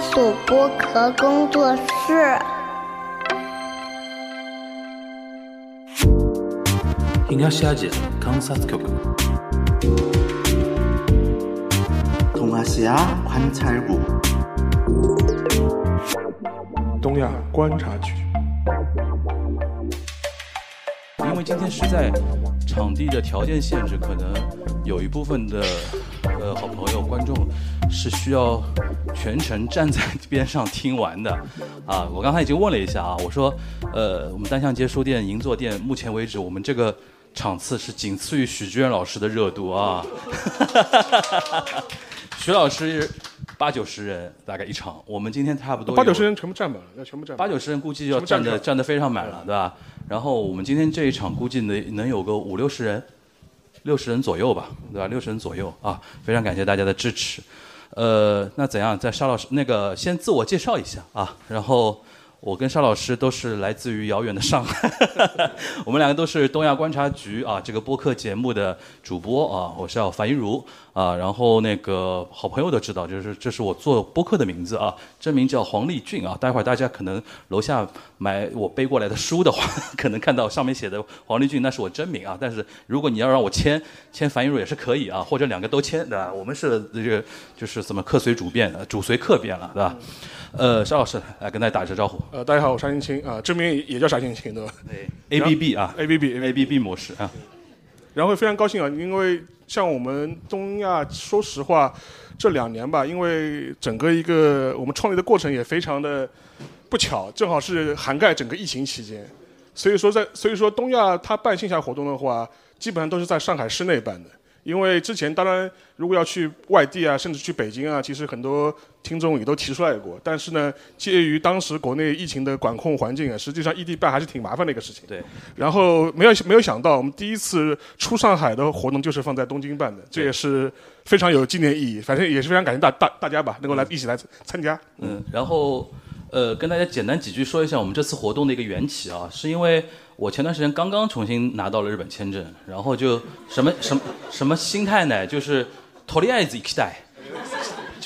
鼠剥壳工作室。东亚亚洲观察局。东亚西亚观察局。东亚观察局。因为今天是在场地的条件限制，可能有一部分的呃好朋友观众是需要全程站在边上听完的啊。我刚才已经问了一下啊，我说呃我们单向街书店银座店目前为止我们这个场次是仅次于许志远老师的热度啊。许老师八九十人大概一场，我们今天差不多八九十人全部站满了，要全部站满。八九十人估计要全部站出来站的站得非常满了，对吧？然后我们今天这一场估计能能有个五六十人，六十人左右吧，对吧？六十人左右啊，非常感谢大家的支持。呃，那怎样？在沙老师那个先自我介绍一下啊，然后我跟沙老师都是来自于遥远的上海，我们两个都是东亚观察局啊这个播客节目的主播啊，我是叫樊一茹啊，然后那个好朋友都知道，就是这是我做播客的名字啊，真名叫黄立俊啊，待会儿大家可能楼下买我背过来的书的话，可能看到上面写的黄立俊，那是我真名啊，但是如果你要让我签签樊一茹也是可以啊，或者两个都签，对吧？我们是这个就是怎么客随主便，主随客便了，对吧？呃，沙老师来跟大家打一声招呼。呃，大家好，我是沙青青啊，真名也叫沙青青，对吧对，A B B 啊？A B B，A B B 模式啊。然后非常高兴啊，因为像我们东亚，说实话，这两年吧，因为整个一个我们创立的过程也非常的不巧，正好是涵盖整个疫情期间，所以说在所以说东亚它办线下活动的话，基本上都是在上海市内办的。因为之前当然如果要去外地啊，甚至去北京啊，其实很多听众也都提出来过。但是呢，介于当时国内疫情的管控环境啊，实际上异地办还是挺麻烦的一个事情。对。然后没有没有想到，我们第一次出上海的活动就是放在东京办的，这也是非常有纪念意义。反正也是非常感谢大大大家吧，能够来一起来参加。嗯，然后呃，跟大家简单几句说一下我们这次活动的一个缘起啊，是因为我前段时间刚刚重新拿到了日本签证，然后就什么什么什么心态呢？就是とりあえず行きたい。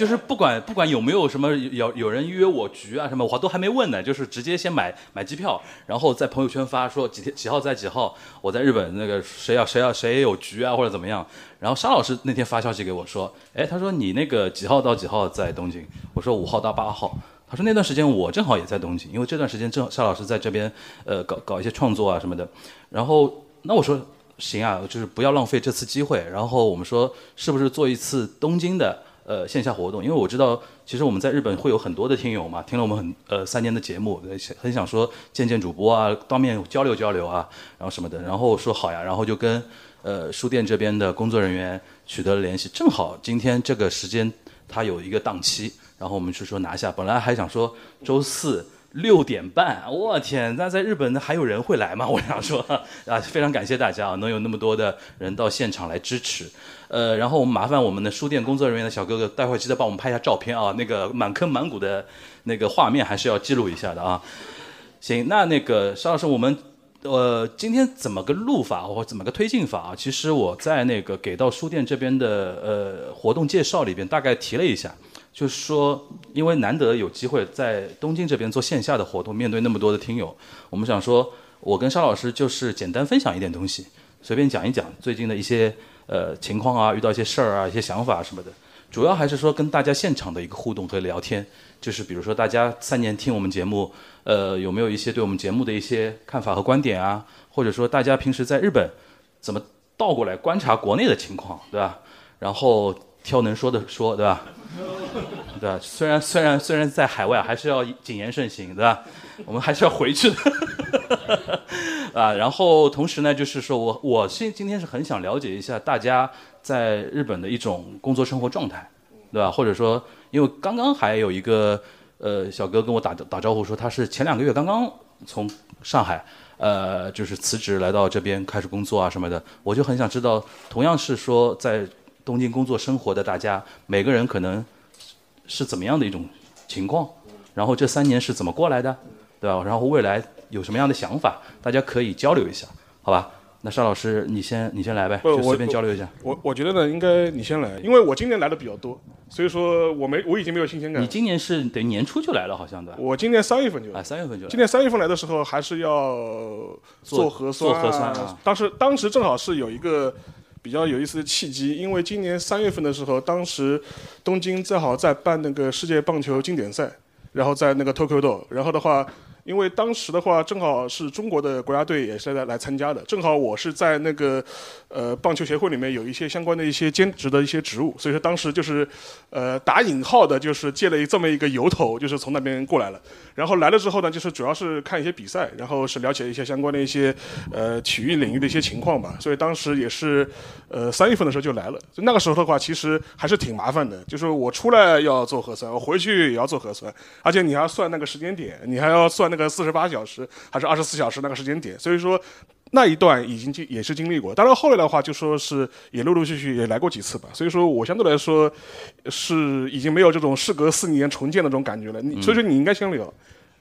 就是不管不管有没有什么有有人约我局啊什么，我都还没问呢，就是直接先买买机票，然后在朋友圈发说几天几号在几号我在日本那个谁要谁要谁有局啊或者怎么样。然后沙老师那天发消息给我说，哎，他说你那个几号到几号在东京？我说五号到八号。他说那段时间我正好也在东京，因为这段时间正好沙老师在这边呃搞搞一些创作啊什么的。然后那我说行啊，就是不要浪费这次机会。然后我们说是不是做一次东京的？呃，线下活动，因为我知道，其实我们在日本会有很多的听友嘛，听了我们很呃三年的节目，很想说见见主播啊，当面交流交流啊，然后什么的，然后说好呀，然后就跟呃书店这边的工作人员取得了联系，正好今天这个时间他有一个档期，然后我们就说拿下，本来还想说周四六点半，我天，那在日本那还有人会来吗？我想说啊，非常感谢大家啊，能有那么多的人到现场来支持。呃，然后我们麻烦我们的书店工作人员的小哥哥，待会儿记得帮我们拍一下照片啊，那个满坑满谷的那个画面还是要记录一下的啊。行，那那个邵老师，我们呃今天怎么个录法或怎么个推进法啊？其实我在那个给到书店这边的呃活动介绍里边大概提了一下，就是说因为难得有机会在东京这边做线下的活动，面对那么多的听友，我们想说，我跟沙老师就是简单分享一点东西，随便讲一讲最近的一些。呃，情况啊，遇到一些事儿啊，一些想法什么的，主要还是说跟大家现场的一个互动和聊天，就是比如说大家三年听我们节目，呃，有没有一些对我们节目的一些看法和观点啊？或者说大家平时在日本怎么倒过来观察国内的情况，对吧？然后挑能说的说，对吧？对吧？虽然虽然虽然在海外还是要谨言慎行，对吧？我们还是要回去的。啊，然后同时呢，就是说我我现今天是很想了解一下大家在日本的一种工作生活状态，对吧？或者说，因为刚刚还有一个呃小哥跟我打打招呼说他是前两个月刚刚从上海呃就是辞职来到这边开始工作啊什么的，我就很想知道，同样是说在东京工作生活的大家，每个人可能是怎么样的一种情况，然后这三年是怎么过来的，对吧？然后未来。有什么样的想法，大家可以交流一下，好吧？那邵老师，你先你先来呗，就随便交流一下。我我觉得呢，应该你先来，因为我今年来的比较多，所以说我没我已经没有新鲜感你。今年是等于年初就来了，好像对吧？我今年三月份就来啊，三月份就来今。年三月份来的时候，还是要做核酸、做核酸啊当时当时正好是有一个比较有意思的契机，因为今年三月份的时候，当时东京正好在办那个世界棒球经典赛，然后在那个 tokyodo 然后的话。因为当时的话，正好是中国的国家队也是来来参加的，正好我是在那个呃棒球协会里面有一些相关的一些兼职的一些职务，所以说当时就是呃打引号的，就是借了这么一个由头，就是从那边过来了。然后来了之后呢，就是主要是看一些比赛，然后是了解一些相关的一些呃体育领域的一些情况吧。所以当时也是呃三月份的时候就来了。那个时候的话，其实还是挺麻烦的，就是我出来要做核酸，我回去也要做核酸，而且你还要算那个时间点，你还要算那个四十八小时还是二十四小时那个时间点。所以说那一段已经经也是经历过。当然后来的话，就说是也陆陆续续也来过几次吧。所以说我相对来说是已经没有这种事隔四年重建的这种感觉了。你所以说你应该先聊。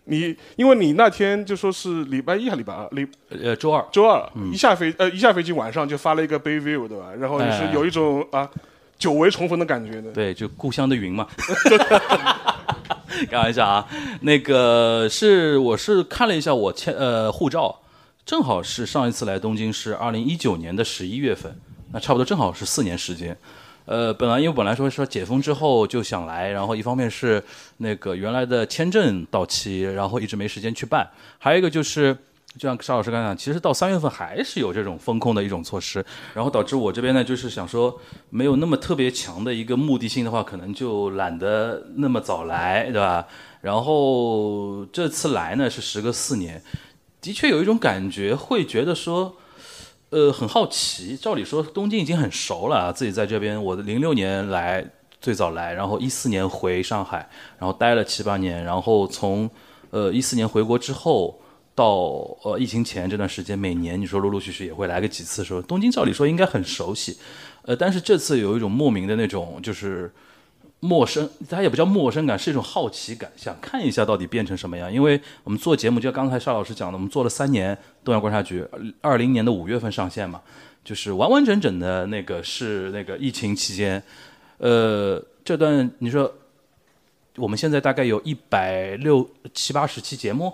你因为你那天就说是礼拜一还是礼拜二，礼呃，周二周二、一下飞呃一下飞机晚上就发了一个 Bay View 对吧？然后就是哎有一种啊久违重逢的感觉的。对，就故乡的云嘛。开玩笑啊，那个是我是看了一下我签呃护照，正好是上一次来东京是二零一九年的十一月份，那差不多正好是四年时间。呃，本来因为本来说说解封之后就想来，然后一方面是那个原来的签证到期，然后一直没时间去办，还有一个就是。就像沙老师刚才讲，其实到三月份还是有这种风控的一种措施，然后导致我这边呢，就是想说没有那么特别强的一个目的性的话，可能就懒得那么早来，对吧？然后这次来呢是时隔四年，的确有一种感觉，会觉得说，呃，很好奇。照理说东京已经很熟了，自己在这边，我的零六年来最早来，然后一四年回上海，然后待了七八年，然后从呃一四年回国之后。到呃疫情前这段时间，每年你说陆陆续续也会来个几次，说东京照理说应该很熟悉，呃，但是这次有一种莫名的那种就是陌生，它也不叫陌生感，是一种好奇感，想看一下到底变成什么样。因为我们做节目，就像刚才邵老师讲的，我们做了三年东亚观察局，二零年的五月份上线嘛，就是完完整整的那个是那个疫情期间，呃，这段你说我们现在大概有一百六七八十期节目。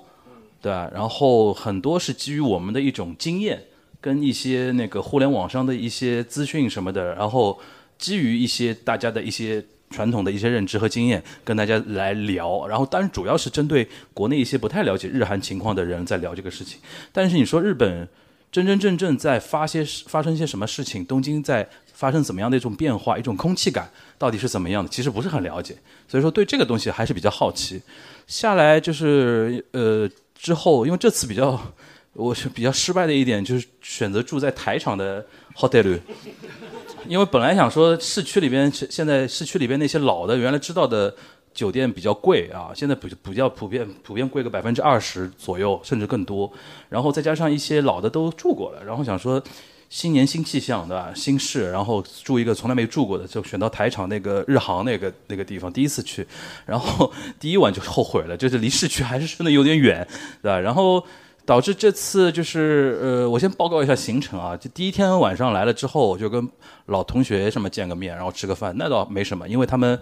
对吧？然后很多是基于我们的一种经验，跟一些那个互联网上的一些资讯什么的，然后基于一些大家的一些传统的一些认知和经验，跟大家来聊。然后当然主要是针对国内一些不太了解日韩情况的人在聊这个事情。但是你说日本真真正正在发些发生一些什么事情，东京在发生怎么样的一种变化，一种空气感到底是怎么样的，其实不是很了解。所以说对这个东西还是比较好奇。下来就是呃。之后，因为这次比较，我是比较失败的一点就是选择住在台场的 hotel，因为本来想说市区里边，现在市区里边那些老的原来知道的酒店比较贵啊，现在比比较普遍，普遍贵个百分之二十左右，甚至更多。然后再加上一些老的都住过了，然后想说新年新气象，对吧？新市，然后住一个从来没住过的，就选到台场那个日航那个那个地方，第一次去，然后第一晚就后悔了，就是离市区还是真的有点远，对吧？然后导致这次就是呃，我先报告一下行程啊，就第一天晚上来了之后，我就跟老同学什么见个面，然后吃个饭，那倒没什么，因为他们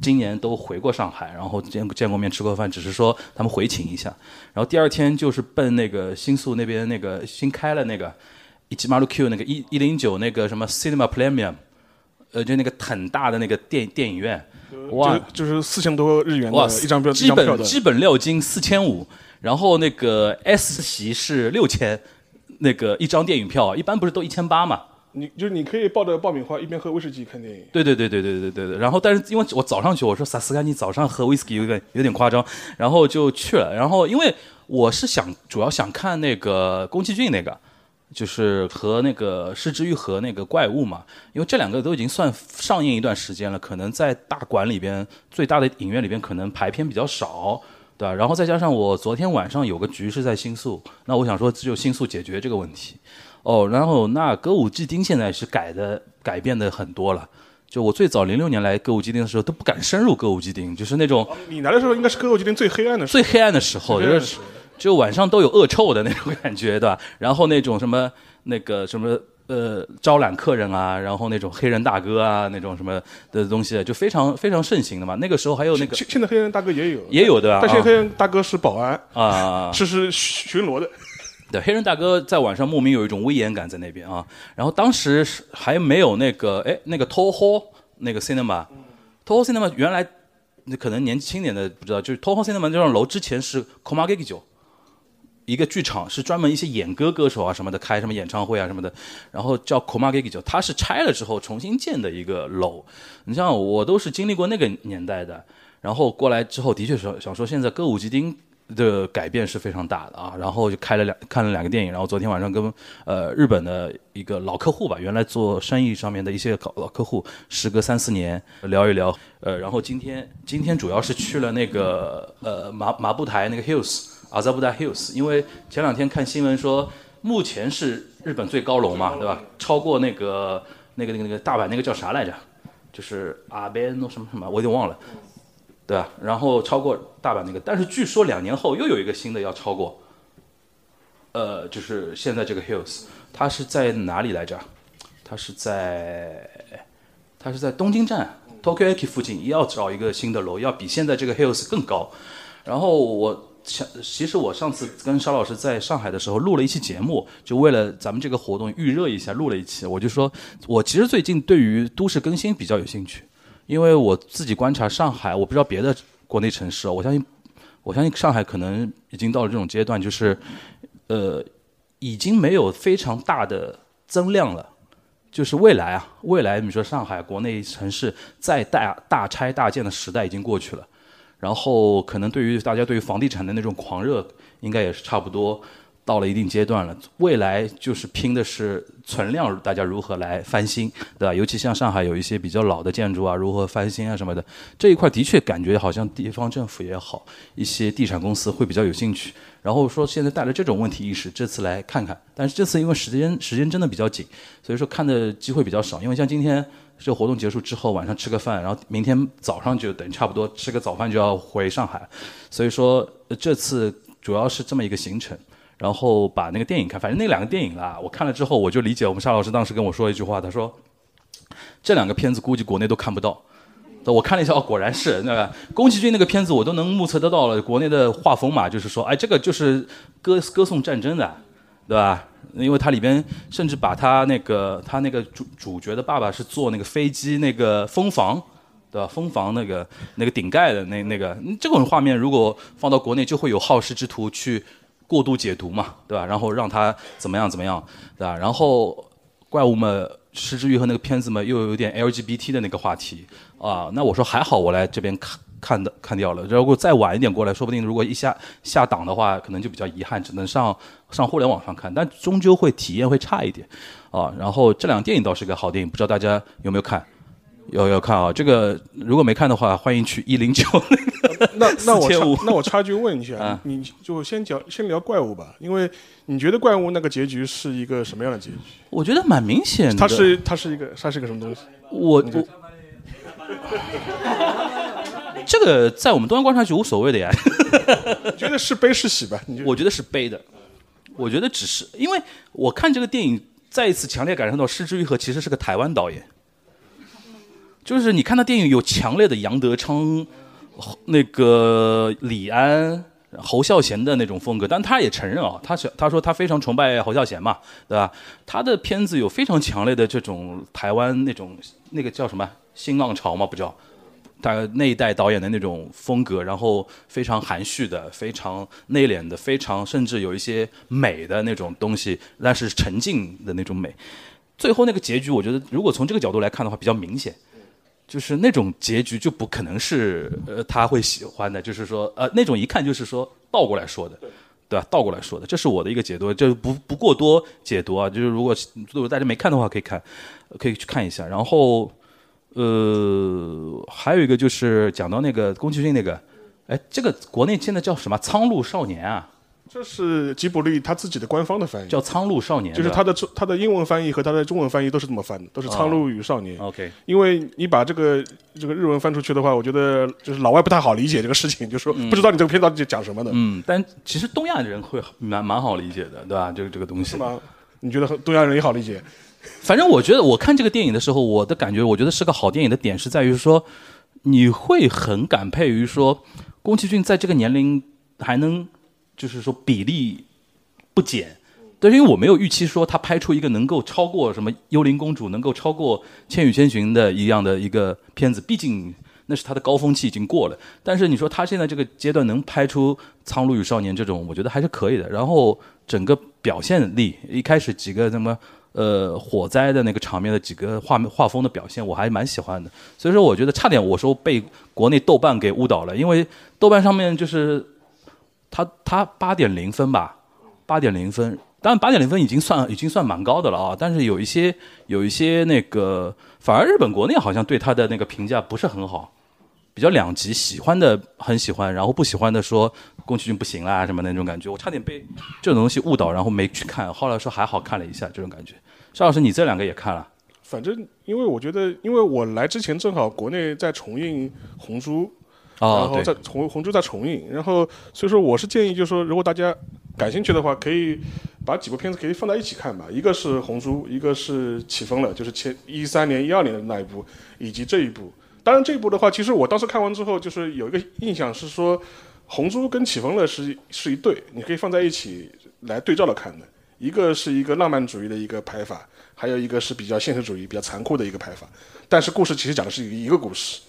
今年都回过上海，然后见见过面吃过饭，只是说他们回请一下。然后第二天就是奔那个新宿那边那个新开了那个一吉马路 Q 那个一一零九那个什么 Cinema Premium，呃，就那个很大的那个电电影院，哇，就就是四千多日元哇的一张票，基。本基本料金四千五，然后那个 S 席是六千，那个一张电影票，一般不是都一千八嘛？你就是你可以抱着爆米花一边喝威士忌看电影。对对对对对对对对。然后，但是因为我早上去，我说萨斯甘尼早上喝威士忌有点有点夸张，然后就去了。然后因为我是想主要想看那个宫崎骏那个。就是和那个失之愈合那个怪物嘛，因为这两个都已经算上映一段时间了，可能在大馆里边最大的影院里边可能排片比较少，对吧？然后再加上我昨天晚上有个局是在新宿，那我想说只有新宿解决这个问题。哦，然后那歌舞伎町现在是改的改变的很多了。就我最早零六年来歌舞伎町的时候都不敢深入歌舞伎町，就是那种你来的时候应该是歌舞伎町最黑暗的时候。最黑暗的时候，就是就晚上都有恶臭的那种感觉，对吧？然后那种什么那个什么呃招揽客人啊，然后那种黑人大哥啊那种什么的东西，就非常非常盛行的嘛。那个时候还有那个现现在黑人大哥也有，也有的啊但现在黑人大哥是保安，啊，是是巡逻的。对，黑人大哥在晚上莫名有一种威严感在那边啊。然后当时是还没有那个哎那个 Toho 那个 cinema，Toho cinema 原来那可能年轻点的不知道，就是 Toho cinema 这幢楼之前是 Komageki 酒。一个剧场是专门一些演歌歌手啊什么的开什么演唱会啊什么的，然后叫 Komageki，它是拆了之后重新建的一个楼。你像我都是经历过那个年代的，然后过来之后的确是想说现在歌舞伎町的改变是非常大的啊，然后就开了两看了两个电影，然后昨天晚上跟呃日本的一个老客户吧，原来做生意上面的一些老老客户，时隔三四年聊一聊，呃，然后今天今天主要是去了那个呃麻麻布台那个 Hills 阿扎布达 Hills，因为前两天看新闻说目前是日本最高楼嘛，对吧？超过那个那个那个那个大阪那个叫啥来着？就是阿贝诺什么什么，我有点忘了。对吧？然后超过大阪那个，但是据说两年后又有一个新的要超过，呃，就是现在这个 Hills，它是在哪里来着？它是在它是在东京站 Tokyo Eki 附近，也要找一个新的楼，要比现在这个 Hills 更高。然后我想，其实我上次跟邵老师在上海的时候录了一期节目，就为了咱们这个活动预热一下，录了一期。我就说，我其实最近对于都市更新比较有兴趣。因为我自己观察上海，我不知道别的国内城市，我相信，我相信上海可能已经到了这种阶段，就是，呃，已经没有非常大的增量了。就是未来啊，未来你说上海国内城市再大大拆大建的时代已经过去了，然后可能对于大家对于房地产的那种狂热，应该也是差不多到了一定阶段了。未来就是拼的是存量，大家如何来翻新，对吧？尤其像上海有一些比较老的建筑啊，如何翻新啊什么的，这一块的确感觉好像地方政府也好，一些地产公司会比较有兴趣。然后说现在带着这种问题意识，这次来看看。但是这次因为时间时间真的比较紧，所以说看的机会比较少。因为像今天这活动结束之后，晚上吃个饭，然后明天早上就等差不多吃个早饭就要回上海，所以说这次主要是这么一个行程。然后把那个电影看，反正那两个电影啦，我看了之后我就理解我们沙老师当时跟我说一句话，他说这两个片子估计国内都看不到。我看了一下，哦，果然是那个宫崎骏那个片子，我都能目测得到了国内的画风嘛，就是说，哎，这个就是歌歌颂战争的，对吧？因为它里边甚至把他那个他那个主主角的爸爸是坐那个飞机那个封房，对吧？封房那个那个顶盖的那那个这种画面，如果放到国内，就会有好事之徒去过度解读嘛，对吧？然后让他怎么样怎么样，对吧？然后怪物们。失之愈合那个片子嘛，又有点 LGBT 的那个话题啊，那我说还好，我来这边看看的看掉了。如果再晚一点过来，说不定如果一下下档的话，可能就比较遗憾，只能上上互联网上看，但终究会体验会差一点啊。然后这两个电影倒是个好电影，不知道大家有没有看？有有看啊？这个如果没看的话，欢迎去一零九 那那我插那我插句问一下，啊你就先讲先聊怪物吧，因为你觉得怪物那个结局是一个什么样的结局？我觉得蛮明显的。它是它是一个它是个什么东西？我我 这个在我们东方观察局无所谓的呀。你觉得是悲是喜吧？我觉得是悲的，我觉得只是因为我看这个电影，再一次强烈感受到失之愈合其实是个台湾导演，就是你看他电影有强烈的杨德昌、那个李安、侯孝贤的那种风格，但他也承认啊，他是他说他非常崇拜侯孝贤嘛，对吧？他的片子有非常强烈的这种台湾那种那个叫什么新浪潮嘛，不叫？大概那一代导演的那种风格，然后非常含蓄的、非常内敛的、非常甚至有一些美的那种东西，但是沉静的那种美。最后那个结局，我觉得如果从这个角度来看的话，比较明显，就是那种结局就不可能是呃他会喜欢的，就是说呃那种一看就是说倒过来说的。对吧？倒过来说的，这是我的一个解读，就不不过多解读啊。就是如果如果大家没看的话，可以看，可以去看一下。然后，呃，还有一个就是讲到那个宫崎骏那个，哎，这个国内现在叫什么《苍鹭少年》啊？这是吉卜力他自己的官方的翻译，叫《苍鹭少年》，就是他的中他的英文翻译和他的中文翻译都是这么翻的，都是《苍鹭与少年》OK，因为你把这个这个日文翻出去的话，我觉得就是老外不太好理解这个事情，就是说不知道你这个片到底讲什么的，嗯，但其实东亚人会蛮蛮好理解的，对吧？这个这个东西。是，吗？你觉得东亚人也好理解？反正我觉得我看这个电影的时候，我的感觉，我觉得是个好电影的点是在于说，你会很感佩于说，宫崎骏在这个年龄还能，就是说比例不减。但是因为我没有预期说他拍出一个能够超过什么《幽灵公主》，能够超过《千与千寻》的一样的一个片子，毕竟那是他的高峰期已经过了。但是你说他现在这个阶段能拍出《苍鹭与少年》这种，我觉得还是可以的。然后整个表现力，一开始几个什么呃火灾的那个场面的几个画面画风的表现，我还蛮喜欢的。所以说，我觉得差点我说被国内豆瓣给误导了，因为豆瓣上面就是他他八点零分吧，八点零分。当然，八点零分已经算已经算蛮高的了啊！但是有一些有一些那个，反而日本国内好像对他的那个评价不是很好，比较两极，喜欢的很喜欢，然后不喜欢的说宫崎骏不行啦什么那种感觉。我差点被这种东西误导，然后没去看，后来说还好看了一下这种感觉。邵老师，你这两个也看了？反正因为我觉得，因为我来之前正好国内在重映《红猪》，哦然后在红红猪在重映，然后所以说我是建议，就是说如果大家感兴趣的话，可以把几部片子可以放在一起看吧。一个是红猪，一个是起风了，就是前一三年、一二年的那一部，以及这一部。当然这部的话，其实我当时看完之后，就是有一个印象是说，红猪跟起风了是是一对，你可以放在一起来对照着看的。一个是一个浪漫主义的一个拍法，还有一个是比较现实主义、比较残酷的一个拍法。但是故事其实讲的是一个故事，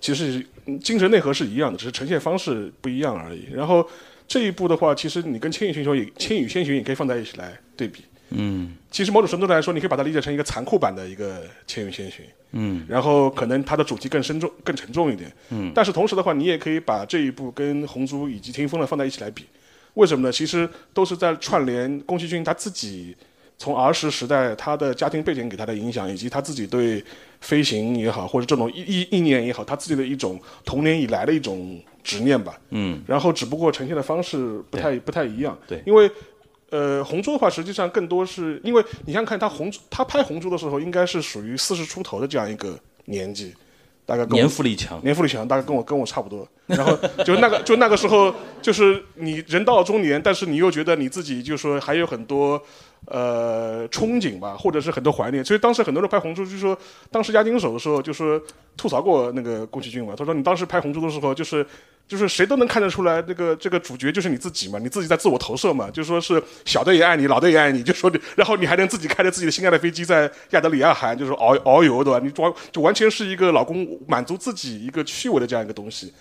其实精神内核是一样的，只是呈现方式不一样而已。然后这一部的话，其实你跟《千与千寻》也《千与千寻》也可以放在一起来对比。嗯其实某种程度来说，你可以把它理解成一个残酷版的一个《千与千寻》。嗯然后可能它的主题更深重、更沉重一点。嗯，但是同时的话，你也可以把这一部跟《红猪》以及《听风了》放在一起来比。为什么呢？其实都是在串联宫崎骏他自己从儿时时代他的家庭背景给他的影响，以及他自己对飞行也好，或者这种意意意念也好，他自己的一种童年以来的一种执念吧。嗯然后只不过呈现的方式不太不太一样。对因为呃，红猪的话，实际上更多是因为你想想看，他红他拍红猪的时候，应该是属于四十出头的这样一个年纪，大概年富力强。年富力强，大概跟我跟我差不多。然后就那个就那个时候，就是你人到中年，但是你又觉得你自己就是说还有很多呃憧憬吧，或者是很多怀念。所以当时很多人拍红猪，就说当时押金手的时候，就说吐槽过那个宫崎骏嘛。他说你当时拍红猪的时候，就是。就是谁都能看得出来，这个这个主角就是你自己嘛，你自己在自我投射嘛，就说是小的也爱你，老的也爱你，就说你，然后你还能自己开着自己的心爱的飞机在亚得里亚海，就是遨遨游，对吧？你装就完全是一个老公满足自己一个趣味的这样一个东西。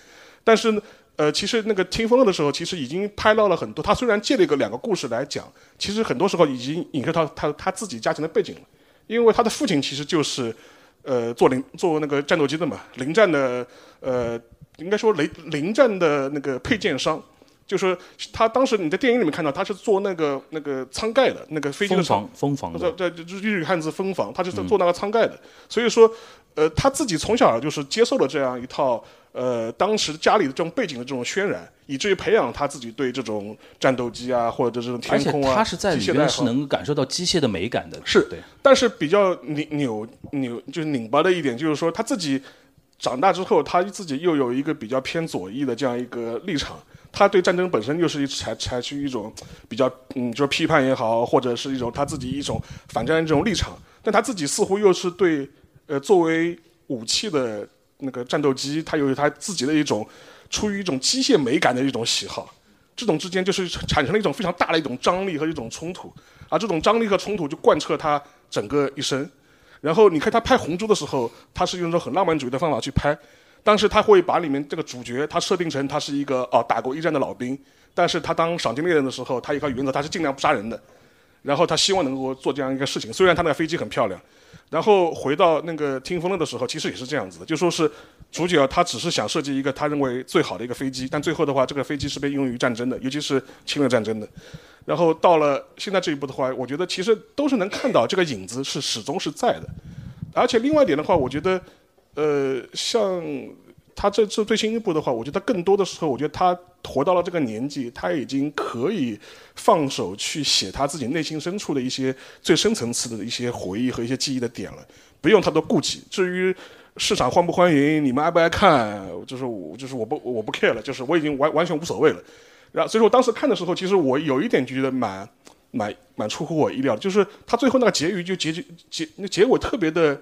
但是，呃，其实那个听风的时候，其实已经拍到了很多。他虽然借了一个两个故事来讲，其实很多时候已经引射到他他自己家庭的背景了，因为他的父亲其实就是呃做零做那个战斗机的嘛，零战的呃应该说雷零战的那个配件商。就是他当时你在电影里面看到他是做那个那个舱盖的那个飞机的舱蜂房，在的，在就是日语汉字风房，他是在做那个舱盖的，所以说，呃，他自己从小就是接受了这样一套呃当时家里的这种背景的这种渲染，以至于培养他自己对这种战斗机啊或者这种天空啊，他是在里机械的爱好边是能够感受到机械的美感的。是对，但是比较拧扭扭就是拧巴的一点就是说他自己长大之后，他自己又有一个比较偏左翼的这样一个立场。他对战争本身又是一采采取一种比较嗯，就是批判也好，或者是一种他自己一种反战这种立场，但他自己似乎又是对呃作为武器的那个战斗机，他有他自己的一种出于一种机械美感的一种喜好。这种之间就是产生了一种非常大的一种张力和一种冲突，而这种张力和冲突就贯彻他整个一生。然后你看他拍《红猪》的时候，他是用一种很浪漫主义的方法去拍，但是他会把里面这个主角他设定成他是一个哦打过一战的老兵，但是他当赏金猎人的时候，他一个原则，他是尽量不杀人的，然后他希望能够做这样一个事情。虽然他那个飞机很漂亮，然后回到那个听风了的时候，其实也是这样子的，就说是主角他只是想设计一个他认为最好的一个飞机，但最后的话，这个飞机是被用于战争的，尤其是侵略战争的。然后到了现在这一步的话，我觉得其实都是能看到这个影子是始终是在的。而且另外一点的话，我觉得，呃，像他这次最新一部的话，我觉得更多的时候，我觉得他活到了这个年纪，他已经可以放手去写他自己内心深处的一些最深层次的一些回忆和一些记忆的点了，不用太多顾忌。至于市场欢不欢迎，你们爱不爱看，就是我就是我不我不 care 了，就是我已经完完全无所谓了。然后，所以说我当时看的时候，其实我有一点觉得蛮蛮蛮出乎我意料的，就是他最后那个结语就结局结那结果特别的。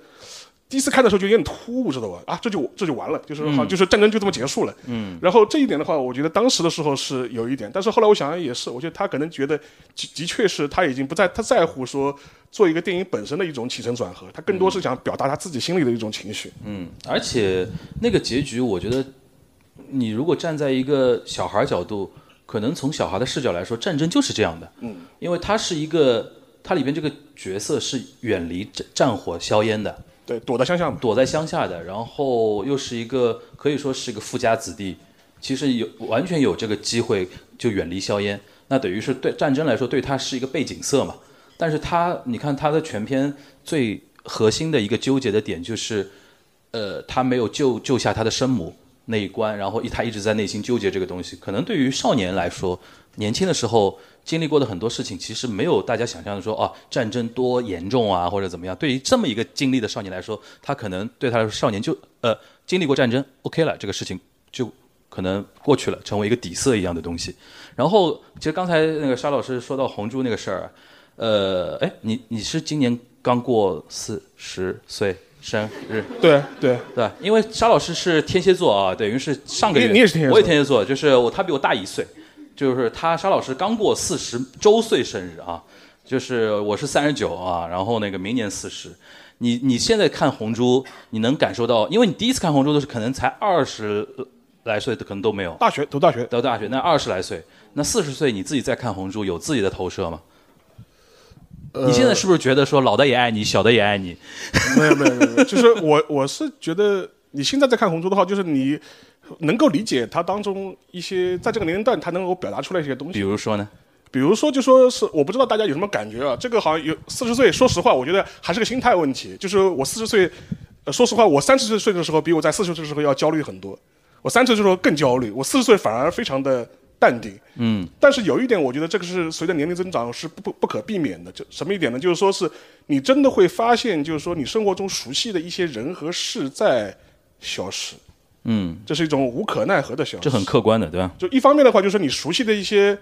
第一次看的时候就有点突兀，知道吧？啊，这就这就完了，就是好，就是战争就这么结束了。嗯。然后这一点的话，我觉得当时的时候是有一点，但是后来我想想也是，我觉得他可能觉得的的确是他已经不在他在乎说做一个电影本身的一种起承转合，他更多是想表达他自己心里的一种情绪。嗯，而且那个结局，我觉得你如果站在一个小孩角度，可能从小孩的视角来说，战争就是这样的。嗯。因为他是一个，他里边这个角色是远离战战火硝烟的。对，躲在乡下，躲在乡下的，然后又是一个可以说是一个富家子弟，其实有完全有这个机会就远离硝烟，那等于是对战争来说对他是一个背景色嘛。但是他，你看他的全篇最核心的一个纠结的点就是，呃，他没有救救下他的生母那一关，然后他一直在内心纠结这个东西。可能对于少年来说，年轻的时候。经历过的很多事情，其实没有大家想象的说哦，战争多严重啊，或者怎么样。对于这么一个经历的少年来说，他可能对他来说，少年就呃经历过战争，OK 了，这个事情就可能过去了，成为一个底色一样的东西。然后，其实刚才那个沙老师说到红珠那个事儿，呃，哎，你你是今年刚过四十岁生日？对对对，因为沙老师是天蝎座啊，等于是上个月你也是天蝎座，我也天蝎座，就是我他比我大一岁。就是他沙老师刚过四十周岁生日啊，就是我是三十九啊，然后那个明年四十，你你现在看红珠，你能感受到，因为你第一次看红珠的时候可能才二十来岁，可能都没有。大学读大学读大学，那二十来岁，那四十岁你自己再看红珠，有自己的投射吗？你现在是不是觉得说老的也爱你，小的也爱你？没有没有没有，就是我我是觉得你现在在看红珠的话，就是你。能够理解他当中一些在这个年龄段他能够表达出来一些东西。比如说呢？比如说就说是我不知道大家有什么感觉啊？这个好像有四十岁，说实话，我觉得还是个心态问题。就是我四十岁，说实话，我三十岁的时候比我在四十岁的时候要焦虑很多。我三十岁的时候更焦虑，我四十岁反而非常的淡定。嗯。但是有一点，我觉得这个是随着年龄增长是不不不可避免的。就什么一点呢？就是说是你真的会发现，就是说你生活中熟悉的一些人和事在消失。嗯，这是一种无可奈何的消息。这很客观的，对吧？就一方面的话，就是你熟悉的一些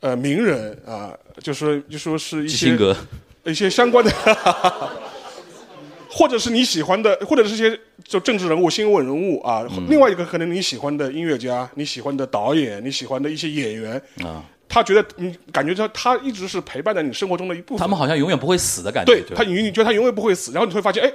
呃名人啊，就是就说是一些 一些相关的，或者是你喜欢的，或者是一些就政治人物、新闻人物啊。另外一个可能你喜欢的音乐家、你喜欢的导演、你喜欢的一些演员啊，他觉得你感觉他他一直是陪伴在你生活中的一部分。他们好像永远不会死的感觉。对他，你你觉得他永远不会死，然后你会发现，哎。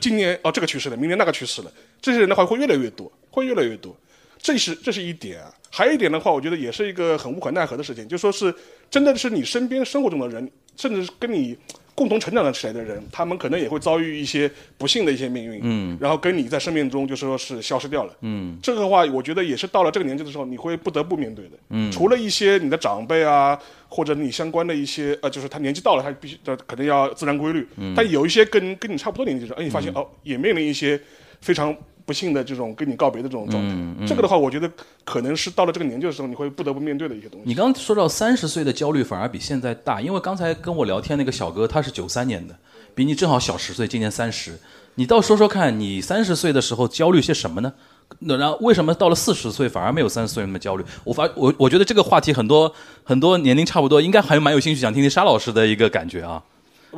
今年哦，这个去世了，明年那个去世了，这些人的话会越来越多，会越来越多，这是这是一点。还有一点的话，我觉得也是一个很无可奈何的事情，就说是真的是你身边生活中的人，甚至是跟你。共同成长的起来的人，他们可能也会遭遇一些不幸的一些命运，嗯，然后跟你在生命中就说是消失掉了，嗯，这个话我觉得也是到了这个年纪的时候，你会不得不面对的，嗯，除了一些你的长辈啊，或者你相关的一些呃，就是他年纪到了，他必须呃可能要自然规律，嗯，但有一些跟跟你差不多年纪的人，哎，你发现哦，也面临一些非常。不幸的这种跟你告别的这种状态，这个的话，我觉得可能是到了这个年纪的时候，你会不得不面对的一些东西。你刚刚说到三十岁的焦虑反而比现在大，因为刚才跟我聊天那个小哥他是九三年的，比你正好小十岁，今年三十。你倒说说看，你三十岁的时候焦虑些什么呢？那然后为什么到了四十岁反而没有三十岁那么焦虑？我发我我觉得这个话题很多很多年龄差不多，应该还蛮有兴趣想听听沙老师的一个感觉啊。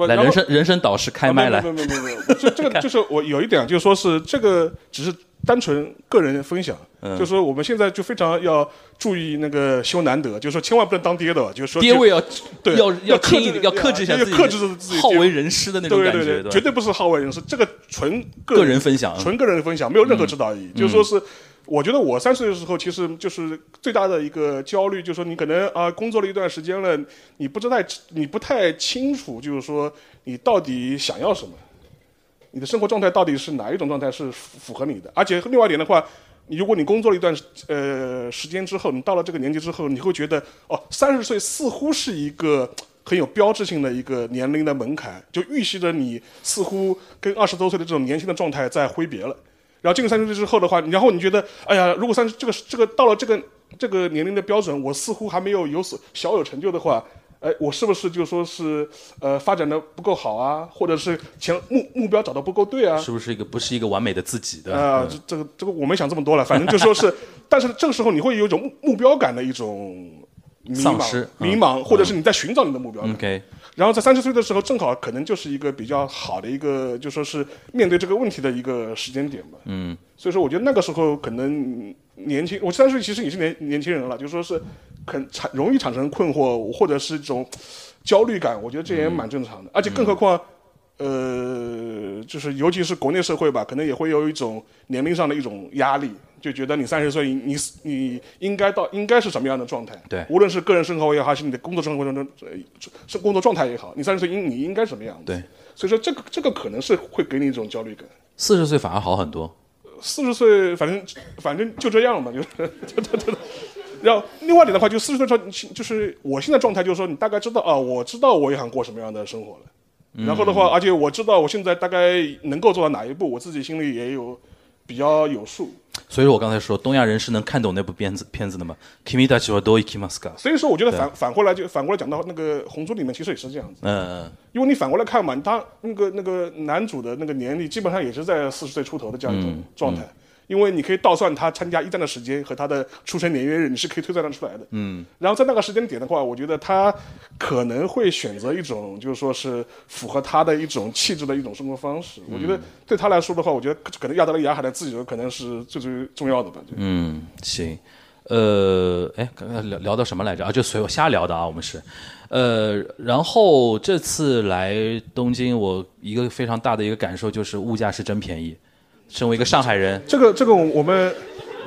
来，人生人生导师开麦来。没有没有没有没有，这这个就是我有一点，就是说是这个只是单纯个人分享，就是说我们现在就非常要注意那个修难得，就是说千万不能当爹的，就是说爹位要对要要克制要克制一下自己，克制自己好为人师的那种感觉，对对对，绝对不是好为人师，这个纯个人分享，纯个人分享，没有任何指导意义，就是说是。我觉得我三十岁的时候，其实就是最大的一个焦虑，就是说你可能啊工作了一段时间了，你不知太你不太清楚，就是说你到底想要什么，你的生活状态到底是哪一种状态是符合你的？而且另外一点的话，如果你工作了一段呃时间之后，你到了这个年纪之后，你会觉得哦，三十岁似乎是一个很有标志性的一个年龄的门槛，就预示着你似乎跟二十多岁的这种年轻的状态在挥别了。然后进入三十岁之后的话，然后你觉得，哎呀，如果三十这个这个到了这个这个年龄的标准，我似乎还没有有所小有成就的话，哎，我是不是就说是呃发展的不够好啊，或者是前目目标找的不够对啊？是不是一个不是一个完美的自己的？啊，这这个这个我没想这么多了，反正就说是，但是这个时候你会有一种目目标感的一种迷丧失茫、迷茫，或者是你在寻找你的目标的。OK，然后在三十岁的时候，正好可能就是一个比较好的一个，就说是面对这个问题的一个时间点吧。嗯，所以说，我觉得那个时候可能年轻，我三十岁其实也是年年轻人了，就说是很产容易产生困惑或者是一种焦虑感，我觉得这也蛮正常的。而且更何况，呃，就是尤其是国内社会吧，可能也会有一种年龄上的一种压力。就觉得你三十岁，你你应该到应该是什么样的状态？对无论是个人生活也好，还是你的工作生活中呃是工作状态也好，你三十岁应你应该什么样子？对，所以说这个这个可能是会给你一种焦虑感。四十岁反而好很多。四十岁，反正反正就这样嘛，就是，对对对。然后另外一点的话，就四十岁的时候，就是我现在状态就是说，你大概知道啊，我知道我也想过什么样的生活了。然后的话，而且我知道我现在大概能够做到哪一步，我自己心里也有比较有数。所以说我刚才说东亚人是能看懂那部片子片子的嘛？Kimi da chiwa do ikimasu 所以说，我觉得反反过来就反过来讲到那个《红猪》里面，其实也是这样子。嗯因为你反过来看嘛，他那个那个男主的那个年龄基本上也是在四十岁出头的这样一种状态。因为你可以倒算他参加一战的时间和他的出生年月日，你是可以推算得出来的。嗯。然后在那个时间点的话，我觉得他可能会选择一种，就是说是符合他的一种气质的一种生活方式。我觉得对他来说的话，我觉得可能亚得里亚海的自由可能是最最重要的吧。就嗯，行。呃，哎，刚刚聊聊到什么来着？啊，就随我瞎聊的啊，我们是。呃，然后这次来东京，我一个非常大的一个感受就是物价是真便宜。身为一个上海人，这个这个我们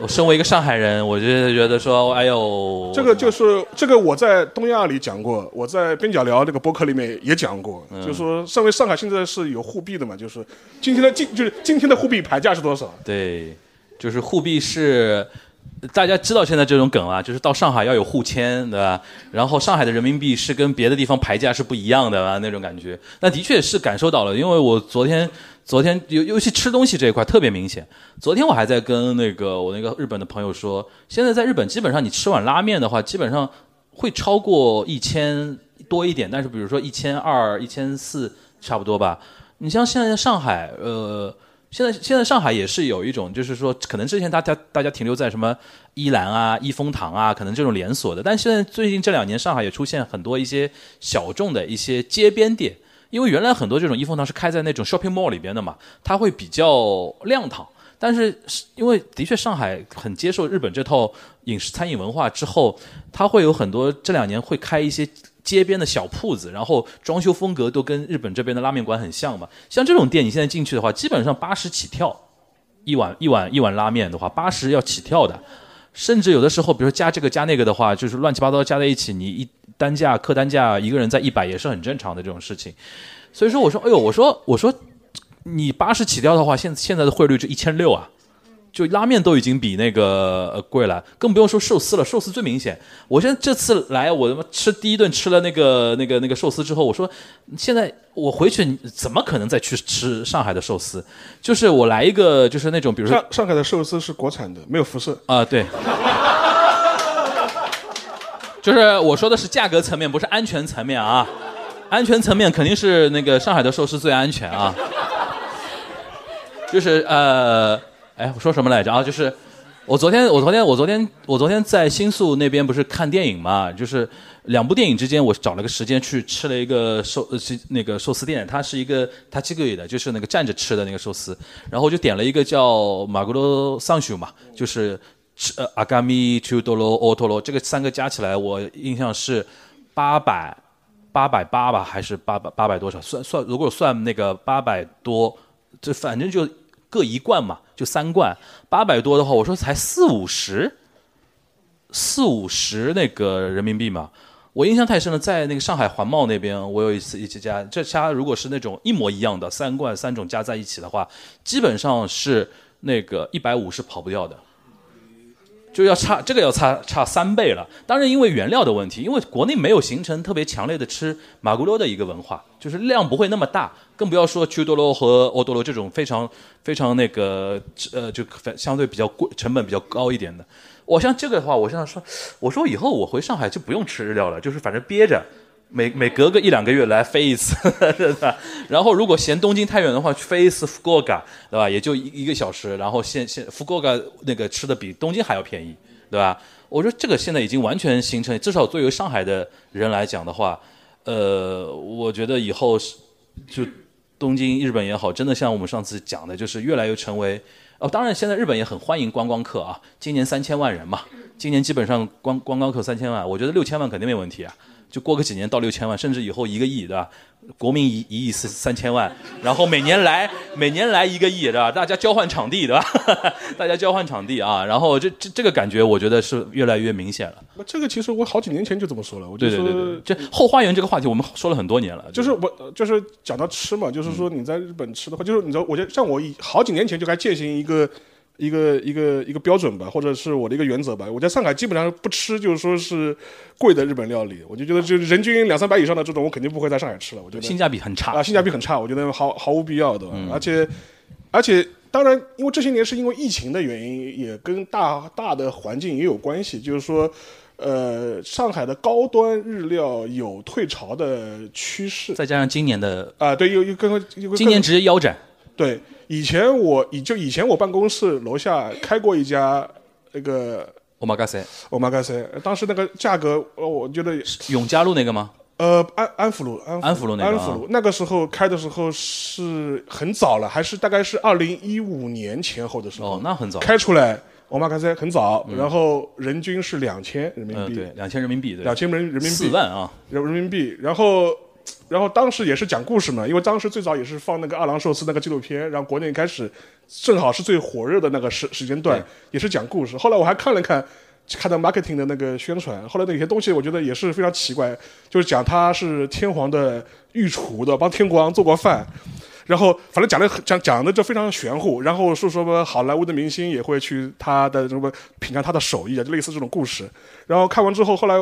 我身为一个上海人，我就觉得说，哎呦，这个就是这个我在东亚里讲过，我在边角聊那个博客里面也讲过，嗯就是说，身为上海现在是有沪币的嘛，就是今天的今就是今天的沪币牌价是多少？对，就是沪币是，大家知道现在这种梗啊，就是到上海要有沪签，对吧？然后上海的人民币是跟别的地方牌价是不一样的啊，那种感觉。那的确是感受到了，因为我昨天昨天尤尤其吃东西这一块特别明显。昨天我还在跟那个我那个日本的朋友说，现在在日本基本上你吃碗拉面的话，基本上会超过一千多一点，但是比如说一千二、一千四差不多吧。你像现在上海，呃。现在现在上海也是有一种，就是说，可能之前大家大家停留在什么依兰啊、益丰堂啊，可能这种连锁的，但现在最近这两年，上海也出现很多一些小众的一些街边店，因为原来很多这种益丰堂是开在那种 shopping mall 里边的嘛，它会比较亮堂。但是因为的确上海很接受日本这套饮食餐饮文化之后，它会有很多这两年会开一些。街边的小铺子，然后装修风格都跟日本这边的拉面馆很像嘛。像这种店，你现在进去的话，基本上八十起跳，一碗一碗一碗拉面的话，八十要起跳的。甚至有的时候，比如说加这个加那个的话，就是乱七八糟加在一起，你一单价客单价一个人在一百也是很正常的这种事情。所以说，我说，哎呦，我说我说，你八十起跳的话，现现在的汇率就一千六啊。就拉面都已经比那个呃贵了，更不用说寿司了。寿司最明显。我现在这次来，我他妈吃第一顿吃了那个那个那个寿司之后，我说现在我回去怎么可能再去吃上海的寿司？就是我来一个就是那种比如说上上海的寿司是国产的，没有辐射啊，对。就是我说的是价格层面，不是安全层面啊。安全层面肯定是那个上海的寿司最安全啊。就是呃。哎，我说什么来着啊？就是我昨天，我昨天，我昨天，我昨天在新宿那边不是看电影嘛？就是两部电影之间，我找了个时间去吃了一个寿，呃，那个寿司店，它是一个它这个的，就是那个站着吃的那个寿司。然后我就点了一个叫马古罗桑许嘛，就是呃阿嘎米丘多罗奥托罗，这个三个加起来，我印象是八百八百八吧，还是八百八百多少？算算，如果算那个八百多，这反正就。各一罐嘛，就三罐，八百多的话，我说才四五十，四五十那个人民币嘛。我印象太深了，在那个上海环贸那边，我有一次一家，这家如果是那种一模一样的三罐三种加在一起的话，基本上是那个一百五是跑不掉的，就要差这个要差差三倍了。当然，因为原料的问题，因为国内没有形成特别强烈的吃马古罗的一个文化，就是量不会那么大。更不要说去多罗和欧多罗这种非常非常那个呃，就相对比较贵、成本比较高一点的。我像这个的话，我想说，我说以后我回上海就不用吃日料了，就是反正憋着，每每隔个一两个月来飞一次，对吧？然后如果嫌东京太远的话，去飞一次福岡，对吧？也就一一个小时，然后现现福岡那个吃的比东京还要便宜，对吧？我觉得这个现在已经完全形成，至少作为上海的人来讲的话，呃，我觉得以后是就东京、日本也好，真的像我们上次讲的，就是越来越成为哦。当然，现在日本也很欢迎观光客啊，今年三千万人嘛，今年基本上观观光客三千万，我觉得六千万肯定没问题啊。就过个几年到六千万，甚至以后一个亿，对吧？国民一一亿三三千万，然后每年来 每年来一个亿，对吧？大家交换场地，对吧？大家交换场地啊，然后这这这个感觉，我觉得是越来越明显了。那这个其实我好几年前就这么说了，我就说这后花园这个话题我们说了很多年了，就是我呃就是讲到吃嘛，就是说你在日本吃的话，就是你知道，我觉得像我好几年前就该践行一个一个一个一个标准吧，或者是我的一个原则吧。我在上海基本上不吃，就是说是贵的日本料理，我就觉得就是人均两三百以上的这种，我肯定不会在上海吃了。我觉得性价比很差啊，性价比很差，我觉得毫毫无必要的。而且而且当然，因为这些年是因为疫情的原因，也跟大大的环境也有关系，就是说。呃，上海的高端日料有退潮的趋势，再加上今年的啊，对，有有更有更今年直接腰斩。对，以前我以就以前我办公室楼下开过一家那个 omakase，omakase，当时那个价格，呃，我觉得永嘉路那个吗？呃安安福路安安福路那个啊安福路。那个时候开的时候是很早了，还是大概是二零一五年前后的时候，哦，那很早。开出来 omakase 很早，然后人均是两千人民嗯，币，对，两千人民币，对，两千人人民币四万啊，人人民币，然后，然后当时也是讲故事嘛，因为当时最早也是放那个二郎寿司那个纪录片，然后国内开始正好是最火热的那个时时间段，也是讲故事。后来我还看了看，看到 marketing 的那个宣传，后来那些东西我觉得也是非常奇怪，就是讲他是天皇的御厨的，帮天国王做过饭。然后反正讲的讲讲的就非常玄乎，然后说什么好莱坞的明星也会去他的什么品尝他的手艺啊，就类似这种故事。然后看完之后，后来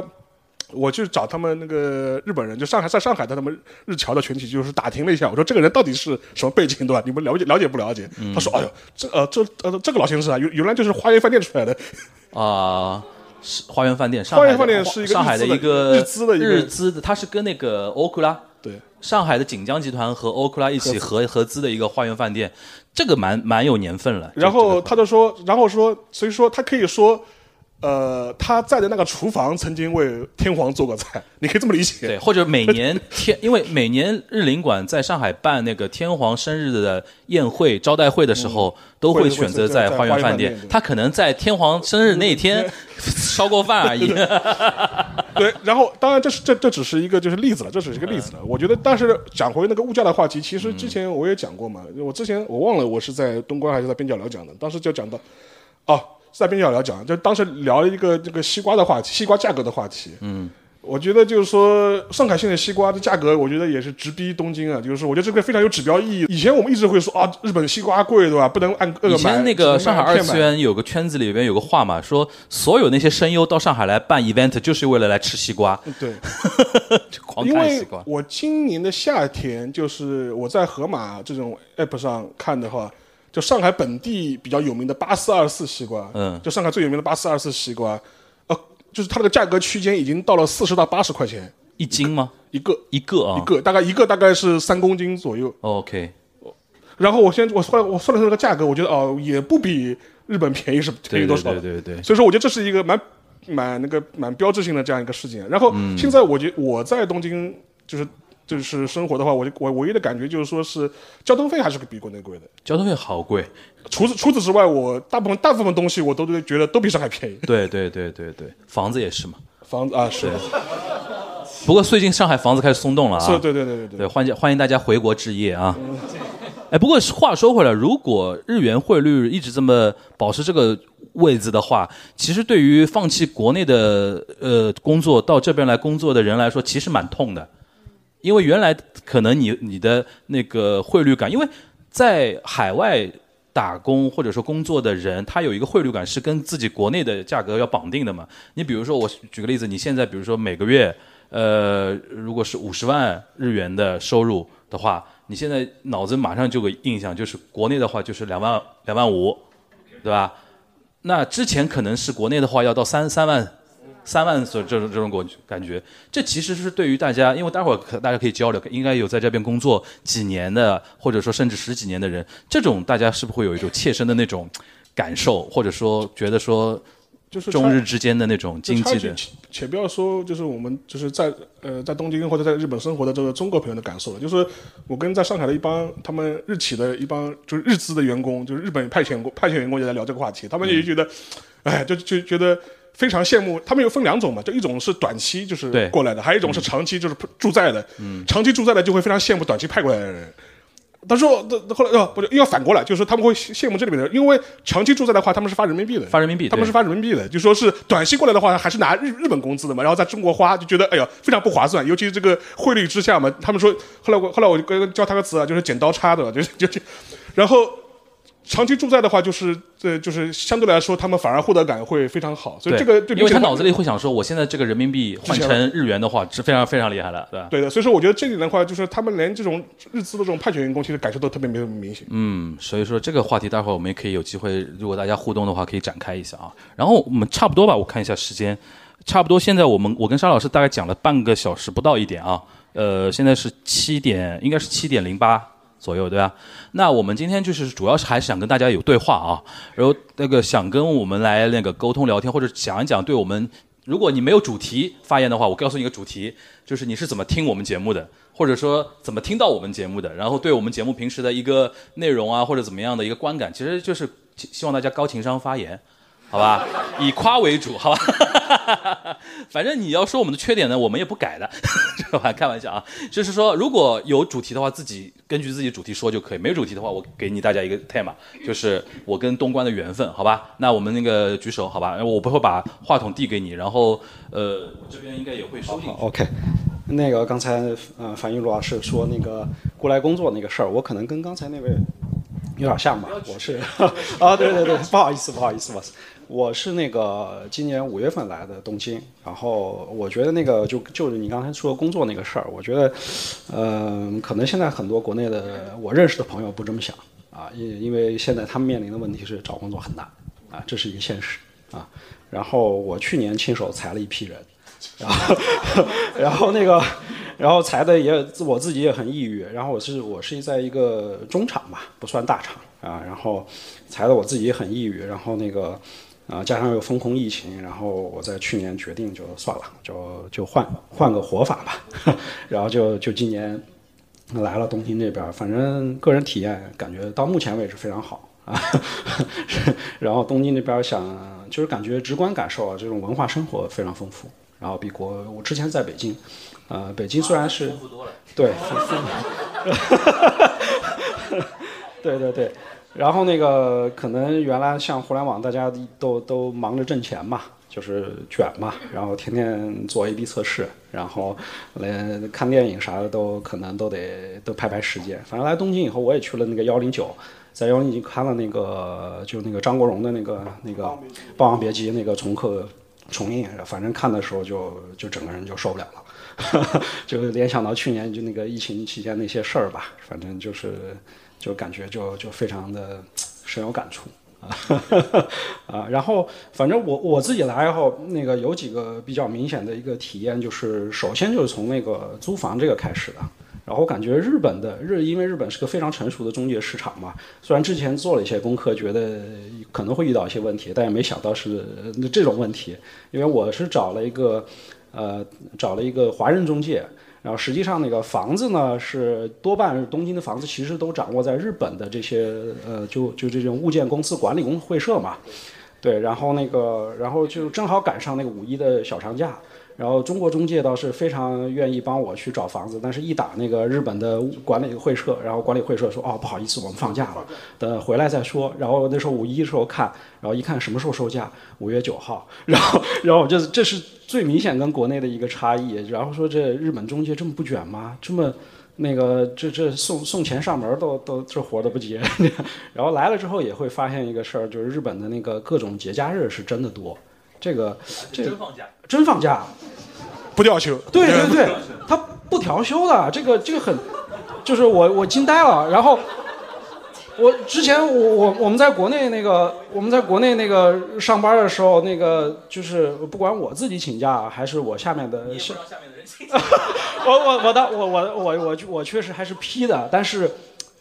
我去找他们那个日本人，就上海在上海的他们日侨的群体，就是打听了一下，我说这个人到底是什么背景，对吧？你们了解了解不了解？他说，哎呦，这呃这呃这个老先生啊，原原来就是花园饭店出来的，啊。是花园饭店，上海的花园饭店是一个上海的一个日资的一个日资的，它是跟那个欧库拉对。上海的锦江集团和欧库拉一起合合资的一个花园饭店，这个蛮蛮有年份了。然后他就说，然后说，所以说他可以说，呃，他在的那个厨房曾经为天皇做过菜，你可以这么理解。对，或者每年 天，因为每年日领馆在上海办那个天皇生日的宴会招待会的时候，都会会选择在在花园饭店他可能在天皇生日那一天烧过饭而已。对，然后当然这是这这只是一个就是例子了，这只是一个例子了。我觉得，但是讲回那个物价的话题，其实之前我也讲过嘛，我之前我忘了我是在东关还是在边角聊讲的，当时就讲到，哦，是在边角聊讲，就当时聊了一个这个西瓜的话题，西瓜价格的话题。嗯。我觉得就是说，上海现在西瓜的价格，我觉得也是直逼东京啊。就是，我觉得这个非常有指标意义。以前我们一直会说啊，日本西瓜贵，对吧？不能按个以买。前那个上海二次元有个圈子里边有个话嘛，说所有那些声优到上海来办 event 就是为了来吃西瓜，对。就狂因为看西瓜。我今年的夏天，就是我在盒马这种 app 上看的话，就上海本地比较有名的八四二四西瓜，嗯就上海最有名的八四二四西瓜，呃，就是它那个价格区间已经到了四十到八十块钱一斤吗？一个，一个啊一个大概一个大概是三公斤左右。？OK，然后我现在我算我算了这个价格，我觉得哦也不比日本便宜是便宜多少的对对对。所以说，我觉得这是一个蛮蛮那个蛮标志性的这样一个事件。然后现在我觉我在东京就是就是生活的话，我就我唯一的感觉就是说是交通费还是比国内贵的。交通费好贵。除此除此之外，我大部分大部分东西我都觉得都比上海便宜。对对对对对，房子也是嘛。房子啊是不过最近上海房子开始松动了啊。是，对对对对对。对，欢迎欢迎大家回国置业啊。哎，不过话说回来，如果日元汇率一直这么保持这个位置的话，其实对于放弃国内的呃工作到这边来工作的人来说，其实蛮痛的，因为原来可能你你的那个汇率感，因为在海外打工或者说工作的人，他有一个汇率感是跟自己国内的价格要绑定的嘛。你比如说，我举个例子，你现在比如说每个月，呃，如果是五十万日元的收入的话，你现在脑子马上就有个印象，就是国内的话就是两万两万五，对吧？那之前可能是国内的话要到三三万三万所这种这种感感觉，这其实是对于大家，因为待会儿可大家可以交流，应该有在这边工作几年的，或者说甚至十几年的人，这种大家是不是会有一种切身的那种感受，或者说觉得说就是中日之间的那种经济的，且且不要说，就是我们就是在呃在东京或者在日本生活的这个中国朋友的感受了。就是我跟在上海的一帮他们日企的一帮就是日资的员工，就是日本派遣工派遣员工也在聊这个话题，他们也觉得，哎，就就觉得非常羡慕。他们又分两种嘛，就一种是短期就是过来的，还有一种是长期就是驻在的。嗯，长期驻在的就会非常羡慕短期派过来的人。他说：“这后来哦，不是，要反过来，就是说他们会羡慕这里面的人，因为长期住在的话，他们是发人民币的，发人民币他们是发人民币的，就说是短期过来的话，还是拿日日本工资的嘛，然后在中国花，就觉得哎呀非常不划算，尤其是这个汇率之下嘛。他们说，后来我后来我就跟教他个词啊，就是剪刀差的，就是就就，然后长期住在的话，就是呃就是相对来说，他们反而获得感会非常好，所以这个因为他脑子里会想说，我现在这个人民币换成日元的话，是非常非常厉害的，对吧？对的，所以说我觉得这里的话，就是他们连这种日资的这种派遣员工，其实感受都特别没有明显。嗯，所以说这个话题待会儿我们也可以有机会，如果大家互动的话，可以展开一下啊。然后我们差不多吧，我看一下时间，差不多现在我们我跟沙老师大概讲了半个小时不到一点啊，呃，现在是七点，应该是七点零八左右，对吧？那我们今天就是主要是还是想跟大家有对话啊，然后那个想跟我们来那个沟通聊天，或者讲一讲对我们。如果你没有主题发言的话，我告诉你一个主题，就是你是怎么听我们节目的，或者说怎么听到我们节目的，然后对我们节目平时的一个内容啊，或者怎么样的一个观感，其实就是希望大家高情商发言，好吧？以夸为主，好吧？反正你要说我们的缺点呢，我们也不改的，这吧？开玩笑啊，就是说如果有主题的话，自己根据自己主题说就可以；没有主题的话，我给你大家一个 tema，就是我跟东关的缘分，好吧？那我们那个举手，好吧？我不会把话筒递给你，然后呃，我这边应该也会收进去。OK，那个刚才呃樊玉茹老师说那个过来工作那个事儿，我可能跟刚才那位有点像吧。我是 啊，对对对，不好意思，不好意思，不好意思。我是那个今年五月份来的东京，然后我觉得那个就就是你刚才说工作那个事儿，我觉得，嗯、可能现在很多国内的我认识的朋友不这么想啊，因因为现在他们面临的问题是找工作很难啊，这是一个现实啊。然后我去年亲手裁了一批人，然后 然后那个，然后裁的也我自己也很抑郁。然后我是我是在一个中厂吧，不算大厂啊。然后裁的我自己也很抑郁。然后那个啊、加上又封控疫情，然后我在去年决定就算了，就就换换个活法吧。然后就就今年来了东京这边，反正个人体验感觉到目前为止非常好啊。然后东京那边想就是感觉直观感受啊，这种文化生活非常丰富。然后比国我之前在北京，呃，北京虽然是对对对对。然后那个可能原来像互联网，大家都都忙着挣钱嘛，就是卷嘛，然后天天做 A/B 测试，然后连看电影啥的都可能都得都排排时间。反正来东京以后，我也去了那个幺零九，在幺零九看了那个就那个张国荣的那个那个《霸王别姬》那个重刻重映，反正看的时候就就整个人就受不了了，就联想到去年就那个疫情期间那些事儿吧，反正就是就感觉就就非常的深有感触。啊，啊然后反正我我自己来以后，那个有几个比较明显的一个体验，就是首先就是从那个租房这个开始的。然后感觉日本的日，因为日本是个非常成熟的中介市场嘛，虽然之前做了一些功课，觉得可能会遇到一些问题，但也没想到是这种问题。因为我是找了一个呃找了一个华人中介，然后实际上那个房子呢是多半东京的房子其实都掌握在日本的这些呃就就这种物件公司管理公会社嘛，对，然后那个然后就正好赶上那个五一的小长假。然后中国中介倒是非常愿意帮我去找房子，但是一打那个日本的管理会社，然后管理会社说哦不好意思，我们放假了，等回来再说。然后那时候五一的时候看，然后一看什么时候收假，五月九号，然后然后我这这是最明显跟国内的一个差异。然后说这日本中介这么不卷吗？这么那个这这送送钱上门都都这活都不接。然后来了之后也会发现一个事儿，就是日本的那个各种节假日是真的多。这个这个真放假，真放假，不调休。对对对，他不调休的，这个这个很，就是我我惊呆了。然后我之前我我我们在国内那个我们在国内那个上班的时候，那个就是不管我自己请假还是我下面的，下面的人请 假，我我我的我我我我我确实还是批的，但是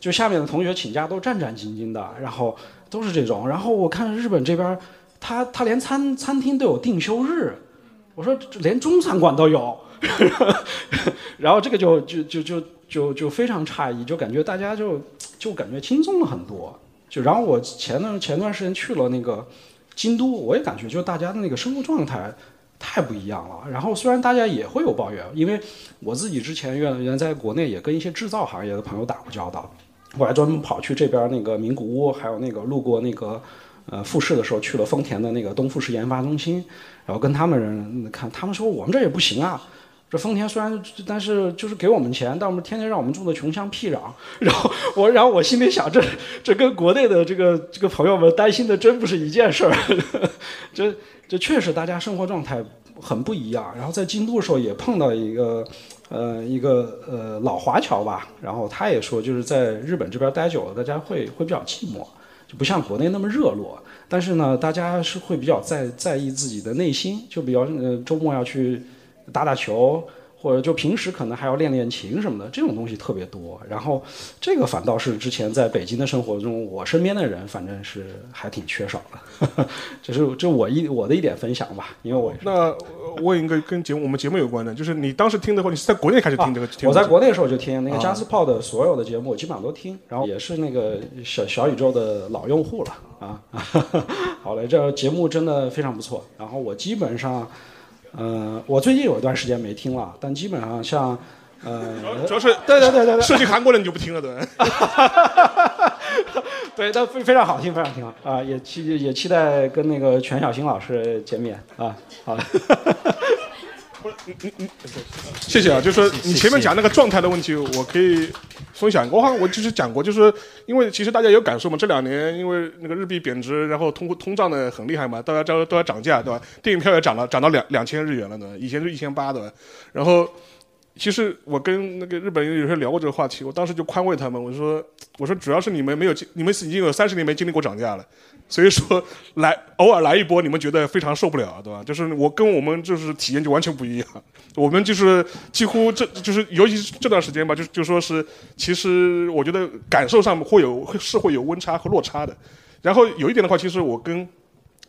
就下面的同学请假都战战兢兢的，然后都是这种，然后我看日本这边，他他连餐餐厅都有定休日，我说连中餐馆都有，然后这个就就就就就就非常诧异，就感觉大家就。就感觉轻松了很多，就然后我前段前段时间去了那个京都，我也感觉就大家的那个生活状态太不一样了。然后虽然大家也会有抱怨，因为我自己之前原原在国内也跟一些制造行业的朋友打过交道，我还专门跑去这边那个名古屋，还有那个路过那个呃富士的时候去了丰田的那个东富士研发中心，然后跟他们人看，他们说我们这也不行啊。这丰田虽然，但是就是给我们钱，但我们天天让我们住的穷乡僻壤。然后我，然后我心里想，这这跟国内的这个这个朋友们担心的真不是一件事儿。这这确实大家生活状态很不一样。然后在京都的时候也碰到一个，呃，一个呃老华侨吧。然后他也说，就是在日本这边待久了，大家会会比较寂寞，就不像国内那么热络。但是呢，大家是会比较在在意自己的内心，就比较呃周末要去。打打球，或者就平时可能还要练练琴什么的，这种东西特别多。然后这个反倒是之前在北京的生活中，我身边的人反正是还挺缺少的。这是这我一我的一点分享吧，因为我那问一个跟节目我们节目有关的，就是你当时听的话，你是在国内开始听这个？我在国内的时候就听那个加斯炮的所有的节目，我基本上都听，然后也是那个小小宇宙的老用户了啊。好嘞，这节目真的非常不错。然后我基本上。嗯，我最近有一段时间没听了，但基本上像，呃，主要是对对对对对，涉及韩国的你就不听了，对。对，但非非常好听，非常听啊，也期也期待跟那个全小新老师见面啊，好。你你你，嗯嗯谢谢啊！就是说你前面讲那个状态的问题，我可以分享。我好像我就是讲过，就是因为其实大家有感受嘛，这两年因为那个日币贬值，然后通通胀的很厉害嘛，大家都都要涨价，对吧？电影票也涨了，涨到两两千日元了，呢？以前就一千八，对吧？然后。其实我跟那个日本人有时候聊过这个话题，我当时就宽慰他们，我说我说主要是你们没有，你们已经有三十年没经历过涨价了，所以说来偶尔来一波，你们觉得非常受不了，对吧？就是我跟我们就是体验就完全不一样，我们就是几乎这就是尤其是这段时间吧，就就说是其实我觉得感受上会有是会有温差和落差的，然后有一点的话，其实我跟。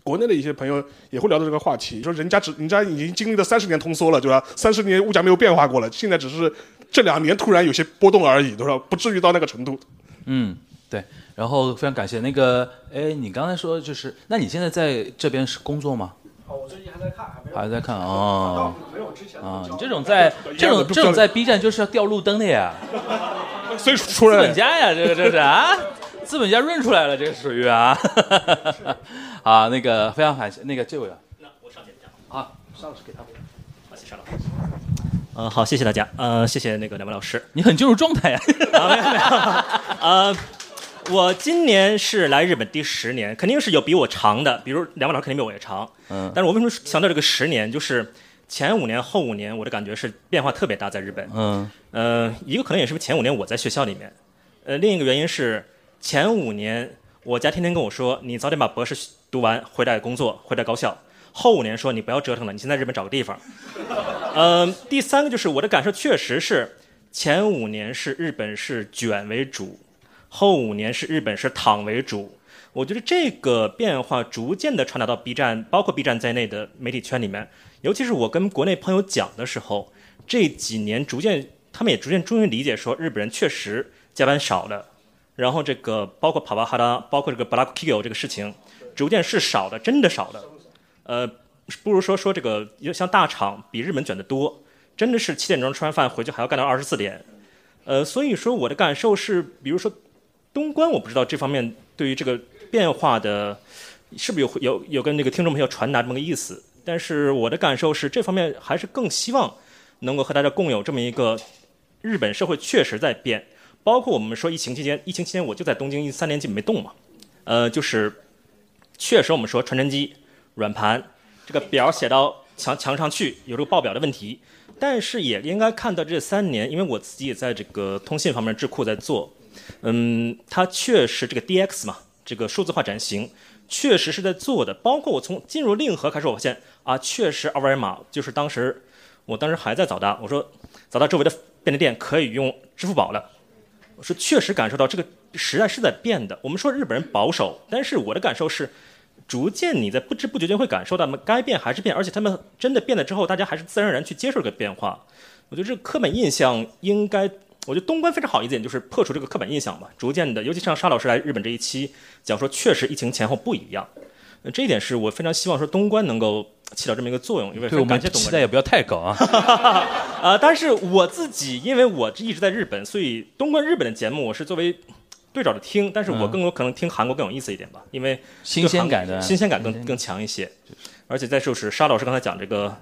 国内的一些朋友也会聊到这个话题，说人家只人家已经经历了三十年通缩了，对吧？三十年物价没有变化过了，现在只是这两年突然有些波动而已，对吧？不至于到那个程度。嗯，对。然后非常感谢那个，哎，你刚才说就是，那你现在在这边是工作吗？哦，我最近还在看，还没有。还在看啊？没有之前啊，你这种在这种这种在 B 站就是要掉路灯的呀。所以出来资本家呀，这个这是啊。资本家润出来了，这个属于啊，啊，那个非常感谢那个这位啊，那我上去讲啊，邵老师给他，好，谢谢老师。嗯，好，谢谢大家，呃，谢谢那个两位老师，你很进入状态呀，没有没有，呃，我今年是来日本第十年，肯定是有比我长的，比如两位老师肯定比我也长，嗯，但是我为什么强调这个十年，就是前五年后五年，我的感觉是变化特别大，在日本，嗯，呃，一个可能也是前五年我在学校里面，呃，另一个原因是。前五年，我家天天跟我说：“你早点把博士读完，回来工作，回来高校。”后五年说：“你不要折腾了，你先在日本找个地方。”嗯，第三个就是我的感受确实是，前五年是日本是卷为主，后五年是日本是躺为主。我觉得这个变化逐渐的传达到 B 站，包括 B 站在内的媒体圈里面，尤其是我跟国内朋友讲的时候，这几年逐渐，他们也逐渐终于理解说，日本人确实加班少了。然后这个包括帕巴哈拉，包括这个 Black Kill 这个事情，逐渐是少的，真的少的。呃，不如说说这个像大厂比日本卷得多，真的是七点钟吃完饭回去还要干到二十四点。呃，所以说我的感受是，比如说东关，我不知道这方面对于这个变化的，是不是有有有跟那个听众朋友传达这么个意思？但是我的感受是，这方面还是更希望能够和大家共有这么一个日本社会确实在变。包括我们说疫情期间，疫情期间我就在东京一三年基本没动嘛，呃，就是确实我们说传真机、软盘这个表写到墙墙上去有这个报表的问题，但是也应该看到这三年，因为我自己也在这个通信方面智库在做，嗯，它确实这个 DX 嘛，这个数字化转型确实是在做的。包括我从进入令和开始，我发现啊，确实二维码就是当时我当时还在早大，我说早大周围的便利店可以用支付宝了。我说确实感受到这个时代是在变的。我们说日本人保守，但是我的感受是，逐渐你在不知不觉间会感受到，该变还是变，而且他们真的变了之后，大家还是自然而然去接受这个变化。我觉得这个刻板印象应该，我觉得东关非常好一点，就是破除这个刻板印象嘛，逐渐的，尤其像沙老师来日本这一期讲说，确实疫情前后不一样。这一点是我非常希望说东关能够起到这么一个作用，因为对我们感谢东关。期待也不要太高啊。啊，但是我自己因为我一直在日本，所以东关日本的节目我是作为对照着听，但是我更有可能听韩国更有意思一点吧，因为新鲜感的新鲜感更更强一些。而且再就是沙老师刚才讲这个，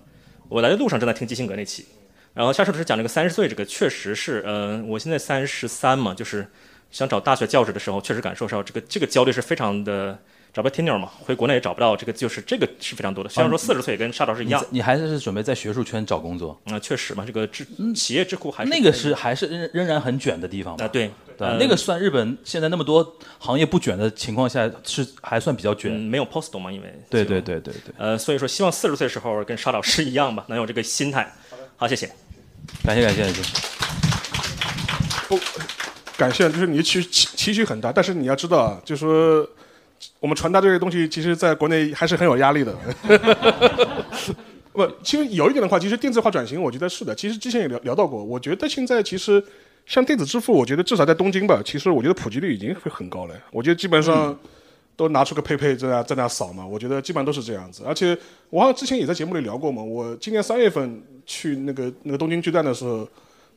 我来的路上正在听基辛格那期，然后沙老师讲这个三十岁这个确实是，嗯、我现在三十三嘛，就是想找大学教职的时候，确实感受到这个这个焦虑是非常的。找不到 tenure 嘛，回国内也找不到，这个就是这个是非常多的。虽然说四十岁跟沙老师一样，你你还是准备在学术圈找工作？啊、确实嘛，这个智企业智库还是那个是还是仍仍然很卷的地方吧啊，？对对那个算日本现在那么多行业不卷的情况下，是还算比较嗯，卷。没有 post 嘛，因为对对对对对，呃，所以说希望四十岁时候跟沙老师一样吧，能有这个心态。好，谢谢。感谢感谢感谢。不，感谢，就是你的期期期许很大，但是你要知道啊，就是说我们传达这些东西，其实在国内还是很有压力的。不，其实有一点的话，其实电子化转型，我觉得是的。其实之前也聊聊到过，我觉得现在其实像电子支付，我觉得至少在东京吧，其实我觉得普及率已经会很高了。我觉得基本上都拿出个 PayPay 在那在那扫嘛，我觉得基本上都是这样子。而且我好像之前也在节目里聊过嘛，我今年三月份去那个那个东京巨蛋的时候，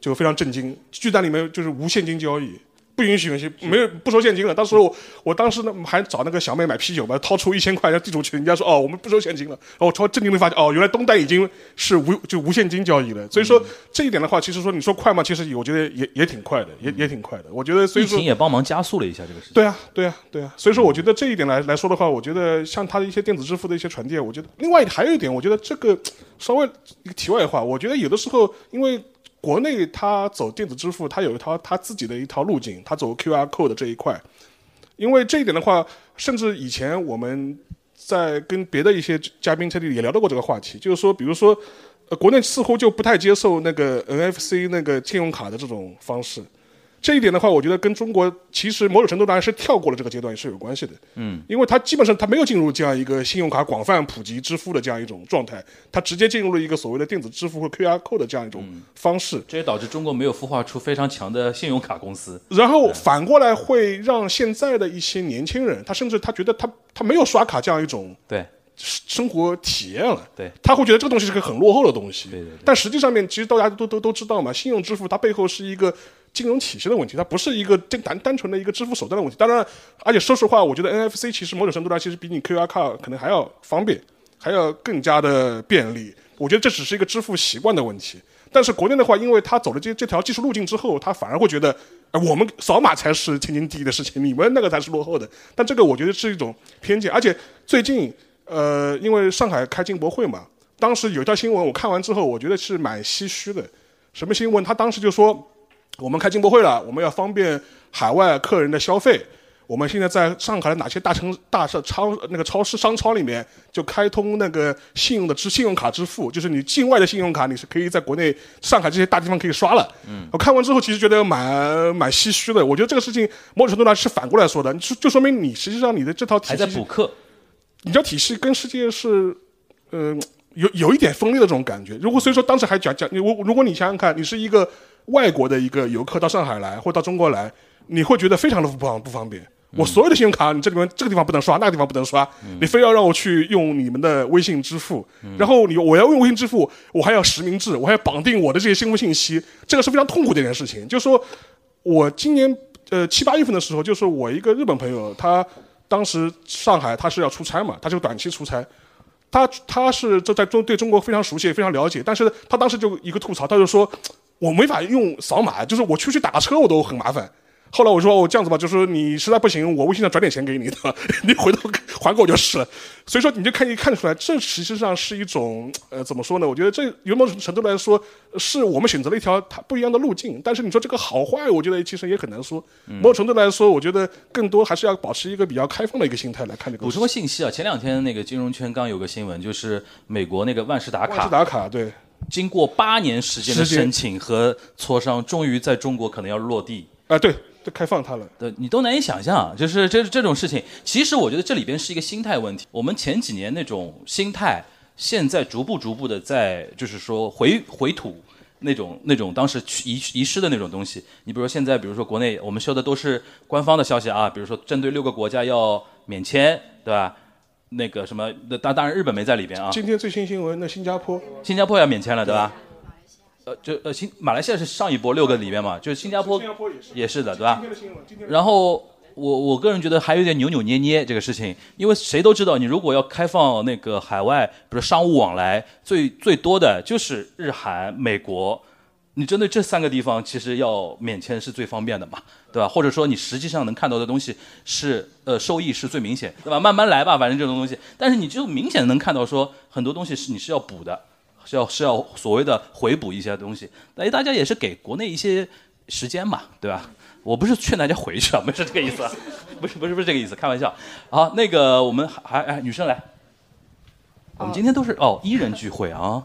就非常震惊，巨蛋里面就是无现金交易。不允许允许，没有不收现金了。当时我我当时呢还找那个小妹买啤酒嘛，掏出一千块让地主去，人家说哦我们不收现金了。然后我超震惊的发现哦原来东单已经是无就无现金交易了。所以说、这一点的话，其实说你说快吗？其实我觉得也也挺快的，也也挺快的。我觉得所以说疫情也帮忙加速了一下这个事情。对啊，对啊，对啊。所以说，我觉得这一点来来说的话，我觉得像它的一些电子支付的一些传递，我觉得另外还有一点，我觉得这个稍微一个题外话，我觉得有的时候因为国内它走电子支付，它有一套它自己的一套路径，它走 QR code 这一块。因为这一点的话，甚至以前我们在跟别的一些嘉宾这里也聊到过这个话题，就是说，比如说，呃，国内似乎就不太接受那个 NFC 那个信用卡的这种方式。这一点的话，我觉得跟中国其实某种程度上是跳过了这个阶段是有关系的。嗯，因为它基本上它没有进入这样一个信用卡广泛普及支付的这样一种状态，它直接进入了一个所谓的电子支付或 QR code 的这样一种方式。这也导致中国没有孵化出非常强的信用卡公司。然后反过来会让现在的一些年轻人，他甚至他觉得他他没有刷卡这样一种对生活体验了，对他会觉得这个东西是个很落后的东西。对对对但实际上面，其实大家都都都知道嘛，信用支付它背后是一个金融体系的问题，它不是一个单单纯的一个支付手段的问题。当然，而且说实话，我觉得 NFC 其实某种程度上其实比你 QR code 可能还要方便，还要更加的便利。我觉得这只是一个支付习惯的问题。但是国内的话，因为他走了这这条技术路径之后，他反而会觉得，呃，我们扫码才是天经地义的事情，你们那个才是落后的。但这个我觉得是一种偏见，而且最近，呃，因为上海开进博会嘛，当时有一条新闻我看完之后，我觉得是蛮唏嘘的。什么新闻？他当时就说，我们开进博会了，我们要方便海外客人的消费。我们现在在上海的哪些大城大市超那个超市商超里面就开通那个信用的支信用卡支付，就是你境外的信用卡你是可以在国内上海这些大地方可以刷了。嗯，我看完之后其实觉得蛮蛮唏嘘的。我觉得这个事情某种程度上是反过来说的，就就说明你实际上你的这套体还系在补课。你这体系跟世界是，嗯、有有一点分裂的这种感觉。如果所以说当时还讲讲，我如果你想想看，你是一个外国的一个游客到上海来或到中国来，你会觉得非常的不方不方便。我所有的信用卡，你这里面这个地方不能刷，那个地方不能刷，你非要让我去用你们的微信支付，然后你我要用微信支付，我还要实名制，我还要绑定我的这些信用信息，这个是非常痛苦的一件事情。就是说我今年呃七八月份的时候，就是我一个日本朋友，他当时上海他是要出差嘛，他就短期出差，他他是这在中对中国非常熟悉，非常了解，但是他当时就一个吐槽，他就说我没法用扫码，就是我出去打个车我都很麻烦。后来我说我这样子吧，就是你实在不行，我微信上转点钱给你的，你回头还给我就是了。所以说你就可以看得出来，这实际上是一种呃怎么说呢？我觉得这有某种程度来说，是我们选择了一条它不一样的路径。但是你说这个好坏，我觉得其实也很难说。某种程度来说，我觉得更多还是要保持一个比较开放的一个心态来看这个。补充个信息啊，前两天那个金融圈刚有个新闻，就是美国那个万事达卡，万事达卡对，经过八年时间的申请和磋商，终于在中国可能要落地。啊，对。就开放它了，对你都难以想象，就是这这种事情。其实我觉得这里边是一个心态问题。我们前几年那种心态，现在逐步逐步的在就是说回回吐那种那种当时遗遗失的那种东西。你比如说现在，比如说国内我们修的都是官方的消息啊，比如说针对六个国家要免签，对吧？那个什么，那当当然日本没在里边啊。今天最新新闻，那新加坡，新加坡要免签了，对吧？呃，就呃新马来西亚是上一波六个里面嘛，就是新加坡也是的，对吧？然后我我个人觉得还有点扭扭捏捏这个事情，因为谁都知道，你如果要开放那个海外，比如商务往来，最最多的就是日韩美国，你针对这三个地方，其实要免签是最方便的嘛，对吧？或者说你实际上能看到的东西是呃收益是最明显，对吧？慢慢来吧，反正这种东西，但是你就明显能看到说很多东西是你是要补的。是要是要所谓的回补一些东西，哎，大家也是给国内一些时间嘛，对吧？我不是劝大家回去啊，不是这个意思，不是不是不是这个意思，开玩笑。好，那个我们还哎，女生来，我们今天都是哦，一人聚会啊。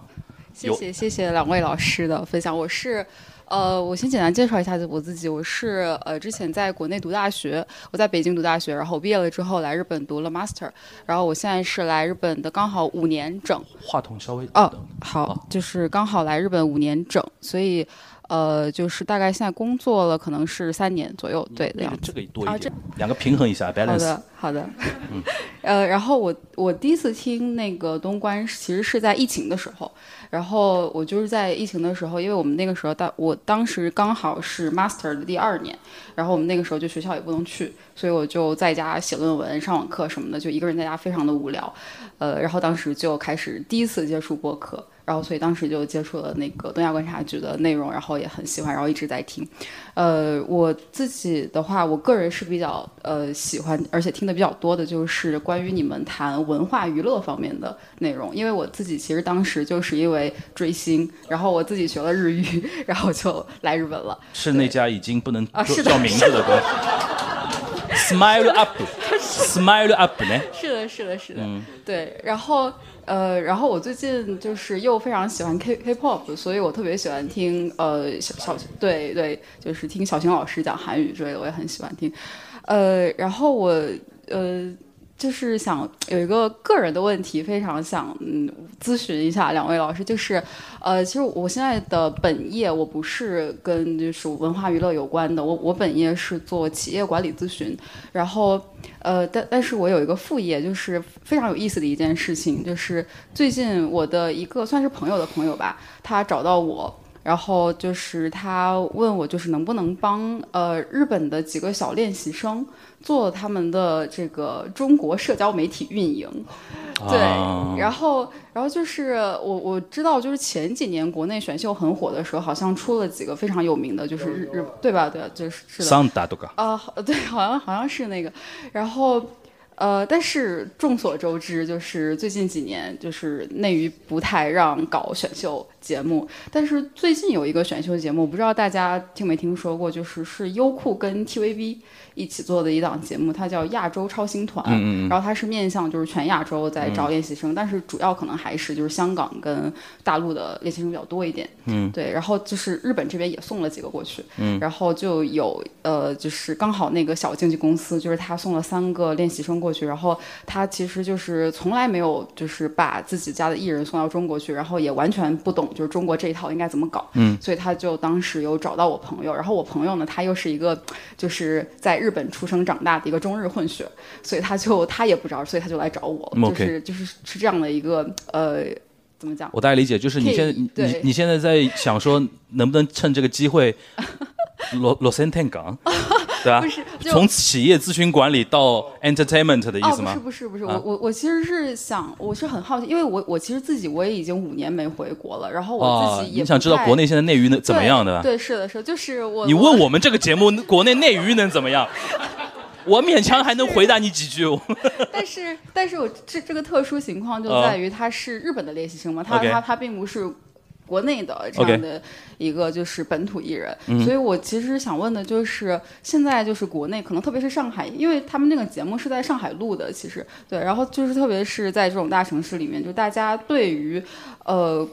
谢谢谢谢两位老师的分享，我是。呃，我先简单介绍一下我自己。我是呃，之前在国内读大学，我在北京读大学，然后毕业了之后来日本读了 master，然后我现在是来日本的，刚好五年整。话筒稍微哦，好，就是刚好来日本五年整，所以呃，就是大概现在工作了，可能是三年左右，对的样子。这个多一点，两个平衡一下，balance。好的，好的。嗯，呃，然后我我第一次听那个东关，其实是在疫情的时候。然后我就是在疫情的时候，因为我们那个时候当我当时刚好是 master 的第二年，然后我们那个时候就学校也不能去，所以我就在家写论文、上网课什么的，就一个人在家非常的无聊，呃，然后当时就开始第一次接触播客。然后，所以当时就接触了那个东亚观察局的内容，然后也很喜欢，然后一直在听。呃，我自己的话，我个人是比较呃喜欢，而且听的比较多的，就是关于你们谈文化娱乐方面的内容。因为我自己其实当时就是因为追星，然后我自己学了日语，然后就来日本了。是那家已经不能叫名字的公司。Smile Up，Smile Up 呢？是的，是的，是的。对，然后。呃，然后我最近就是又非常喜欢 K K pop，所以我特别喜欢听呃小小对对，就是听小熊老师讲韩语之类的，我也很喜欢听。呃，然后我呃。就是想有一个个人的问题，非常想嗯咨询一下两位老师，就是，呃，其实我现在的本业我不是跟就是文化娱乐有关的，我我本业是做企业管理咨询，然后，呃，但但是我有一个副业，就是非常有意思的一件事情，就是最近我的一个算是朋友的朋友吧，他找到我。然后就是他问我，就是能不能帮呃日本的几个小练习生做他们的这个中国社交媒体运营，对，然后然后就是我我知道，就是前几年国内选秀很火的时候，好像出了几个非常有名的，就是日日对吧？对，就是是的。啊，对，好像好像是那个，然后。呃，但是众所周知，就是最近几年，就是内娱不太让搞选秀节目。但是最近有一个选秀节目，我不知道大家听没听说过，就是是优酷跟 TVB。一起做的一档节目，它叫亚洲超星团，然后它是面向就是全亚洲在招练习生，但是主要可能还是就是香港跟大陆的练习生比较多一点。嗯，对，然后就是日本这边也送了几个过去，嗯，然后就有呃，就是刚好那个小经纪公司，就是他送了三个练习生过去，然后他其实就是从来没有就是把自己家的艺人送到中国去，然后也完全不懂就是中国这一套应该怎么搞，嗯，所以他就当时有找到我朋友，然后我朋友呢，他又是一个就是在日。本出生长大的一个中日混血，所以他就他也不知道，所以他就来找我，就是就是是这样的一个呃，怎么讲？我大概理解，就是你现在你你现在在想说，能不能趁这个机会，罗罗森天港？对啊？不是从企业咨询管理到 entertainment 的意哦，思吗？不是不是不是，啊我我我其实是想，我是很好奇，因为我我其实自己我也已经五年没回国了，然后我哦自己也你想知道国内现在内娱能怎么样的吧？对，是的，是的，就是我你问我们这个节目国内内娱能怎么样？我勉强还能回答你几句。但是，但是我这这个特殊情况就在于他是日本的练习生嘛，他他他并不是国内的这样的一个就是本土艺人。所以我其实想问的就是，现在就是国内可能特别是上海，因为他们那个节目是在上海录的，其实。对，然后就是特别是在这种大城市里面，就大家对于呃。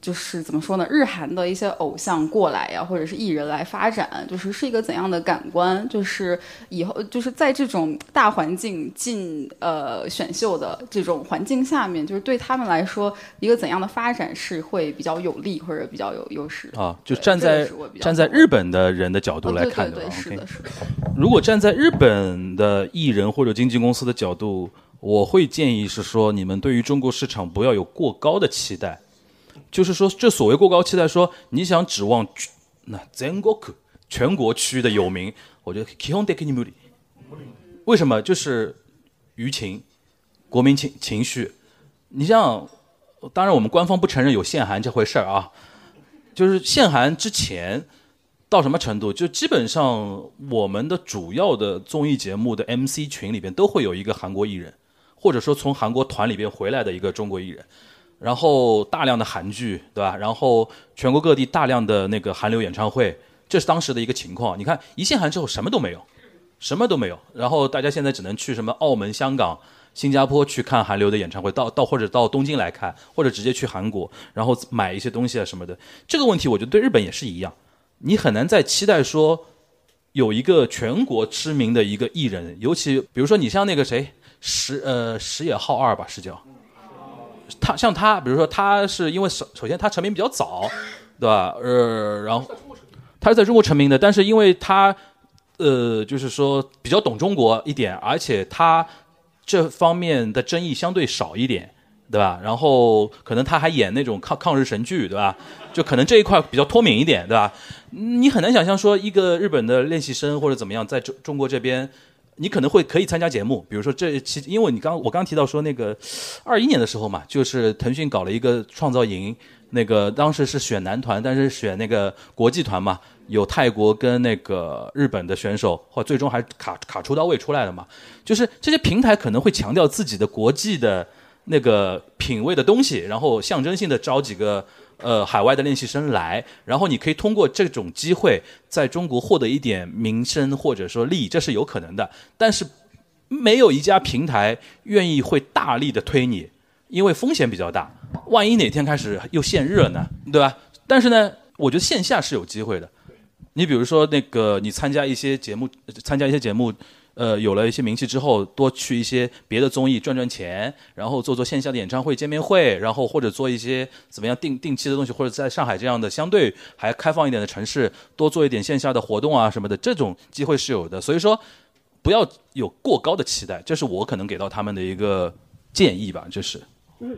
就是怎么说呢？日韩的一些偶像过来呀，或者是艺人来发展，就是是一个怎样的感官？就是以后就是在这种大环境进呃选秀的这种环境下面，就是对他们来说，一个怎样的发展是会比较有利或者比较有优势？啊，就站在站在日本的人的角度哦来看吧对对对，是的，是的。如果站在日本的艺人或者经纪公司的角度，我会建议是说，你们对于中国市场不要有过高的期待。就是说，这所谓过高期待，说你想指望那全国区全国区的有名，我觉得基本的に無理。为什么？就是舆情、国民情情绪。你像，当然我们官方不承认有限韩这回事儿啊，就是限韩之前到什么程度？就基本上我们的主要的综艺节目的 MC 群里边都会有一个韩国艺人，或者说从韩国团里边回来的一个中国艺人，然后大量的韩剧，对吧？然后全国各地大量的那个韩流演唱会，这是当时的一个情况。你看一线韩之后什么都没有，什么都没有，然后大家现在只能去什么澳门、香港。新加坡去看韩流的演唱会，到到或者到东京来看，或者直接去韩国，然后买一些东西啊什么的。这个问题，我觉得对日本也是一样。你很难再期待说有一个全国知名的一个艺人，尤其比如说你像那个谁石呃石野浩二吧是叫，他像他，比如说他是因为首首先他成名比较早，对吧？呃，然后他是在中国成名的，但是因为他呃就是说比较懂中国一点，而且他这方面的争议相对少一点。对吧？然后可能他还演那种抗抗日神剧，对吧？就可能这一块比较脱敏一点，对吧？你很难想象说一个日本的练习生或者怎么样，在中中国这边，你可能会可以参加节目，比如说这一期，因为你刚我刚提到说那个二一年的时候嘛，就是腾讯搞了一个创造营，那个当时是选男团，但是选那个国际团嘛，有泰国跟那个日本的选手，或最终还卡卡出道位出来了嘛，就是这些平台可能会强调自己的国际的。那个品味的东西，然后象征性的招几个呃海外的练习生来，然后你可以通过这种机会在中国获得一点名声或者说利益，这是有可能的。但是没有一家平台愿意会大力的推你，因为风险比较大，万一哪天开始又限日了呢，对吧？但是呢，我觉得线下是有机会的。你比如说那个你参加一些节目，参加一些节目。呃，有了一些名气之后，多去一些别的综艺赚赚钱，然后做做线下的演唱会、见面会，然后或者做一些怎么样定定期的东西，或者在上海这样的相对还开放一点的城市，多做一点线下的活动啊什么的，这种机会是有的。所以说，不要有过高的期待，这是我可能给到他们的一个建议吧。就是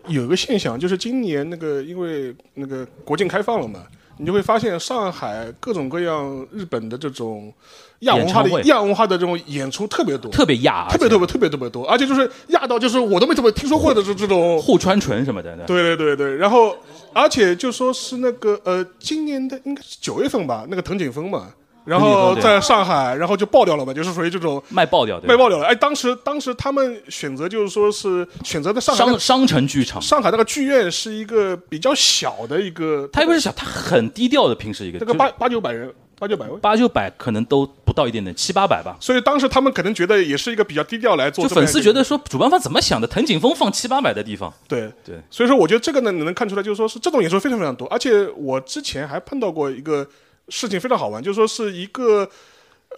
有一个现象，就是今年那个因为那个国境开放了嘛，你就会发现上海各种各样日本的这种。亚文化的亚文化的这种演出特别多，特别亚，特别特别特别特别多，而且就是亚到就是我都没怎么听说过的这这种户川纯什么的。对对对对，然后而且就说是那个呃，今年的应该是九月份吧，那个藤井风嘛，然后在上海，然后就爆掉了嘛，就是属于这种卖爆掉，卖爆掉了。哎，当时当时他们选择就是说是选择在上海商商城剧场，上海那个剧院是一个比较小的一个，它也不是小，它很低调的，平时一个那个八八九百人。八九百位，八九百可能都不到一点点，七八百吧。所以当时他们可能觉得也是一个比较低调来做。就粉丝觉得说，主办方怎么想的？藤井风放七八百的地方。对对，所以说我觉得这个呢，你能看出来，就是说是这种演出非常非常多。而且我之前还碰到过一个事情非常好玩，就是说是一个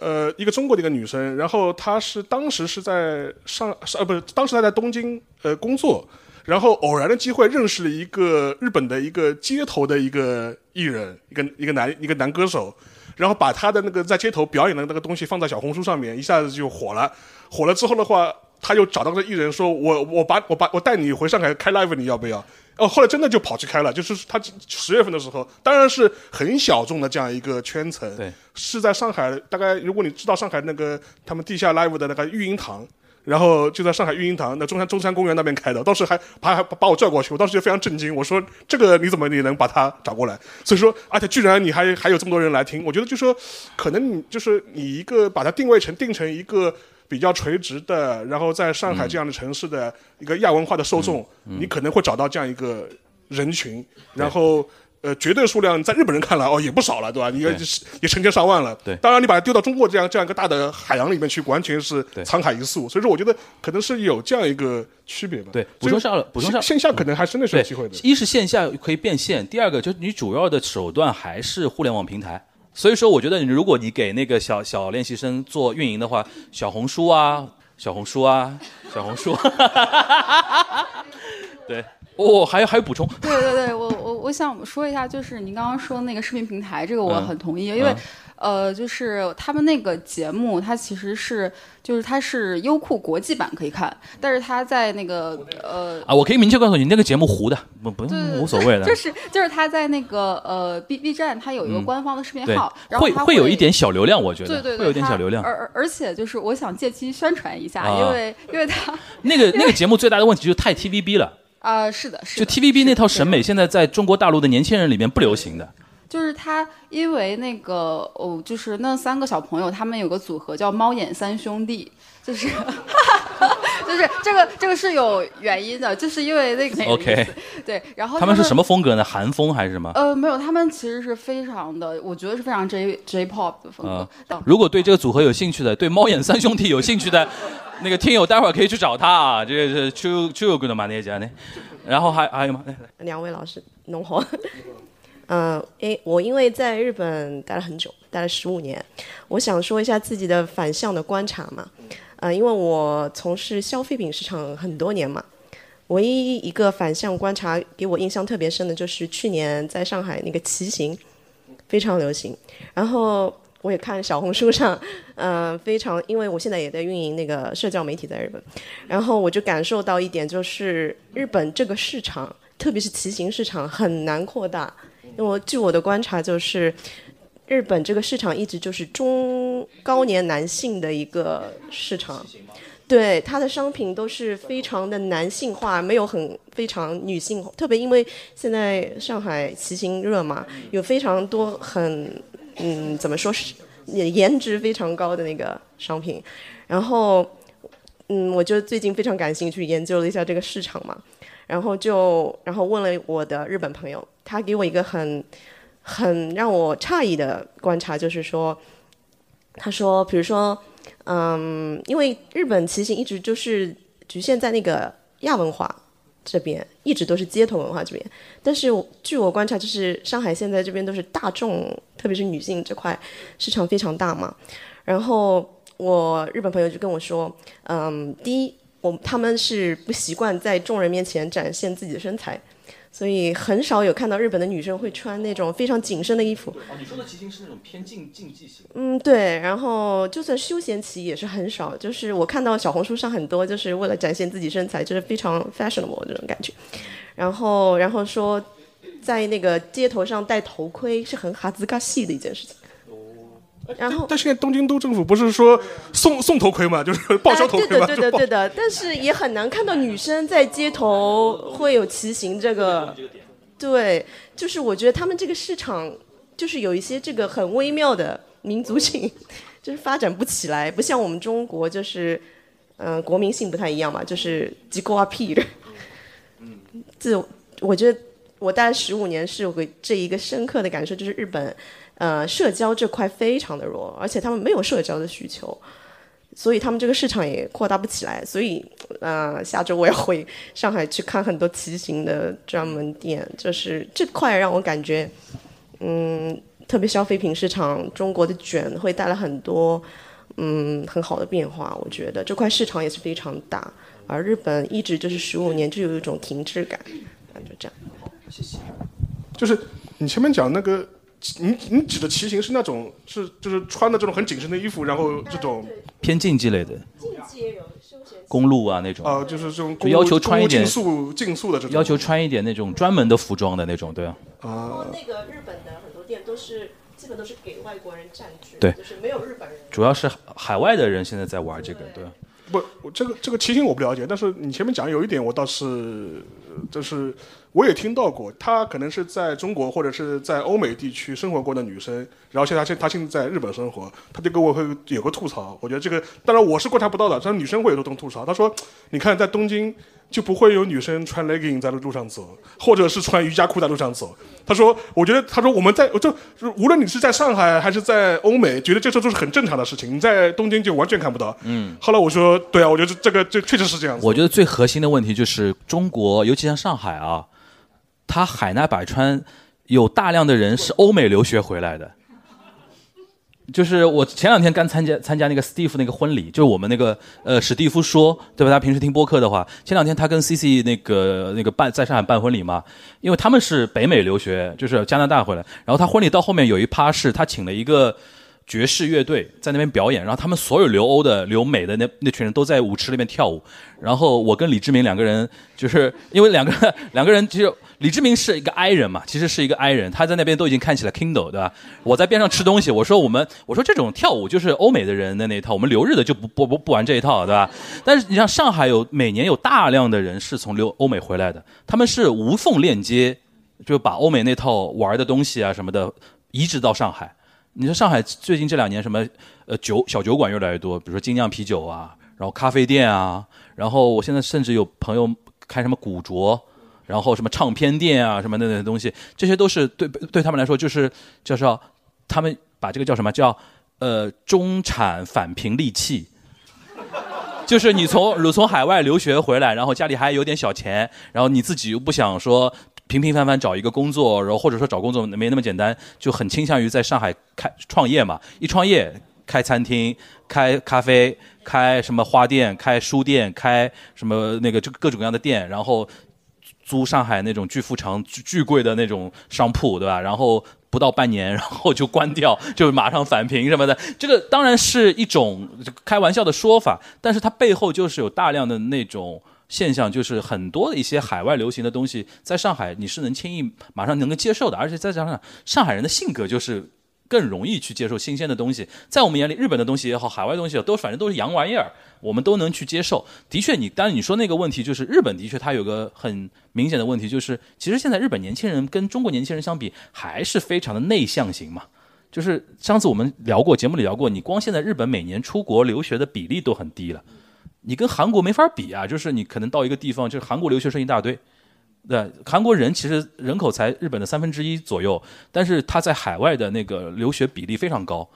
呃一个中国的一个女生，然后她是当时是在上呃不是当时她在东京呃工作，然后偶然的机会认识了一个日本的一个街头的一个艺人，一个一个男一个男歌手。然后把他的那个在街头表演的那个东西放在小红书上面，一下子就火了。火了之后的话，他又找到个艺人说：“我我把我把我带你回上海开 live，你要不要？”哦，后来真的就跑去开了，就是他十月份的时候，当然是很小众的这样一个圈层，对，是在上海，大概如果你知道上海那个他们地下 live 的那个育婴堂。然后就在上海育婴堂，那中山中山公园那边开的，当时还把还把我叫过去，我当时就非常震惊，我说这个你怎么你能把他找过来？所以说，而且居然你还还有这么多人来听，我觉得就说可能你就是你一个把它定位成定成一个比较垂直的，然后在上海这样的城市的一个亚文化的受众，你可能会找到这样一个人群，然后。呃，绝对数量在日本人看来哦也不少了，对吧？你也也成千上万了。对，当然你把它丢到中国这样这样一个大的海洋里面去，完全是沧海一粟。所以说，我觉得可能是有这样一个区别吧。对，补充上了，补充上，线下可能还真的是有机会的。一是线下可以变现，第二个就是你主要的手段还是互联网平台。所以说，我觉得如果你给那个小小练习生做运营的话，小红书啊，小红书啊，小红书，对。哦，还有还有补充？对对对，我我我想说一下，就是您刚刚说那个视频平台，这个我很同意，因为呃，就是他们那个节目，它其实是就是它是优酷国际版可以看，但是它在那个呃啊，我可以明确告诉你，那个节目糊的，不不用无所谓的，就是就是它在那个呃 B B 站，它有一个官方的视频号，然后会会有一点小流量，我觉得对对会有点小流量，而而而且就是我想借机宣传一下，因为因为它那个那个节目最大的问题就是太 T V B 了。啊，是的，是就 TVB 那套审美，现在在中国大陆的年轻人里面不流行的。就是他，因为那个哦，就是那三个小朋友，他们有个组合叫猫眼三兄弟，就是，就是这个这个是有原因的，就是因为那个 OK，对，然后他们是什么风格呢？韩风还是什么？呃，没有，他们其实是非常的，我觉得是非常 J J Pop 的风格。如果对这个组合有兴趣的，对猫眼三兄弟有兴趣的。那个听友待会儿可以去找他啊，这个是秋秋哥的马内加呢，然后还还有吗？两位老师，农活，嗯，诶，我因为在日本待了很久，待了十五年，我想说一下自己的反向的观察嘛，呃，因为我从事消费品市场很多年嘛，唯一一个反向观察给我印象特别深的就是去年在上海那个骑行非常流行，然后。我也看小红书上，嗯，非常，因为我现在也在运营那个社交媒体在日本，然后我就感受到一点，就是日本这个市场，特别是骑行市场很难扩大。因为据我的观察，就是日本这个市场一直就是中高年男性的一个市场，对它的商品都是非常的男性化，没有很非常女性。特别因为现在上海骑行热嘛，有非常多很。嗯，怎么说是颜值非常高的那个商品，然后嗯，我就最近非常感兴趣研究了一下这个市场嘛，然后就然后问了我的日本朋友，他给我一个很很让我诧异的观察，就是说，他说，比如说，嗯，因为日本骑行一直就是局限在那个亚文化。这边一直都是街头文化这边，但是据我观察，就是上海现在这边都是大众，特别是女性这块市场非常大嘛。然后我日本朋友就跟我说，嗯，第一，我他们是不习惯在众人面前展现自己的身材。所以很少有看到日本的女生会穿那种非常紧身的衣服。哦，你说的骑行是那种偏竞竞技型。嗯，对。然后就算休闲骑也是很少，就是我看到小红书上很多，就是为了展现自己身材，就是非常 fashionable 这种感觉。然后，然后说在那个街头上戴头盔是很哈兹嘎系的一件事情。然后，但现在东京都政府不是说送送头盔嘛，就是 报销头盔嘛，对的，对的，对的。但是也很难看到女生在街头会有骑行这个。对，就是我觉得他们这个市场就是有一些这个很微妙的民族性，就是发展不起来，不像我们中国，就是嗯，国民性不太一样嘛，就是机构啊屁的。嗯，这我觉得我待了十五年是有个这一个深刻的感受，就是日本。呃，社交这块非常的弱，而且他们没有社交的需求，所以他们这个市场也扩大不起来。所以，呃，下周我要回上海去看很多骑行的专门店，就是这块让我感觉，嗯，特别消费品市场，中国的卷会带来很多，嗯，很好的变化。我觉得这块市场也是非常大，而日本一直就是十五年就有一种停滞感，就这样。好，谢谢。就是你前面讲那个。你你指的骑行是那种是就是穿的这种很紧身的衣服，然后这种偏竞技类的。竞技也有，是公路啊那种。啊，就是这种就要求穿一点竞速竞速的这种。要求穿一点那种专门的服装的那种，对啊。啊。那个日本的很多店都是基本都是给外国人占据，对，就是没有日本人。主要是海外的人现在在玩这个，对。不，我这个这个骑行我不了解，但是你前面讲有一点我倒是，就是我也听到过，她可能是在中国或者是在欧美地区生活过的女生，然后现在现她现在在日本生活，她就跟我会有个吐槽，我觉得这个当然我是观察不到的，但是女生会有这种吐槽，她说，你看在东京。就不会有女生穿 legging 在路上走，或者是穿瑜伽裤在路上走。她说：“我觉得，她说我们在就无论你是在上海还是在欧美，觉得这都是很正常的事情。你在东京就完全看不到。”嗯。后来我说：“对啊，我觉得这个这确实是这样子。”我觉得最核心的问题就是中国，尤其像上海啊，它海纳百川，有大量的人是欧美留学回来的。就是我前两天刚参加参加那个史蒂夫那个婚礼，就是我们那个呃史蒂夫说，对吧？他平时听播客的话，前两天他跟 C C 那个那个办在上海办婚礼嘛，因为他们是北美留学，就是加拿大回来，然后他婚礼到后面有一趴是他请了一个爵士乐队在那边表演，然后他们所有留欧的留美的那那群人都在舞池里面跳舞，然后我跟李志明两个人就是因为两个两个人就。李志明是一个 I 人嘛，其实是一个 I 人，他在那边都已经看起来 Kindle，对吧？我在边上吃东西，我说我们，我说这种跳舞就是欧美的人的那一套，我们留日的就不不不不玩这一套，对吧？但是你像上海有每年有大量的人是从留欧美回来的，他们是无缝链接，就把欧美那套玩的东西啊什么的移植到上海。你说上海最近这两年什么呃酒小酒馆越来越多，比如说精酿啤酒啊，然后咖啡店啊，然后我现在甚至有朋友开什么古着。然后什么唱片店啊，什么那些东西，这些都是对对他们来说就是叫做他们把这个叫什么叫呃中产返贫利器，就是你从如从海外留学回来，然后家里还有点小钱，然后你自己又不想说平平凡凡找一个工作，然后或者说找工作没那么简单，就很倾向于在上海开创业嘛，一创业开餐厅、开咖啡、开什么花店、开书店、开什么那个就各种各样的店，然后。租上海那种巨富长、巨巨贵的那种商铺，对吧？然后不到半年，然后就关掉，就马上返贫什么的。这个当然是一种开玩笑的说法，但是它背后就是有大量的那种现象，就是很多的一些海外流行的东西，在上海你是能轻易马上能够接受的，而且再加上上海人的性格就是。更容易去接受新鲜的东西，在我们眼里，日本的东西也好，海外东西也都反正都是洋玩意儿，我们都能去接受。的确，你当然你说那个问题，就是日本的确它有个很明显的问题，就是其实现在日本年轻人跟中国年轻人相比，还是非常的内向型嘛。就是上次我们聊过，节目里聊过，你光现在日本每年出国留学的比例都很低了，你跟韩国没法比啊。就是你可能到一个地方，就是韩国留学生一大堆。对，韩国人其实人口才日本的三分之一左右，但是他在海外的那个留学比例非常高，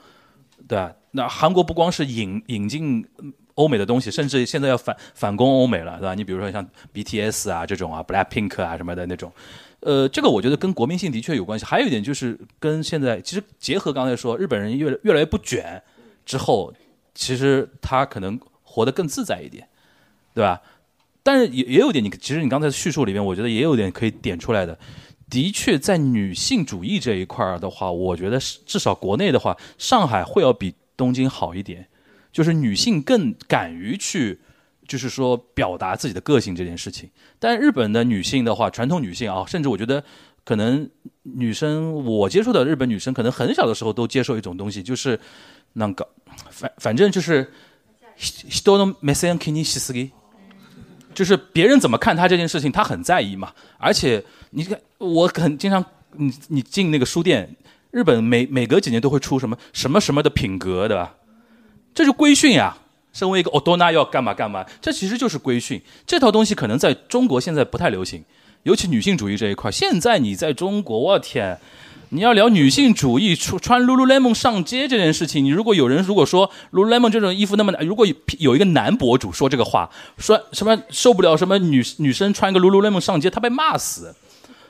对那韩国不光是引引进欧美的东西，甚至现在要反反攻欧美了，对吧？你比如说像 BTS 啊这种啊，Black Pink 啊什么的那种，呃，这个我觉得跟国民性的确有关系。还有一点就是跟现在其实结合刚才说日本人越越来越不卷之后，其实他可能活得更自在一点，对吧？但是也也有点，你其实你刚才叙述里面，我觉得也有点可以点出来的。的确，在女性主义这一块儿的话，我觉得至少国内的话，上海会要比东京好一点，就是女性更敢于去，就是说表达自己的个性这件事情。但日本的女性的话，传统女性啊，甚至我觉得可能女生我接触的日本女生，可能很小的时候都接受一种东西，就是那个反反正就是。就是别人怎么看他这件事情，他很在意嘛。而且你看，我很经常，你你进那个书店，日本每每隔几年都会出什么什么什么的品格，对吧？这就规训呀。身为一个 odona 要干嘛干嘛，这其实就是规训。这套东西可能在中国现在不太流行，尤其女性主义这一块。现在你在中国，我天！你要聊女性主义，穿穿 lululemon 上街这件事情，你如果有人如果说 lululemon 这种衣服那么难，如果有一个男博主说这个话，说什么受不了什么女女生穿个 lululemon 上街，他被骂死，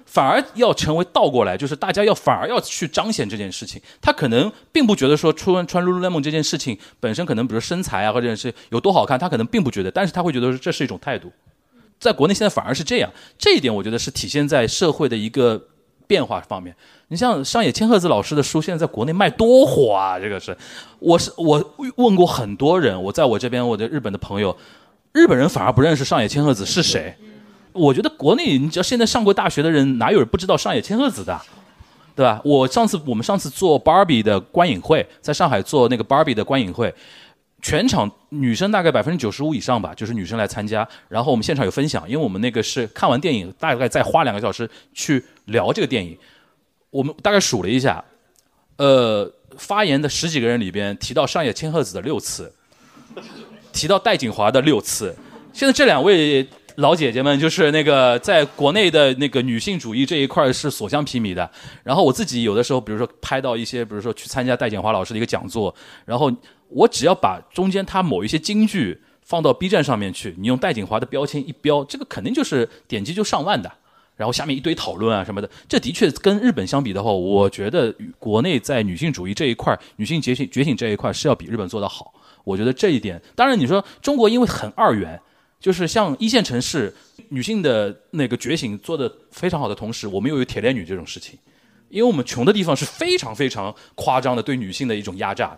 反而要成为倒过来，就是大家要反而要去彰显这件事情。他可能并不觉得说穿穿 lululemon 这件事情本身可能比如身材啊或者是有多好看，他可能并不觉得，但是他会觉得这是一种态度。在国内现在反而是这样，这一点我觉得是体现在社会的一个变化方面。你像上野千鹤子老师的书，现在在国内卖多火啊！这个是，我是我问过很多人，我在我这边我的日本的朋友，日本人反而不认识上野千鹤子是谁。我觉得国内你只要现在上过大学的人，哪有人不知道上野千鹤子的，对吧？我上次我们上次做 Barbie 的观影会，在上海做那个 Barbie 的观影会，全场女生大概百分之九十五以上吧，就是女生来参加。然后我们现场有分享，因为我们那个是看完电影，大概再花两个小时去聊这个电影。我们大概数了一下，呃，发言的十几个人里边提到上野千鹤子的六次，提到戴锦华的六次。现在这两位。老姐姐们就是那个在国内的那个女性主义这一块是所向披靡的。然后我自己有的时候，比如说拍到一些，比如说去参加戴锦华老师的一个讲座，然后我只要把中间他某一些金句放到 B 站上面去，你用戴锦华的标签一标，这个肯定就是点击就上万的。然后下面一堆讨论啊什么的，这的确跟日本相比的话，我觉得国内在女性主义这一块、女性觉醒觉醒这一块是要比日本做得好。我觉得这一点，当然你说中国因为很二元。就是像一线城市女性的那个觉醒做的非常好的同时，我们又有铁链女这种事情，因为我们穷的地方是非常非常夸张的对女性的一种压榨，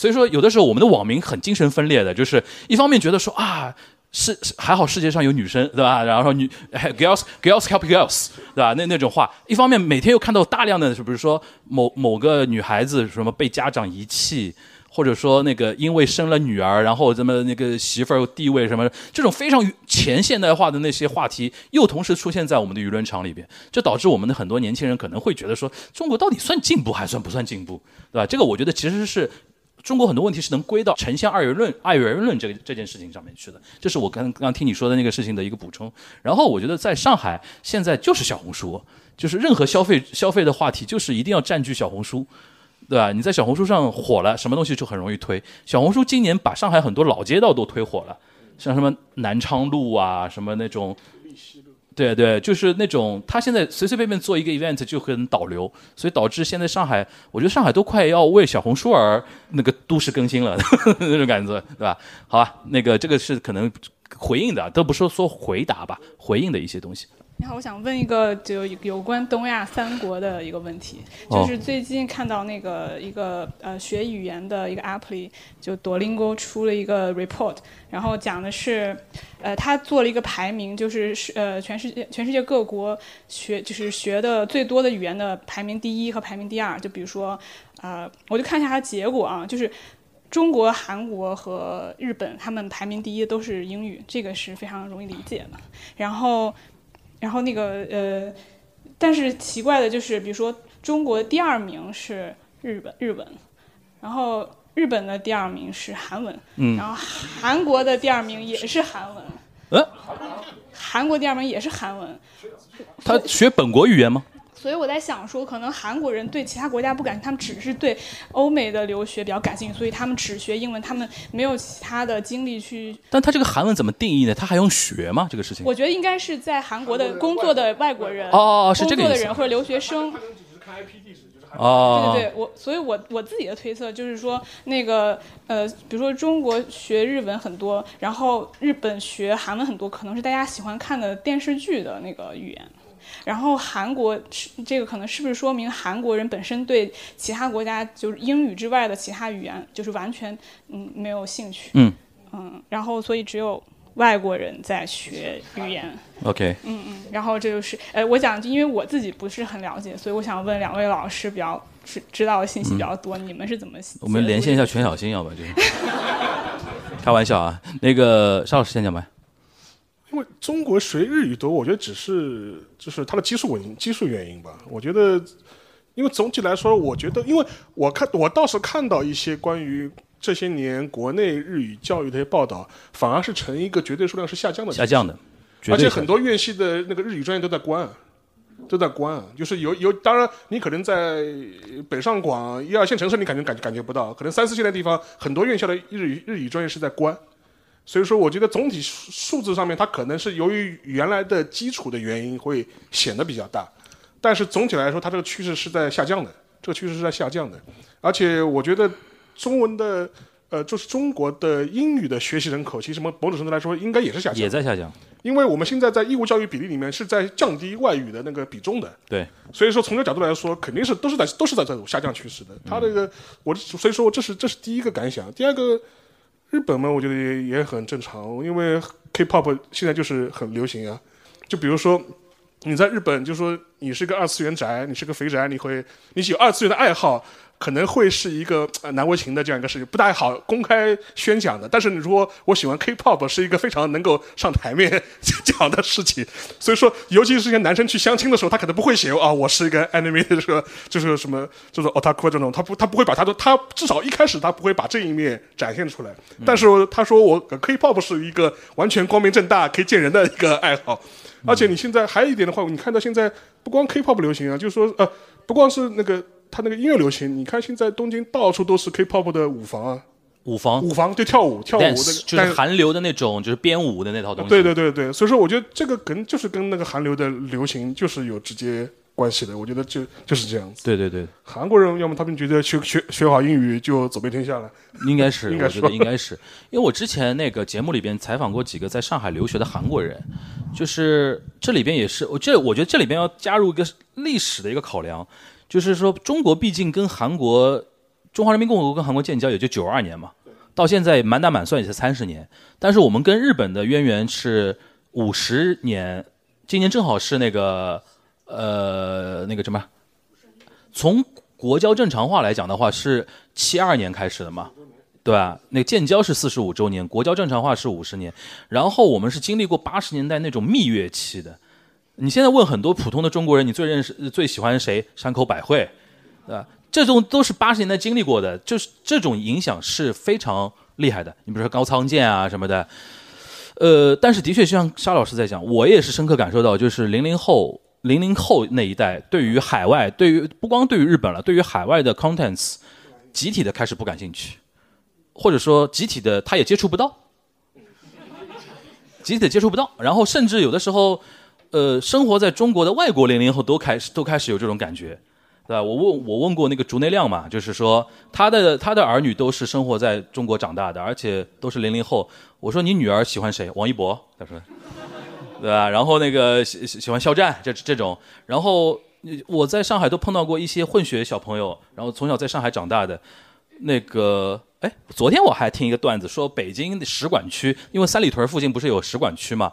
所以说有的时候我们的网民很精神分裂的，就是一方面觉得说啊是还好世界上有女生对吧，然后说女 girls girls help girls 对吧那那种话，一方面每天又看到大量的是比如说某某个女孩子什么被家长遗弃。或者说那个因为生了女儿，然后怎么那个媳妇儿地位什么，这种非常前现代化的那些话题，又同时出现在我们的舆论场里边，这导致我们的很多年轻人可能会觉得说，中国到底算进步还算不算进步，对吧？这个我觉得其实是中国很多问题是能归到呈现二元论、二元论这个这件事情上面去的。这是我刚刚听你说的那个事情的一个补充。然后我觉得在上海现在就是小红书，就是任何消费消费的话题，就是一定要占据小红书。对吧？你在小红书上火了，什么东西就很容易推。小红书今年把上海很多老街道都推火了，像什么南昌路啊，什么那种，对对，就是那种，他现在随随便便做一个 event 就很导流，所以导致现在上海，我觉得上海都快要为小红书而那个都市更新了 那种感觉，对吧？好吧，那个这个是可能回应的，都不说说回答吧，回应的一些东西。你好，我想问一个就有关东亚三国的一个问题，就是最近看到那个一个呃学语言的一个 app 里，就 Duolingo 出了一个 report，然后讲的是，呃，他做了一个排名，就是是呃全世界全世界各国学就是学的最多的语言的排名第一和排名第二，就比如说，呃，我就看一下它结果啊，就是中国、韩国和日本他们排名第一都是英语，这个是非常容易理解的，然后。然后那个呃，但是奇怪的就是，比如说中国第二名是日本日文，然后日本的第二名是韩文，嗯，然后韩国的第二名也是韩文，呃，韩国第二名也是韩文，他学本国语言吗？所以我在想说，可能韩国人对其他国家不感兴趣，他们只是对欧美的留学比较感兴趣，所以他们只学英文，他们没有其他的精力去。但他这个韩文怎么定义呢？他还用学吗？这个事情？我觉得应该是在韩国的工作的外国人哦哦哦，是这个工作的人或者留学生。哦，对对对，我所以，我我自己的推测就是说，那个呃，比如说中国学日文很多，然后日本学韩文很多，可能是大家喜欢看的电视剧的那个语言。然后韩国是这个可能是不是说明韩国人本身对其他国家就是英语之外的其他语言就是完全嗯没有兴趣？嗯。嗯然后所以只有外国人在学语言。OK 嗯嗯然后这就是呃我讲因为我自己不是很了解所以我想问两位老师比较知知道的信息比较多你们是怎么我们连线一下全小新要不就。是 开玩笑啊那个邵老师先讲吧。因为中国学日语多，我觉得只是就是它的基数原基数原因吧。我觉得，因为总体来说，我觉得，因为我看我倒是看到一些关于这些年国内日语教育的一些报道，反而是呈一个绝对数量是下降的。下降的，而且很多院系的那个日语专业都在关，都在关。就是有有，当然你可能在北上广一二线城市，你感觉感感觉不到，可能三四线的地方，很多院校的日语日语专业是在关。所以说，我觉得总体数数字上面，它可能是由于原来的基础的原因会显得比较大，但是总体来说，它这个趋势是在下降的，这个趋势是在下降的。而且我觉得中文的，呃，就是中国的英语的学习人口，其实某某种程度来说，应该也是下降，也在下降。因为我们现在在义务教育比例里面是在降低外语的那个比重的。对。所以说，从这个角度来说，肯定是都是在都是在这种下降趋势的。它这个，我所以说这是这是第一个感想。第二个。日本嘛，我觉得也也很正常，因为 K-pop 现在就是很流行啊。就比如说你在日本，就说你是个二次元宅，你是个肥宅，你会你有二次元的爱好。可能会是一个难为情的这样一个事情，不太好公开宣讲的。但是你说我喜欢 K-pop，是一个非常能够上台面讲的事情。所以说，尤其是些男生去相亲的时候，他可能不会写啊，我是一个 anime 的这个，就是什么，就是 otaku 这种，他不，他不会把他的，他至少一开始他不会把这一面展现出来。但是他说我 K-pop 是一个完全光明正大可以见人的一个爱好。而且你现在还有一点的话，你看到现在不光 K-pop 流行啊，就是说呃，不光是那个。他那个音乐流行，你看现在东京到处都是 K-pop 的舞房啊，舞房，舞房就跳舞，跳舞那个就是韩流的那种，就是编舞的那套东西。对对对对，所以说我觉得这个跟就是跟那个韩流的流行就是有直接关系的。我觉得就就是这样子。对对对，韩国人要么他们觉得学学学好英语就走遍天下了，应该是，应该是，应该是。因为我之前那个节目里边采访过几个在上海留学的韩国人，就是这里边也是，我这我觉得这里边要加入一个历史的一个考量。就是说，中国毕竟跟韩国，中华人民共和国跟韩国建交也就九二年嘛，到现在满打满算也才三十年。但是我们跟日本的渊源是五十年，今年正好是那个呃那个什么，从国交正常化来讲的话是七二年开始的嘛，对吧？那建交是四十五周年，国交正常化是五十年，然后我们是经历过八十年代那种蜜月期的。你现在问很多普通的中国人，你最认识、最喜欢谁？山口百惠，对吧？这种都是八十年代经历过的，就是这种影响是非常厉害的。你比如说高仓健啊什么的，呃，但是的确就像沙老师在讲，我也是深刻感受到，就是零零后、零零后那一代对于海外，对于不光对于日本了，对于海外的 contents，集体的开始不感兴趣，或者说集体的他也接触不到，集体的接触不到，然后甚至有的时候。呃，生活在中国的外国零零后都开始都开始有这种感觉，对吧？我问我问过那个竹内亮嘛，就是说他的他的儿女都是生活在中国长大的，而且都是零零后。我说你女儿喜欢谁？王一博，他说，对吧？然后那个喜喜欢肖战这这种。然后我在上海都碰到过一些混血小朋友，然后从小在上海长大的，那个哎，昨天我还听一个段子说北京的使馆区，因为三里屯附近不是有使馆区嘛。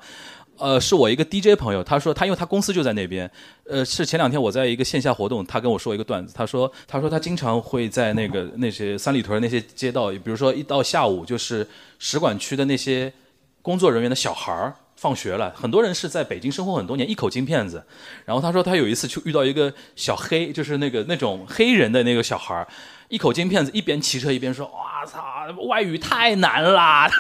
呃，是我一个 DJ 朋友，他说他因为他公司就在那边，呃，是前两天我在一个线下活动，他跟我说一个段子，他说他说他经常会在那个那些三里屯那些街道，比如说一到下午就是使馆区的那些工作人员的小孩儿放学了，很多人是在北京生活很多年，一口金片子，然后他说他有一次去遇到一个小黑，就是那个那种黑人的那个小孩儿，一口金片子，一边骑车一边说，哇操，外语太难啦。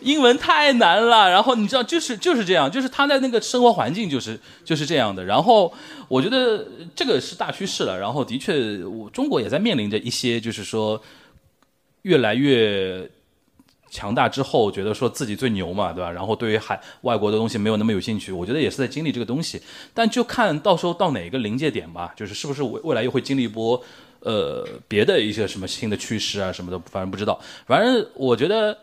英文太难了，然后你知道，就是就是这样，就是他在那个生活环境就是就是这样的。然后我觉得这个是大趋势了。然后的确，中国也在面临着一些，就是说越来越强大之后，觉得说自己最牛嘛，对吧？然后对于海外国的东西没有那么有兴趣，我觉得也是在经历这个东西。但就看到时候到哪个临界点吧，就是是不是未未来又会经历一波呃别的一些什么新的趋势啊什么的，反正不知道。反正我觉得。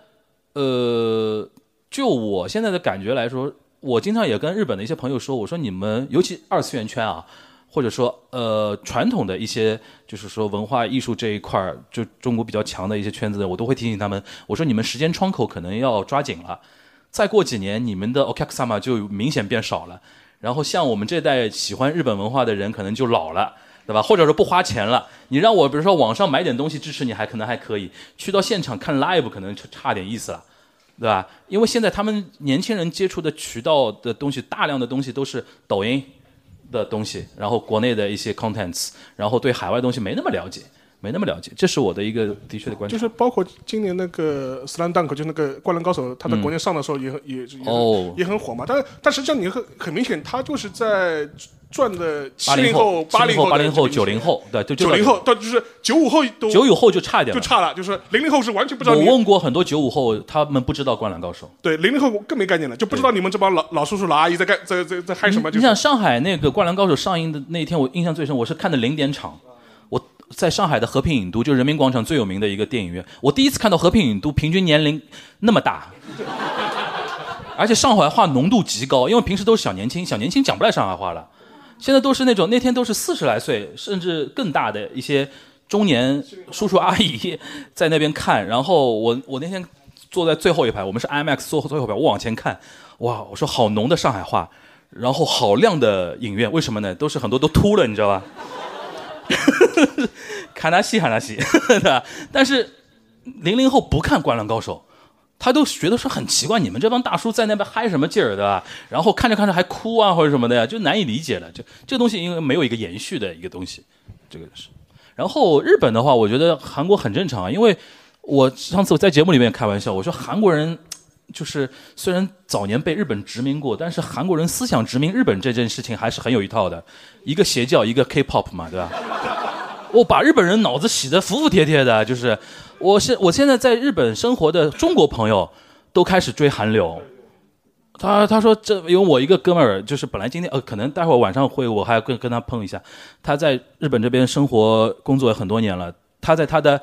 呃，就我现在的感觉来说，我经常也跟日本的一些朋友说，我说你们尤其二次元圈啊，或者说呃传统的一些就是说文化艺术这一块儿，就中国比较强的一些圈子，我都会提醒他们，我说你们时间窗口可能要抓紧了，再过几年你们的 okasama 就明显变少了，然后像我们这代喜欢日本文化的人可能就老了。对吧？或者说不花钱了，你让我比如说网上买点东西支持你，还可能还可以；去到现场看 live 可能就差点意思了，对吧？因为现在他们年轻人接触的渠道的东西，大量的东西都是抖音的东西，然后国内的一些 contents，然后对海外东西没那么了解。没那么了解，这是我的一个的确的观点。就是包括今年那个《斯兰 Dunk》，就那个《灌篮高手》，他在国内上的时候也很也也也很火嘛。但但实际上你很很明显，他就是在赚的七零后、八零后、八零后、九零后，对，就九零后到就是九五后都九五后就差一点，就差了。就是零零后是完全不知道。我问过很多九五后，他们不知道《灌篮高手》。对，零零后更没概念了，就不知道你们这帮老老叔叔、老阿姨在干在在在嗨什么。你想上海那个《灌篮高手》上映的那一天，我印象最深，我是看的零点场。在上海的和平影都，就人民广场最有名的一个电影院。我第一次看到和平影都平均年龄那么大，而且上海话浓度极高，因为平时都是小年轻，小年轻讲不来上海话了。现在都是那种那天都是四十来岁甚至更大的一些中年叔叔阿姨在那边看，然后我我那天坐在最后一排，我们是 IMAX 坐最后一排，我往前看，哇，我说好浓的上海话，然后好亮的影院，为什么呢？都是很多都秃了，你知道吧？看他戏，看他戏，对吧？但是零零后不看《灌篮高手》，他都觉得说很奇怪，你们这帮大叔在那边嗨什么劲儿，对吧？然后看着看着还哭啊，或者什么的呀，就难以理解了。就这个东西，因为没有一个延续的一个东西，这个是。然后日本的话，我觉得韩国很正常啊，因为我上次我在节目里面开玩笑，我说韩国人就是虽然早年被日本殖民过，但是韩国人思想殖民日本这件事情还是很有一套的，一个邪教，一个 K-pop 嘛，对吧？我把日本人脑子洗得服服帖帖的，就是我现我现在在日本生活的中国朋友都开始追韩流。他他说这因为我一个哥们儿，就是本来今天呃可能待会儿晚上会我还要跟跟他碰一下，他在日本这边生活工作很多年了，他在他的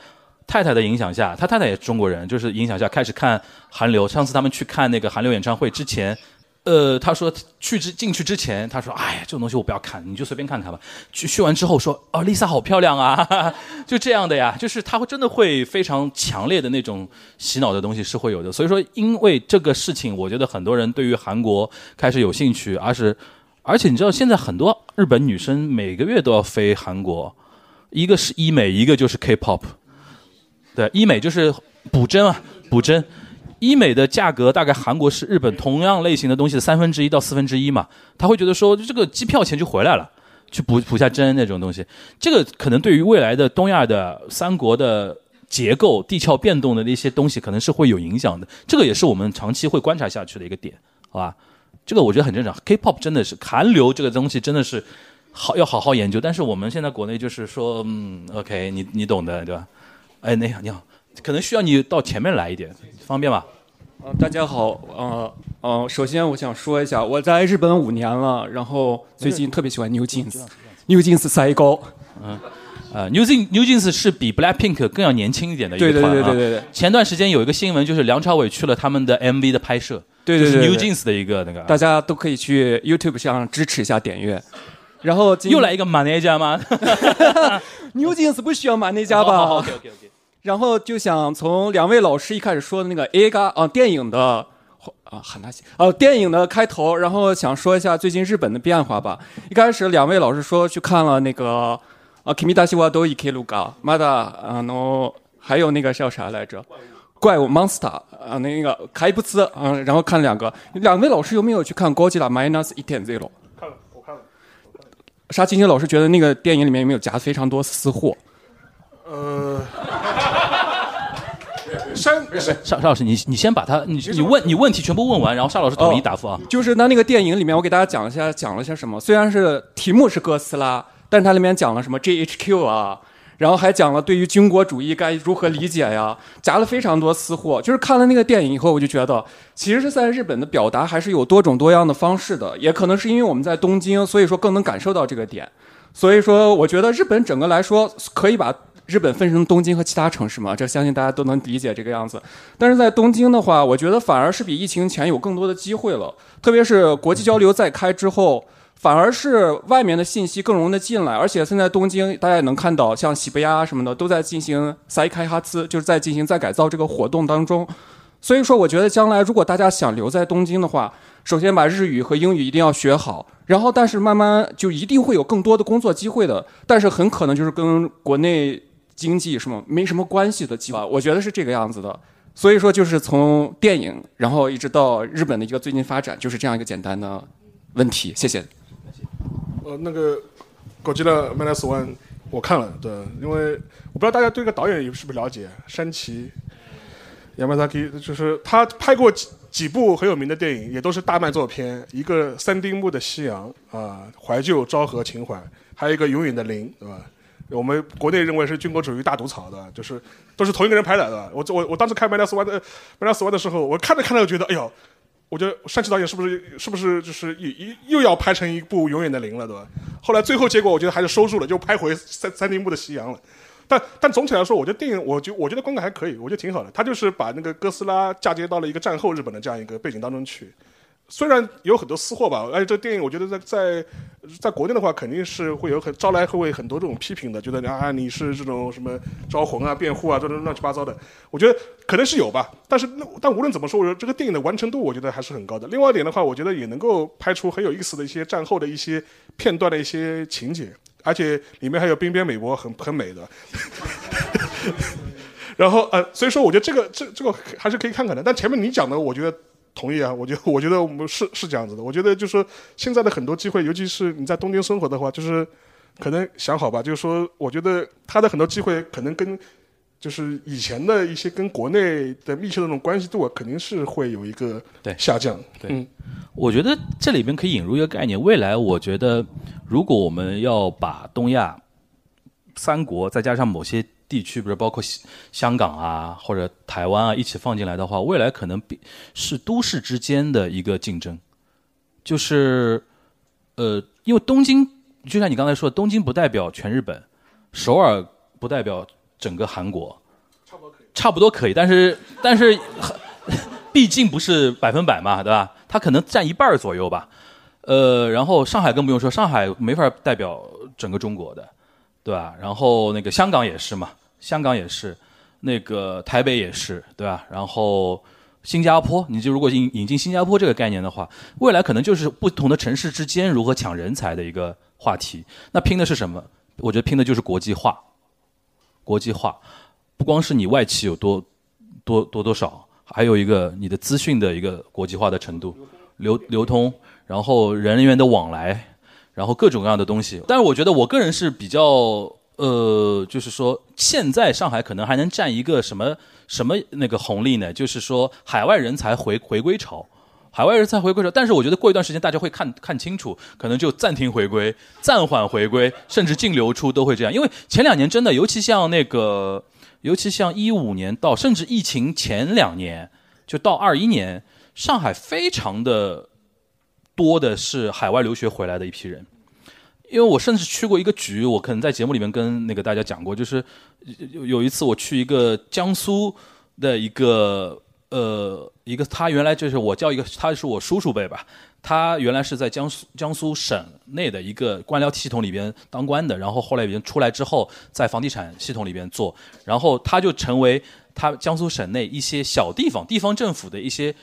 太太的影响下，他太太也是中国人，就是影响下开始看韩流。上次他们去看那个韩流演唱会之前。呃，他说去之进去之前，他说：“哎呀，这种东西我不要看，你就随便看看吧。”去去完之后说：“哦，Lisa 好漂亮啊！” 就这样的呀，就是他会真的会非常强烈的那种洗脑的东西是会有的。所以说，因为这个事情，我觉得很多人对于韩国开始有兴趣，而是而且你知道，现在很多日本女生每个月都要飞韩国，一个是医美，一个就是 K-pop。对，医美就是补针啊，补针。医美的价格大概韩国是日本同样类型的东西的三分之一到四分之一嘛，他会觉得说这个机票钱就回来了，去补补下针那种东西，这个可能对于未来的东亚的三国的结构、地壳变动的那些东西可能是会有影响的，这个也是我们长期会观察下去的一个点，好吧？这个我觉得很正常。K-pop 真的是韩流这个东西真的是好要好好研究，但是我们现在国内就是说，嗯，OK，你你懂的对吧？哎，你好，你好，可能需要你到前面来一点，方便吗？嗯，大家好，呃，呃，首先我想说一下，我在日本五年了，然后最近特别喜欢 New Jeans，New Jeans 赛高，嗯，呃，New Jeans New Jeans 是比 Black Pink 更要年轻一点的一个团啊。对对对对对。前段时间有一个新闻，就是梁朝伟去了他们的 MV 的拍摄，对对对，New Jeans 的一个那个。大家都可以去 YouTube 上支持一下点阅。然后又来一个 manager 吗？New Jeans 不需要 manager 吧？OK OK OK。然后就想从两位老师一开始说的那个 A 嘎啊电影的啊喊他哦电影的开头，然后想说一下最近日本的变化吧。一开始两位老师说去看了那个啊 Kimidashi wa do ike luga mada 啊 no 还有那个叫啥来着怪物 Monster 啊那个开布兹啊，然后看两个。两位老师有没有去看 Godzilla minus 一点 zero？看了，我看了。沙青青老师觉得那个电影里面有没有夹非常多私货？呃。山沙沙老师，你你先把他你你问你问题全部问完，然后沙老师统一答复啊。就是那那个电影里面，我给大家讲一下讲了些什么。虽然是题目是哥斯拉，但是它里面讲了什么 GHQ 啊，然后还讲了对于军国主义该如何理解呀，夹了非常多私货。就是看了那个电影以后，我就觉得，其实是在日本的表达还是有多种多样的方式的。也可能是因为我们在东京，所以说更能感受到这个点。所以说，我觉得日本整个来说可以把。日本分成东京和其他城市嘛，这相信大家都能理解这个样子。但是在东京的话，我觉得反而是比疫情前有更多的机会了。特别是国际交流再开之后，反而是外面的信息更容易的进来。而且现在东京大家也能看到，像喜贝亚什么的都在进行再开哈兹，就是在进行再改造这个活动当中。所以说，我觉得将来如果大家想留在东京的话，首先把日语和英语一定要学好。然后，但是慢慢就一定会有更多的工作机会的。但是很可能就是跟国内。经济什么没什么关系的计划，我觉得是这个样子的。所以说，就是从电影，然后一直到日本的一个最近发展，就是这样一个简单的问题。谢谢。呃，那个《g o 的 Minus One》我看了，对，因为我不知道大家对这个导演是不是了解，山崎 Yamazaki，就是他拍过几几部很有名的电影，也都是大卖作片，一个三丁目的夕阳啊，怀旧昭和情怀，还有一个永远的零，对吧？我们国内认为是军国主义大毒草的，就是都是同一个人拍的，对吧？我我我当时看《麦纳斯湾》的《麦纳斯湾》的时候，我看着看着就觉得，哎呦，我觉得山崎导演是不是是不是就是又又要拍成一部《永远的零》了，对吧？后来最后结果，我觉得还是收住了，就拍回三三丁目的夕阳了。但但总体来说，我觉得电影，我就我觉得观感还可以，我觉得挺好的。他就是把那个哥斯拉嫁接到了一个战后日本的这样一个背景当中去。虽然有很多私货吧，而且这个电影我觉得在在在国内的话，肯定是会有很招来会很多这种批评的，觉得啊你是这种什么招魂啊、辩护啊，这种乱七八糟的。我觉得可能是有吧，但是那但无论怎么说，我觉得这个电影的完成度，我觉得还是很高的。另外一点的话，我觉得也能够拍出很有意思的一些战后的一些片段的一些情节，而且里面还有冰边美国，很很美的。然后呃，所以说我觉得这个这这个还是可以看看的。但前面你讲的，我觉得。同意啊，我觉得 我觉得我们是是这样子的。我觉得就是说现在的很多机会，尤其是你在东京生活的话，就是可能想好吧，就是说我觉得他的很多机会可能跟就是以前的一些跟国内的密切的那种关系度啊，肯定是会有一个下降。对，我觉得这里边可以引入一个概念，未来我觉得如果我们要把东亚三国再加上某些。地区，比如包括香港啊，或者台湾啊，一起放进来的话，未来可能比是都市之间的一个竞争。就是，呃，因为东京，就像你刚才说，东京不代表全日本，首尔不代表整个韩国，差不多可以，差不多可以，但是，但是，毕竟不是百分百嘛，对吧？它可能占一半左右吧。呃，然后上海更不用说，上海没法代表整个中国的。对吧？然后那个香港也是嘛，香港也是，那个台北也是，对吧？然后新加坡，你就如果引引进新加坡这个概念的话，未来可能就是不同的城市之间如何抢人才的一个话题。那拼的是什么？我觉得拼的就是国际化。国际化，不光是你外企有多多多多少，还有一个你的资讯的一个国际化的程度，流流通，然后人员的往来。然后各种各样的东西，但是我觉得我个人是比较呃，就是说现在上海可能还能占一个什么什么那个红利呢？就是说海外人才回回归潮，海外人才回归潮。但是我觉得过一段时间大家会看看清楚，可能就暂停回归、暂缓回归，甚至净流出都会这样。因为前两年真的，尤其像那个，尤其像一五年到甚至疫情前两年，就到二一年，上海非常的。多的是海外留学回来的一批人，因为我甚至去过一个局，我可能在节目里面跟那个大家讲过，就是有有一次我去一个江苏的一个呃一个，他原来就是我叫一个，他是我叔叔辈吧，他原来是在江苏江苏省内的一个官僚系统里边当官的，然后后来已经出来之后，在房地产系统里边做，然后他就成为他江苏省内一些小地方地方政府的一些。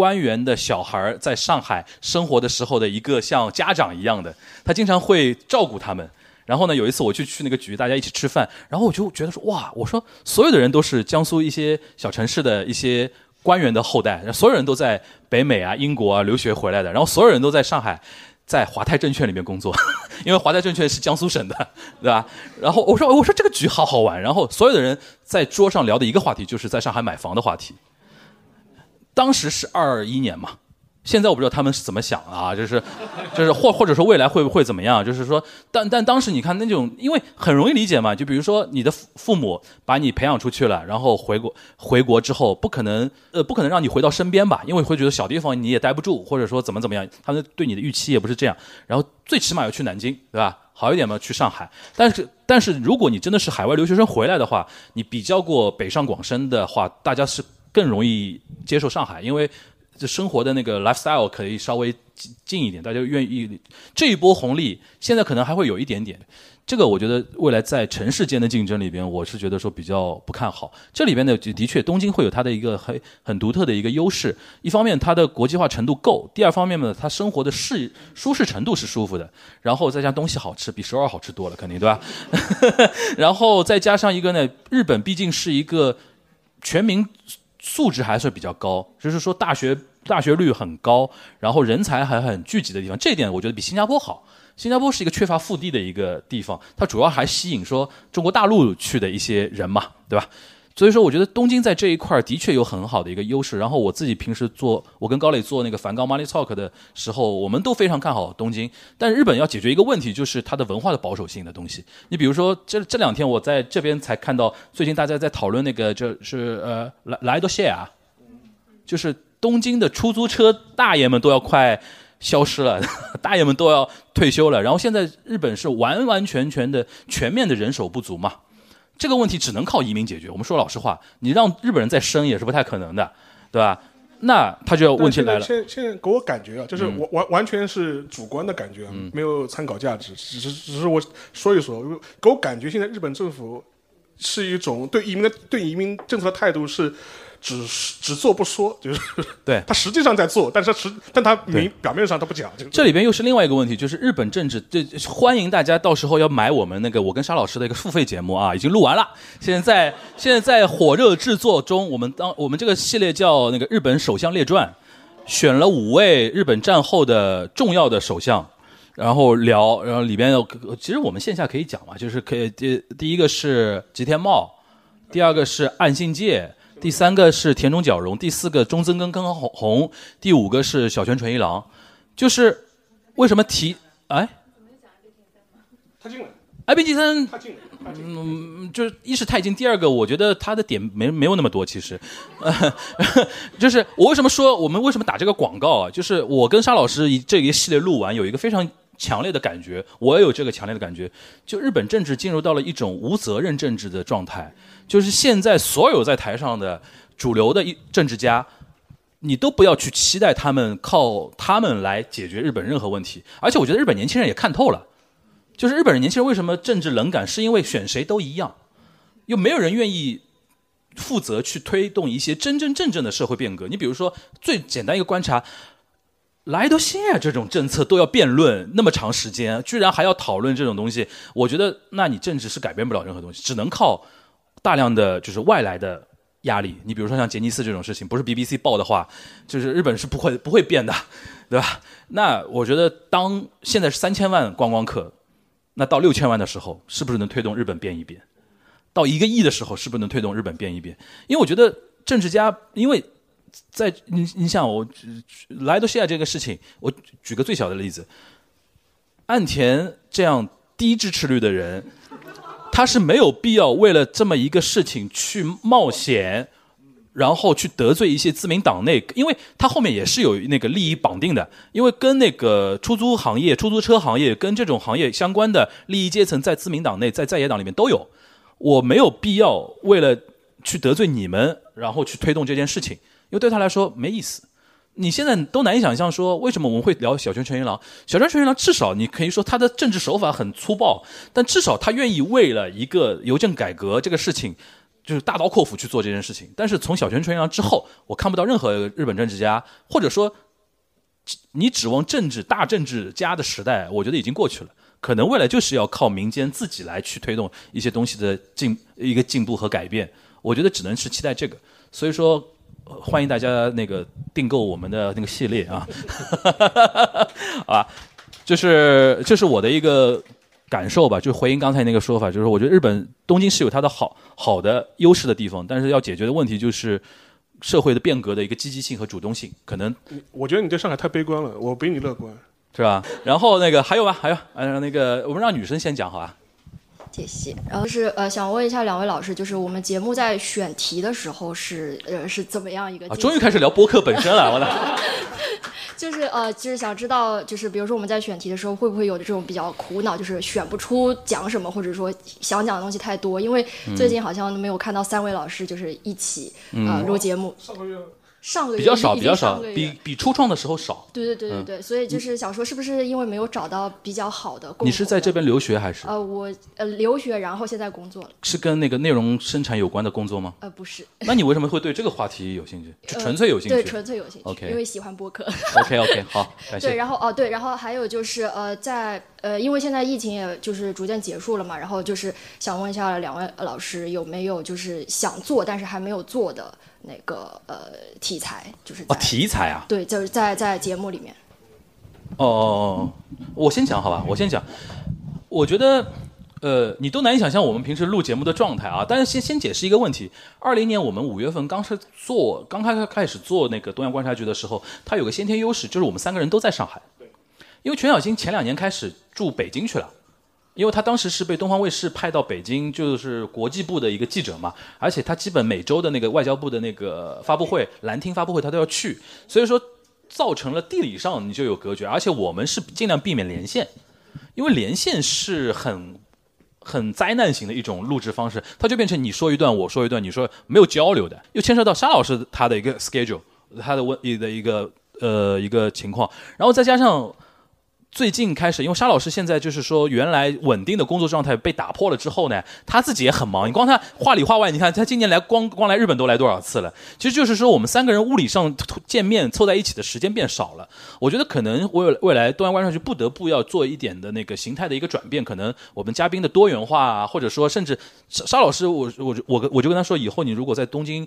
官员的小孩在上海生活的时候的一个像家长一样的，他经常会照顾他们。然后呢，有一次我去去那个局，大家一起吃饭，然后我就觉得说，哇，我说所有的人都是江苏一些小城市的一些官员的后代，所有人都在北美啊、英国啊留学回来的，然后所有人都在上海，在华泰证券里面工作，因为华泰证券是江苏省的，对吧？然后我说，我说这个局好好玩，然后所有的人在桌上聊的一个话题就是在上海买房的话题。当时是二一年嘛，现在我不知道他们是怎么想的啊，就是，就是或或者说未来会不会怎么样？就是说，但但当时你看那种，因为很容易理解嘛，就比如说你的父母把你培养出去了，然后回国回国之后，不可能呃不可能让你回到身边吧，因为会觉得小地方你也待不住，或者说怎么怎么样，他们对你的预期也不是这样。然后最起码要去南京，对吧？好一点嘛，去上海。但是但是如果你真的是海外留学生回来的话，你比较过北上广深的话，大家是。更容易接受上海，因为这生活的那个 lifestyle 可以稍微近近一点，大家愿意这一波红利，现在可能还会有一点点。这个我觉得未来在城市间的竞争里边，我是觉得说比较不看好。这里边呢，的确东京会有它的一个很很独特的一个优势。一方面它的国际化程度够，第二方面呢，它生活的适舒适程度是舒服的。然后再加东西好吃，比首尔好吃多了，肯定对吧？然后再加上一个呢，日本毕竟是一个全民。素质还是比较高，就是说大学大学率很高，然后人才还很聚集的地方，这一点我觉得比新加坡好。新加坡是一个缺乏腹地的一个地方，它主要还吸引说中国大陆去的一些人嘛，对吧？所以说，我觉得东京在这一块的确有很好的一个优势。然后我自己平时做，我跟高磊做那个梵高 Money Talk 的时候，我们都非常看好东京。但日本要解决一个问题，就是它的文化的保守性的东西。你比如说，这这两天我在这边才看到，最近大家在讨论那个，就是呃，来来多谢啊，就是东京的出租车大爷们都要快消失了，大爷们都要退休了。然后现在日本是完完全全的全面的人手不足嘛。这个问题只能靠移民解决。我们说老实话，你让日本人再生也是不太可能的，对吧？那他就要问题来了。现在现在给我感觉啊，就是我完完完全是主观的感觉，啊，没有参考价值，只是只是我说一说，给我感觉现在日本政府是一种对移民的对移民政策的态度是。只只做不说，就是对 他实际上在做，但是他实但他明表面上他不讲。这里边又是另外一个问题，就是日本政治，这欢迎大家到时候要买我们那个我跟沙老师的一个付费节目啊，已经录完了，现在在现在在火热制作中。我们当我们这个系列叫那个日本首相列传，选了五位日本战后的重要的首相，然后聊，然后里边有其实我们线下可以讲嘛，就是可以第第一个是吉田茂，第二个是岸信介。第三个是田中角荣，第四个中曾根根弘弘，第五个是小泉纯一郎，就是为什么提哎？他进来，哎，冰吉三，他进了，嗯，就是一是太近，第二个我觉得他的点没没有那么多，其实，呃，就是我为什么说我们为什么打这个广告啊？就是我跟沙老师这一系列录完，有一个非常强烈的感觉，我也有这个强烈的感觉，就日本政治进入到了一种无责任政治的状态，就是现在所有在台上的主流的一政治家。你都不要去期待他们靠他们来解决日本任何问题，而且我觉得日本年轻人也看透了，就是日本人年轻人为什么政治冷感，是因为选谁都一样，又没有人愿意负责去推动一些真真正正的社会变革。你比如说最简单一个观察，莱多西亚这种政策都要辩论那么长时间，居然还要讨论这种东西，我觉得那你政治是改变不了任何东西，只能靠大量的就是外来的。压力，你比如说像杰尼斯这种事情，不是 BBC 报的话，就是日本是不会不会变的，对吧？那我觉得，当现在是三千万观光客，那到六千万的时候，是不是能推动日本变一变？到一个亿的时候，是不是能推动日本变一变？因为我觉得政治家，因为在你你想我莱多西亚这个事情，我举个最小的例子，岸田这样低支持率的人。他是没有必要为了这么一个事情去冒险，然后去得罪一些自民党内，因为他后面也是有那个利益绑定的，因为跟那个出租行业、出租车行业跟这种行业相关的利益阶层在自民党内、在在野党里面都有。我没有必要为了去得罪你们，然后去推动这件事情，因为对他来说没意思。你现在都难以想象，说为什么我们会聊小泉纯一郎？小泉纯一郎至少你可以说他的政治手法很粗暴，但至少他愿意为了一个邮政改革这个事情，就是大刀阔斧去做这件事情。但是从小泉纯一郎之后，我看不到任何日本政治家，或者说你指望政治大政治家的时代，我觉得已经过去了。可能未来就是要靠民间自己来去推动一些东西的进一个进步和改变。我觉得只能是期待这个。所以说。欢迎大家那个订购我们的那个系列啊，好吧，就是这是我的一个感受吧，就回应刚才那个说法，就是我觉得日本东京是有它的好好的优势的地方，但是要解决的问题就是社会的变革的一个积极性和主动性，可能我觉得你对上海太悲观了，我比你乐观，是吧？然后那个还有吧，还有呃那个我们让女生先讲好吧。谢谢。然后是呃，想问一下两位老师，就是我们节目在选题的时候是呃是怎么样一个？啊，终于开始聊播客本身了，我的。就是呃，就是想知道，就是比如说我们在选题的时候，会不会有这种比较苦恼，就是选不出讲什么，或者说想讲的东西太多？因为最近好像没有看到三位老师就是一起啊、呃、录节目。上个月。上个月比较少，比较少，比比初创的时候少。对对对对对，所以就是想说，是不是因为没有找到比较好的工？你是在这边留学还是？呃，我呃留学，然后现在工作了。是跟那个内容生产有关的工作吗？呃，不是。那你为什么会对这个话题有兴趣？就 纯粹有兴趣？对，纯粹有兴趣。OK，因为喜欢播客。OK OK，好，感谢。对，然后哦对，然后还有就是呃，在呃，因为现在疫情也就是逐渐结束了嘛，然后就是想问一下两位老师有没有就是想做但是还没有做的。那个呃题材就是哦题材啊，对，就是在在节目里面。哦哦哦，我先讲好吧，我先讲。我觉得呃，你都难以想象我们平时录节目的状态啊。但是先先解释一个问题：二零年我们五月份刚是做刚开开始做那个东亚观察局的时候，它有个先天优势，就是我们三个人都在上海。因为全小新前两年开始住北京去了。因为他当时是被东方卫视派到北京，就是国际部的一个记者嘛，而且他基本每周的那个外交部的那个发布会、蓝厅发布会，他都要去，所以说造成了地理上你就有隔绝，而且我们是尽量避免连线，因为连线是很很灾难型的一种录制方式，它就变成你说一段我说一段，你说没有交流的，又牵涉到沙老师他的一个 schedule，他的问的一个呃一个情况，然后再加上。最近开始，因为沙老师现在就是说，原来稳定的工作状态被打破了之后呢，他自己也很忙。你光他话里话外，你看他今年来光光来日本都来多少次了？其实就是说，我们三个人物理上见面凑在一起的时间变少了。我觉得可能未未来东阳观上去不得不要做一点的那个形态的一个转变，可能我们嘉宾的多元化啊，或者说甚至沙沙老师，我我我我就跟他说，以后你如果在东京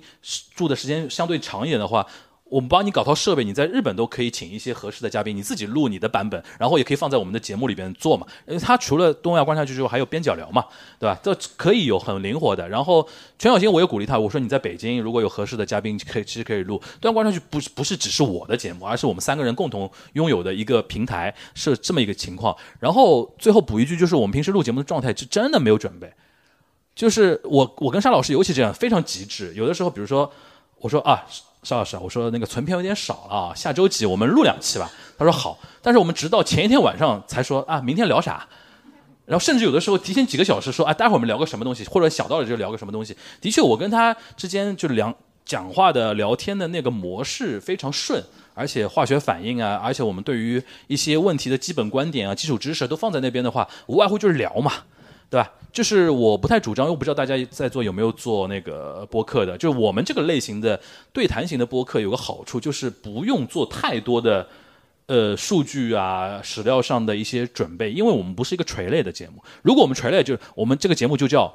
住的时间相对长一点的话。我们帮你搞套设备，你在日本都可以请一些合适的嘉宾，你自己录你的版本，然后也可以放在我们的节目里边做嘛。因为他除了东亚观察局之外，还有边角聊嘛，对吧？这可以有很灵活的。然后全小新我也鼓励他，我说你在北京如果有合适的嘉宾，可以其实可以录东亚观察局，不是不是只是我的节目，而是我们三个人共同拥有的一个平台，是这么一个情况。然后最后补一句，就是我们平时录节目的状态是真的没有准备，就是我我跟沙老师尤其这样非常极致，有的时候比如说我说啊。邵老师，我说那个存片有点少了啊，下周几我们录两期吧。他说好，但是我们直到前一天晚上才说啊，明天聊啥？然后甚至有的时候提前几个小时说啊，待会儿我们聊个什么东西，或者小到了就聊个什么东西。的确，我跟他之间就聊讲话的聊天的那个模式非常顺，而且化学反应啊，而且我们对于一些问题的基本观点啊、基础知识都放在那边的话，无外乎就是聊嘛。对吧？就是我不太主张，又不知道大家在座有没有做那个播客的。就是我们这个类型的对谈型的播客有个好处，就是不用做太多的呃数据啊、史料上的一些准备，因为我们不是一个垂类的节目。如果我们垂类，就是我们这个节目就叫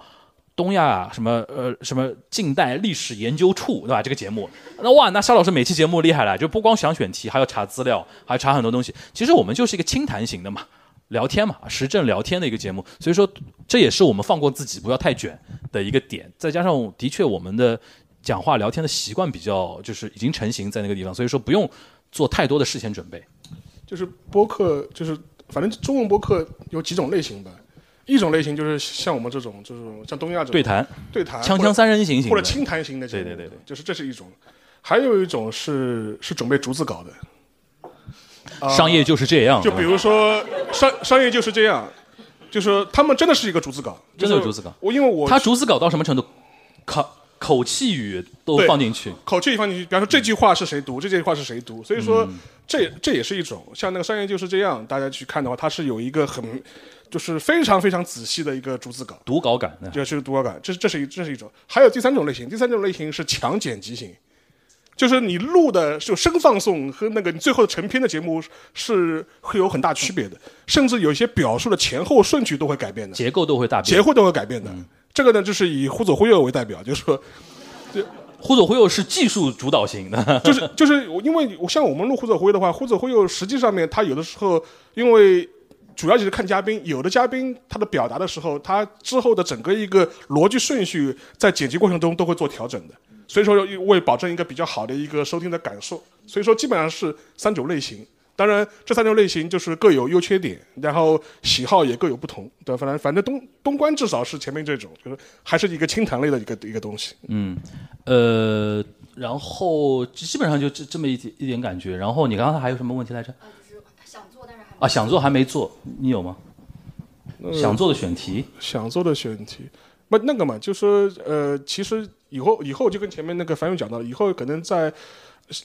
东亚什么呃什么近代历史研究处，对吧？这个节目，那哇，那沙老师每期节目厉害了，就不光想选题，还要查资料，还要查很多东西。其实我们就是一个轻谈型的嘛。聊天嘛，时政聊天的一个节目，所以说这也是我们放过自己不要太卷的一个点。再加上的确我们的讲话聊天的习惯比较就是已经成型在那个地方，所以说不用做太多的事前准备。就是播客，就是反正中文播客有几种类型吧。一种类型就是像我们这种，就是像东亚这种对谈、对谈、锵锵三人行型或者清谈型的节目，对对对对，就是这是一种。还有一种是是准备逐字稿的。商业就是这样。就比如说商商业就是这样，就是他们真的是一个逐字稿，真的有逐字稿。我因为我他逐字稿到什么程度？口口气语都放进去，口气语放进去。比方说这句话是谁读，这句话是谁读，所以说这这也是一种像那个商业就是这样。大家去看的话，它是有一个很就是非常非常仔细的一个逐字稿，读稿感，就是读稿感。这是这是一这是一种。还有第三种类型，第三种类型是强剪辑型。就是你录的就声放送和那个你最后的成片的节目是会有很大区别的，甚至有一些表述的前后顺序都会改变的，结构都会大，结构都会改变的。这个呢，就是以忽左忽右为代表，就是说，忽左忽右是技术主导型的，就是就是因为像我们录忽左忽右的话，忽左忽右实际上面他有的时候因为主要就是看嘉宾，有的嘉宾他的表达的时候，他之后的整个一个逻辑顺序在剪辑过程中都会做调整的。所以说，为保证一个比较好的一个收听的感受，所以说基本上是三种类型。当然，这三种类型就是各有优缺点，然后喜好也各有不同。对，反正反正东东关至少是前面这种，就是还是一个清谈类的一个一个东西。嗯，呃，然后基本上就这这么一点一点感觉。然后你刚才还有什么问题来着？啊，就是想做，但是还啊，想做还没做，你有吗？想做的选题？想做的选题。不，那个嘛，就说呃，其实以后以后就跟前面那个樊勇讲到了，以后可能在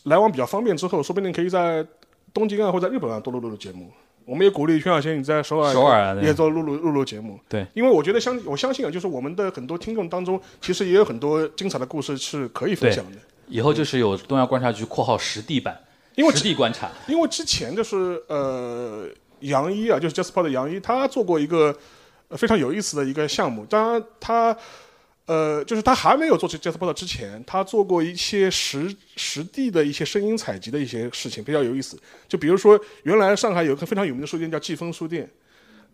来往比较方便之后，说不定可以在东京啊或者在日本啊多录录录节目。我们也鼓励徐小仙你在首尔首尔也做录录录录节目。对，因为我觉得相我相信啊，就是我们的很多听众当中，其实也有很多精彩的故事是可以分享的。以后就是有东亚观察局（括号实地版），因为实地观察。因为之前就是呃杨一啊，就是 Jasper 的杨一，他做过一个。非常有意思的一个项目，当然他，呃，就是他还没有做这 JazzPod 之前，他做过一些实实地的一些声音采集的一些事情，比较有意思。就比如说，原来上海有一个非常有名的书店叫季风书店。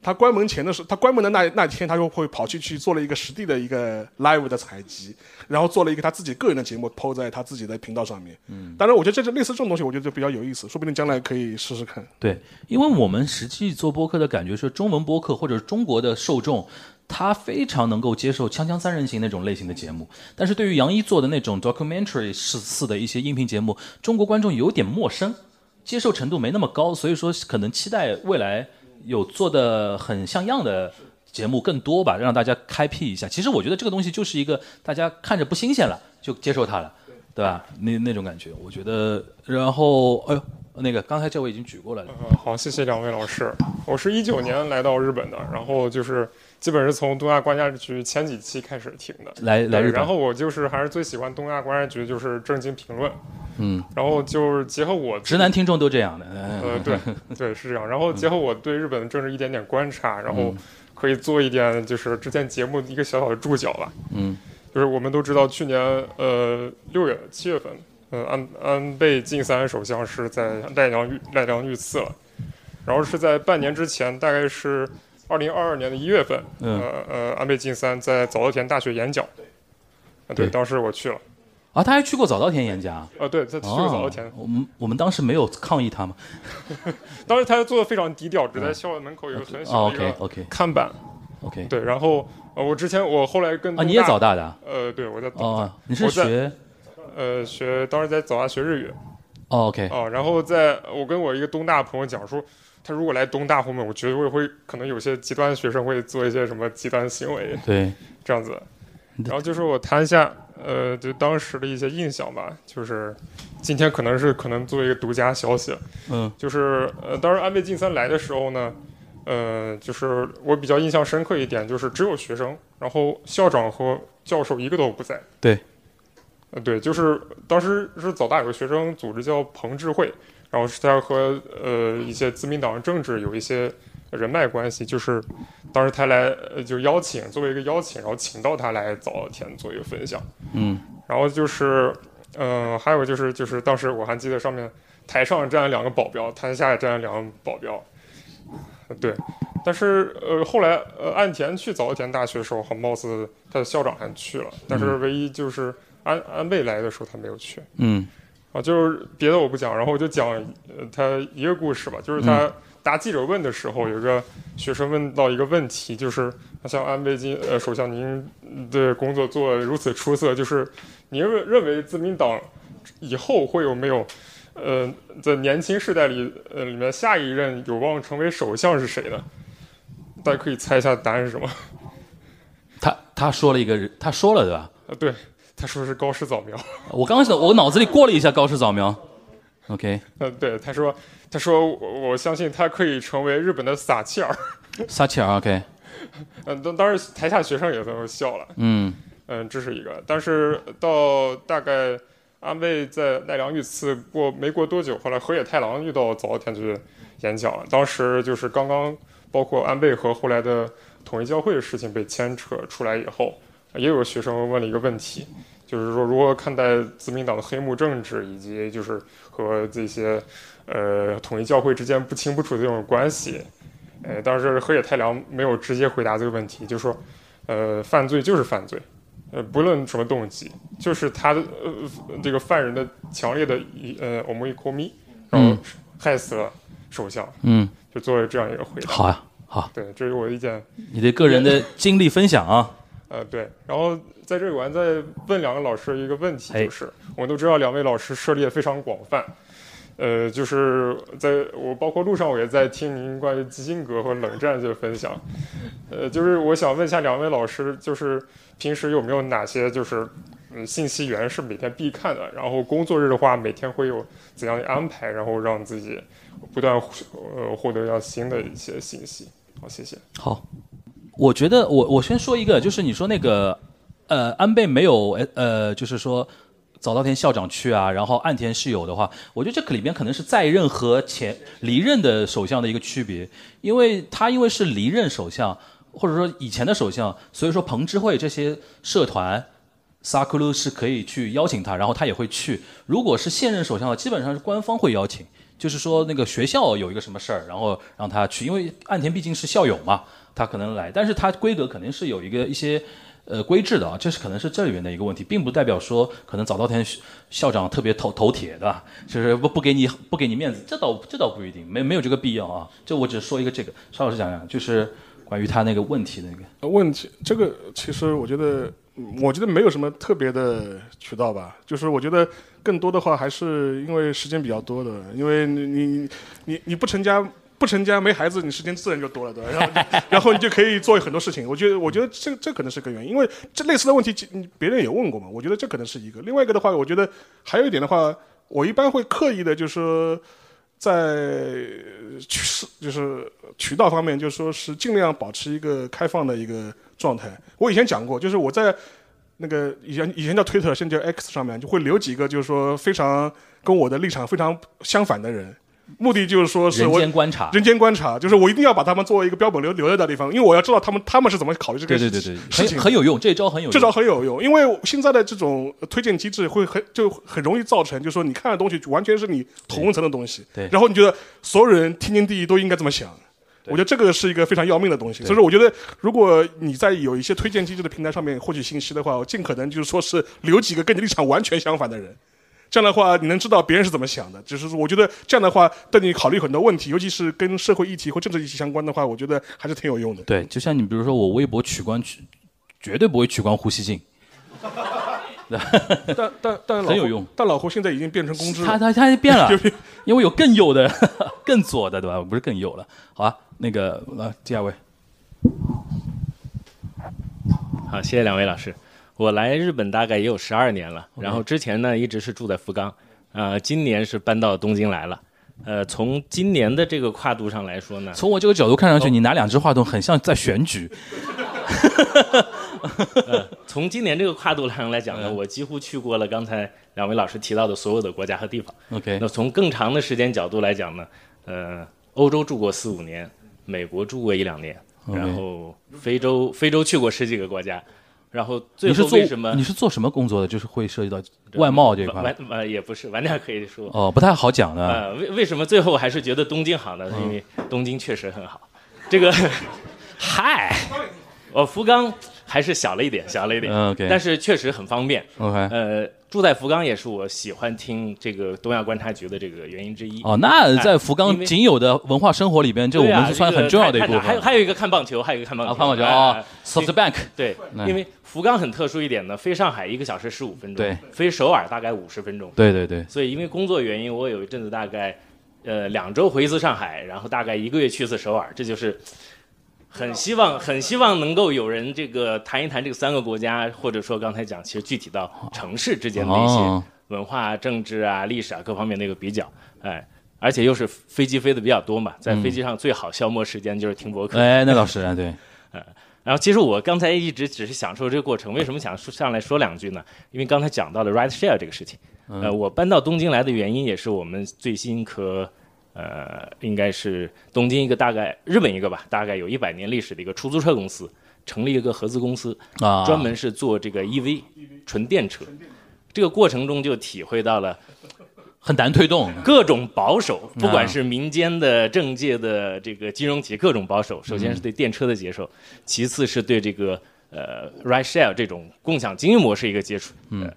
他关门前的时候，他关门的那那天，他又会跑去去做了一个实地的一个 live 的采集，然后做了一个他自己个人的节目抛在他自己的频道上面。嗯，当然，我觉得这是类似这种东西，我觉得就比较有意思，说不定将来可以试试看。对，因为我们实际做播客的感觉是，中文播客或者中国的受众，他非常能够接受锵锵三人行那种类型的节目，但是对于杨一做的那种 documentary 似的一些音频节目，中国观众有点陌生，接受程度没那么高，所以说可能期待未来。有做的很像样的节目更多吧，让大家开辟一下。其实我觉得这个东西就是一个大家看着不新鲜了，就接受它了，对吧？那那种感觉，我觉得。然后，哎呦，那个刚才这位已经举过了。嗯，好，谢谢两位老师。我是一九年来到日本的，然后就是基本是从东亚观察局前几期开始听的。来来日本。然后我就是还是最喜欢东亚观察局，就是正经评论。嗯。然后就是结合我直男听众都这样的。呃，对 对是这样。然后结合我对日本的政治一点点观察，然后可以做一点就是之前节目一个小小的注脚吧。嗯。就是我们都知道，去年呃六月七月份，呃安安倍晋三首相是在奈良遇奈良遇刺了，然后是在半年之前，大概是二零二二年的一月份，呃呃安倍晋三在早稻田大学演讲，啊对，当时我去了，啊他还去过早稻田演讲，啊对，他去过早稻田，我们我们当时没有抗议他吗？当时他做的非常低调，只在校园门口有个很小的一个看板，OK，对，然后。呃，我之前我后来跟啊，你也早大的？呃，对，我在哦，你是学？呃，学当时在早大学日语。哦，OK。哦，然后在我跟我一个东大朋友讲说，他如果来东大后面，我觉得会会可能有些极端学生会做一些什么极端行为。对，这样子。然后就是我谈一下，呃，就当时的一些印象吧。就是今天可能是可能作为一个独家消息。嗯。就是呃，当时安倍晋三来的时候呢。呃，就是我比较印象深刻一点，就是只有学生，然后校长和教授一个都不在。对，呃，对，就是当时是早大有个学生组织叫彭智慧，然后是他和呃一些自民党政治有一些人脉关系，就是当时他来就邀请，作为一个邀请，然后请到他来早田做一个分享。嗯，然后就是，嗯，还有就是就是当时我还记得上面台上站了两个保镖，台下也站了两个保镖。对，但是呃，后来呃，岸田去早稻田大学的时候，好貌似他的校长还去了，但是唯一就是安安倍来的时候他没有去。嗯，啊，就是别的我不讲，然后我就讲呃他一个故事吧，就是他答记者问的时候，有个学生问到一个问题，就是像安倍晋呃首相您的工作做如此出色，就是您认认为自民党以后会有没有？呃，在年轻世代里，呃，里面下一任有望成为首相是谁呢？大家可以猜一下答案是什么？他他说了一个人，他说了对吧？呃，对，他说是高市早苗。我刚想，我脑子里过了一下高市早苗。OK。嗯，对，他说，他说，我我相信他可以成为日本的撒切尔。撒切尔，OK。嗯，当当时台下学生也都笑了。嗯嗯，这是一个，但是到大概。安倍在奈良遇刺过没过多久，后来河野太郎遇到早稻田去演讲了。当时就是刚刚，包括安倍和后来的统一教会的事情被牵扯出来以后，也有学生问了一个问题，就是说如何看待自民党的黑幕政治，以及就是和这些呃统一教会之间不清不楚的这种关系。呃，当时河野太良没有直接回答这个问题，就说，呃，犯罪就是犯罪。呃，不论什么动机，就是他的呃这个犯人的强烈的一呃我们一口咪，然后害死了首相，嗯，就做了这样一个回答。好呀，好。对，这是我的意见。你的个人的经历分享啊。呃，对。然后在这里，我还再问两个老师一个问题，就是我们都知道两位老师涉猎非常广泛，呃，就是在我包括路上我也在听您关于基辛格和冷战这个分享，呃，就是我想问一下两位老师，就是。平时有没有哪些就是嗯信息源是每天必看的？然后工作日的话，每天会有怎样的安排？然后让自己不断呃获得要新的一些信息。好，谢谢。好，我觉得我我先说一个，就是你说那个呃安倍没有呃就是说早稻田校长去啊，然后岸田是有的话，我觉得这个里边可能是在任和前离任的首相的一个区别，因为他因为是离任首相。或者说以前的首相，所以说彭智慧这些社团，萨库鲁是可以去邀请他，然后他也会去。如果是现任首相，基本上是官方会邀请，就是说那个学校有一个什么事儿，然后让他去，因为岸田毕竟是校友嘛，他可能来，但是他规格肯定是有一个一些呃规制的啊，这是可能是这里面的一个问题，并不代表说可能早稻田校长特别头头铁的，就是不不给你不给你面子，这倒这倒不一定，没没有这个必要啊。这我只说一个这个，邵老师讲讲，就是。关于他那个问题那个问题，这个其实我觉得，我觉得没有什么特别的渠道吧。就是我觉得更多的话，还是因为时间比较多的，因为你你你你不成家不成家没孩子，你时间自然就多了，对吧？然后 然后你就可以做很多事情。我觉得我觉得这这可能是个原因，因为这类似的问题，别人也问过嘛。我觉得这可能是一个。另外一个的话，我觉得还有一点的话，我一般会刻意的，就是说在渠就是渠道方面，就是说是尽量保持一个开放的一个状态。我以前讲过，就是我在那个以前以前叫推特，现在叫 X 上面，就会留几个，就是说非常跟我的立场非常相反的人。目的就是说，是我人间观察，人间观察，就是我一定要把他们作为一个标本留留在那地方，因为我要知道他们他们是怎么考虑这个对对对对，事情，很有用，这招很有用，这招很有用，因为现在的这种推荐机制会很就很容易造成，就是说你看的东西完全是你同温层的东西，对，然后你觉得所有人天经地义都应该这么想，我觉得这个是一个非常要命的东西，所以说我觉得如果你在有一些推荐机制的平台上面获取信息的话，我尽可能就是说是留几个跟你立场完全相反的人。这样的话，你能知道别人是怎么想的。就是我觉得这样的话，对你考虑很多问题，尤其是跟社会议题或政治议题相关的话，我觉得还是挺有用的。对，就像你比如说，我微博取关取，绝对不会取关呼吸镜。但但但很有用。但老胡现在已经变成公知，他他他变了，因为有更右的、更左的，对吧？不是更右了。好啊，那个呃，第二位。好，谢谢两位老师。我来日本大概也有十二年了，然后之前呢一直是住在福冈，呃，今年是搬到东京来了，呃，从今年的这个跨度上来说呢，从我这个角度看上去，你拿两只话筒很像在选举。从今年这个跨度上来讲呢，我几乎去过了刚才两位老师提到的所有的国家和地方。OK，那从更长的时间角度来讲呢，呃，欧洲住过四五年，美国住过一两年，然后非洲非洲去过十几个国家。然后最后为什么你是做什么工作的？就是会涉及到外贸这块。也不是，晚点可以说。哦，不太好讲的。呃，为为什么最后还是觉得东京好呢？因为东京确实很好。这个，嗨，我福冈还是小了一点，小了一点。OK。但是确实很方便。OK。呃，住在福冈也是我喜欢听这个东亚观察局的这个原因之一。哦，那在福冈仅有的文化生活里边，这我们是算很重要的一部分。还有还有一个看棒球，还有一个看棒球。看棒球哦，SoftBank。对，因为。福冈很特殊一点呢，飞上海一个小时十五分钟，对，飞首尔大概五十分钟，对对对。所以因为工作原因，我有一阵子大概，呃，两周回一次上海，然后大概一个月去一次首尔，这就是很希望很希望能够有人这个谈一谈这三个国家，或者说刚才讲，其实具体到城市之间的一些文化、政治啊、历史啊各方面的一个比较，哎，而且又是飞机飞的比较多嘛，在飞机上最好消磨时间就是听博客，哎，那倒是啊，对，嗯。然后，其实我刚才一直只是享受这个过程。为什么想说上来说两句呢？因为刚才讲到了 Ride Share 这个事情。呃，我搬到东京来的原因，也是我们最新和呃，应该是东京一个大概日本一个吧，大概有一百年历史的一个出租车公司，成立一个合资公司，啊，专门是做这个 EV 纯电车。这个过程中就体会到了。很难推动，各种保守，不管是民间的、政界的这个金融企业，各种保守。首先是对电车的接受，其次是对这个呃 ride share 这种共享经营模式一个接触。嗯，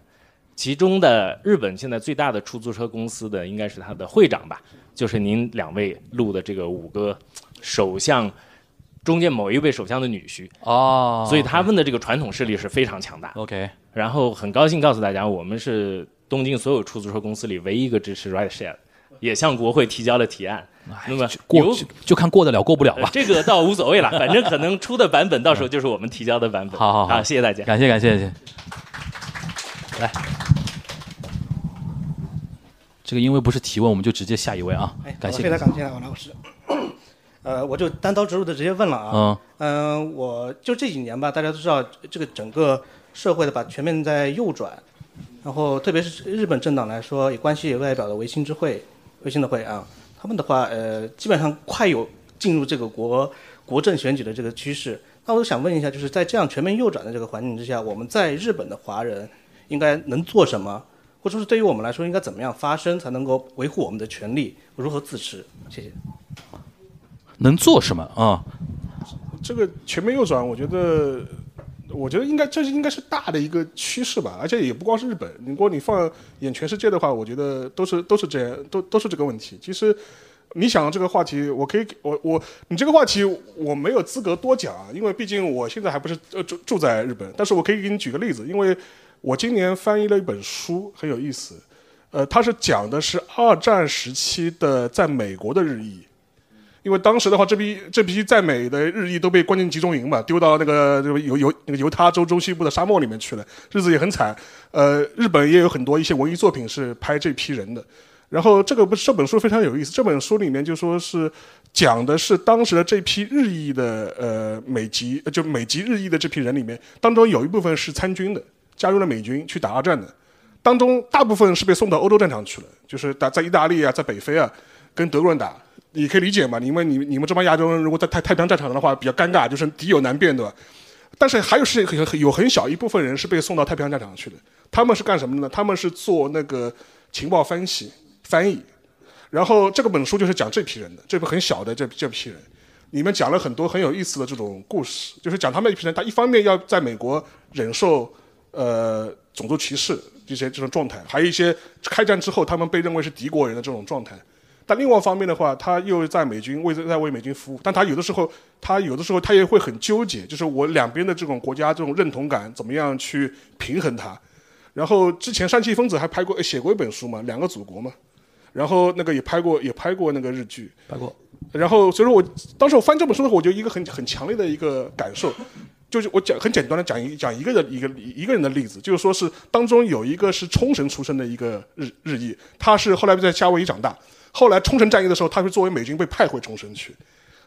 其中的日本现在最大的出租车公司的应该是它的会长吧，就是您两位录的这个五个首相中间某一位首相的女婿哦，所以他们的这个传统势力是非常强大。OK，然后很高兴告诉大家，我们是。东京所有出租车公司里唯一一个支持 Ride Share，也向国会提交了提案。那么过就看过得了过不了吧。这个倒无所谓了，反正可能出的版本到时候就是我们提交的版本。好好好，谢谢大家，感谢感谢感谢。来，这个因为不是提问，我们就直接下一位啊。哎感谢。非常感谢王老师。呃，我就单刀直入的直接问了啊。嗯。我就这几年吧，大家都知道这个整个社会的把全面在右转。然后，特别是日本政党来说，也关系外表的维新之会、维新的会啊，他们的话，呃，基本上快有进入这个国国政选举的这个趋势。那我想问一下，就是在这样全面右转的这个环境之下，我们在日本的华人应该能做什么，或者说是对于我们来说应该怎么样发声，才能够维护我们的权利，如何自持？谢谢。能做什么啊？这个全面右转，我觉得。我觉得应该这是应该是大的一个趋势吧，而且也不光是日本。如果你放眼全世界的话，我觉得都是都是这样，都都是这个问题。其实，你想这个话题，我可以我我你这个话题我没有资格多讲，因为毕竟我现在还不是呃住住在日本。但是我可以给你举个例子，因为我今年翻译了一本书，很有意思。呃，它是讲的是二战时期的在美国的日裔。因为当时的话，这批这批在美的日裔都被关进集中营嘛，丢到那个犹犹那个犹他州中西部的沙漠里面去了，日子也很惨。呃，日本也有很多一些文艺作品是拍这批人的。然后这个不这本书非常有意思，这本书里面就说是讲的是当时的这批日裔的呃美籍就美籍日裔的这批人里面，当中有一部分是参军的，加入了美军去打二战的，当中大部分是被送到欧洲战场去了，就是打在意大利啊，在北非啊，跟德国人打。你可以理解嘛？因为你你们这帮亚洲人如果在太太平洋战场上的话，比较尴尬，就是敌友难辨，对吧？但是还有是很有很小一部分人是被送到太平洋战场去的。他们是干什么的呢？他们是做那个情报分析、翻译。然后这个本书就是讲这批人的，这部很小的这这批人，里面讲了很多很有意思的这种故事，就是讲他们一批人，他一方面要在美国忍受呃种族歧视这些这种状态，还有一些开战之后他们被认为是敌国人的这种状态。但另外一方面的话，他又在美军为在为美军服务，但他有的时候，他有的时候他也会很纠结，就是我两边的这种国家这种认同感怎么样去平衡它。然后之前山崎丰子还拍过写过一本书嘛，两个祖国嘛，然后那个也拍过也拍过那个日剧，拍过。然后所以说我当时我翻这本书的时候，我就一个很很强烈的一个感受，就是我讲很简单的讲一讲一个的一个一个人的例子，就是说是当中有一个是冲绳出生的一个日日裔，他是后来在夏威夷长大。后来冲绳战役的时候，他是作为美军被派回冲绳去。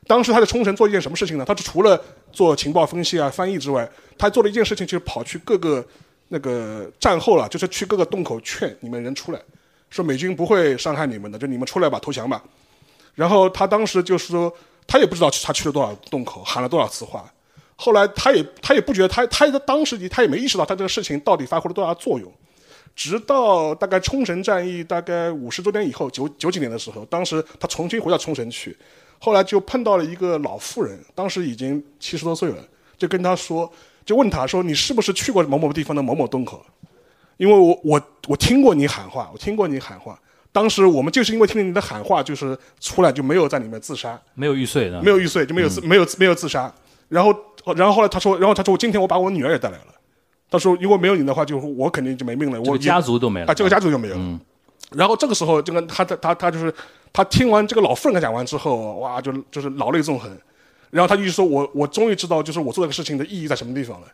当时他在冲绳做一件什么事情呢？他除了做情报分析啊、翻译之外，他做了一件事情，就是跑去各个那个战后了，就是去各个洞口劝你们人出来，说美军不会伤害你们的，就你们出来吧，投降吧。然后他当时就是说，他也不知道他去了多少洞口，喊了多少次话。后来他也他也不觉得他他当时他也没意识到他这个事情到底发挥了多大作用。直到大概冲绳战役大概五十多年以后，九九几年的时候，当时他重新回到冲绳去，后来就碰到了一个老妇人，当时已经七十多岁了，就跟他说，就问他说：“你是不是去过某某地方的某某洞口？因为我我我听过你喊话，我听过你喊话。当时我们就是因为听了你的喊话，就是出来就没有在里面自杀，没有玉碎的，没有玉碎就没有自没有没有自杀。然后然后后来他说，然后他说我今天我把我女儿也带来了。”他说：“如果没有你的话，就我肯定就没命了。我家族都没了啊，这个家族就没有了。然后这个时候，这个他他他他就是他听完这个老妇人讲完之后，哇，就就是老泪纵横。然后他就说：我我终于知道，就是我做这个事情的意义在什么地方了。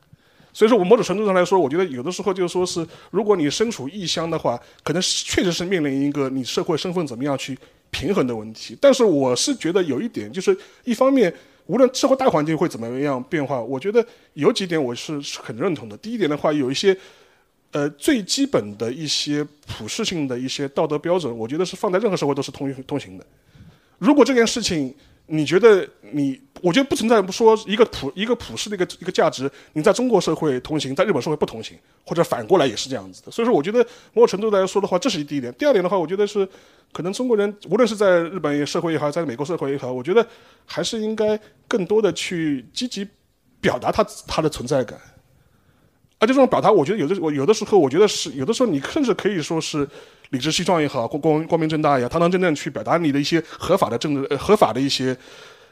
所以说我某种程度上来说，我觉得有的时候就是说是，如果你身处异乡的话，可能确实是面临一个你社会身份怎么样去平衡的问题。但是我是觉得有一点，就是一方面。”无论社会大环境会怎么样变化，我觉得有几点我是很认同的。第一点的话，有一些呃最基本的一些普适性的一些道德标准，我觉得是放在任何社会都是通通行的。如果这件事情，你觉得你，我觉得不存在说一个普一个普世的一个一个价值，你在中国社会通行，在日本社会不通行，或者反过来也是这样子的。所以说，我觉得某种程度来说的话，这是第一点。第二点的话，我觉得是可能中国人无论是在日本社会也好，在美国社会也好，我觉得还是应该更多的去积极表达他他的存在感。而且这种表达，我觉得有的我有的时候，我觉得是有的时候，你甚至可以说是。理直气壮也好，光光光明正大也好，堂堂正正去表达你的一些合法的政治呃、合法的一些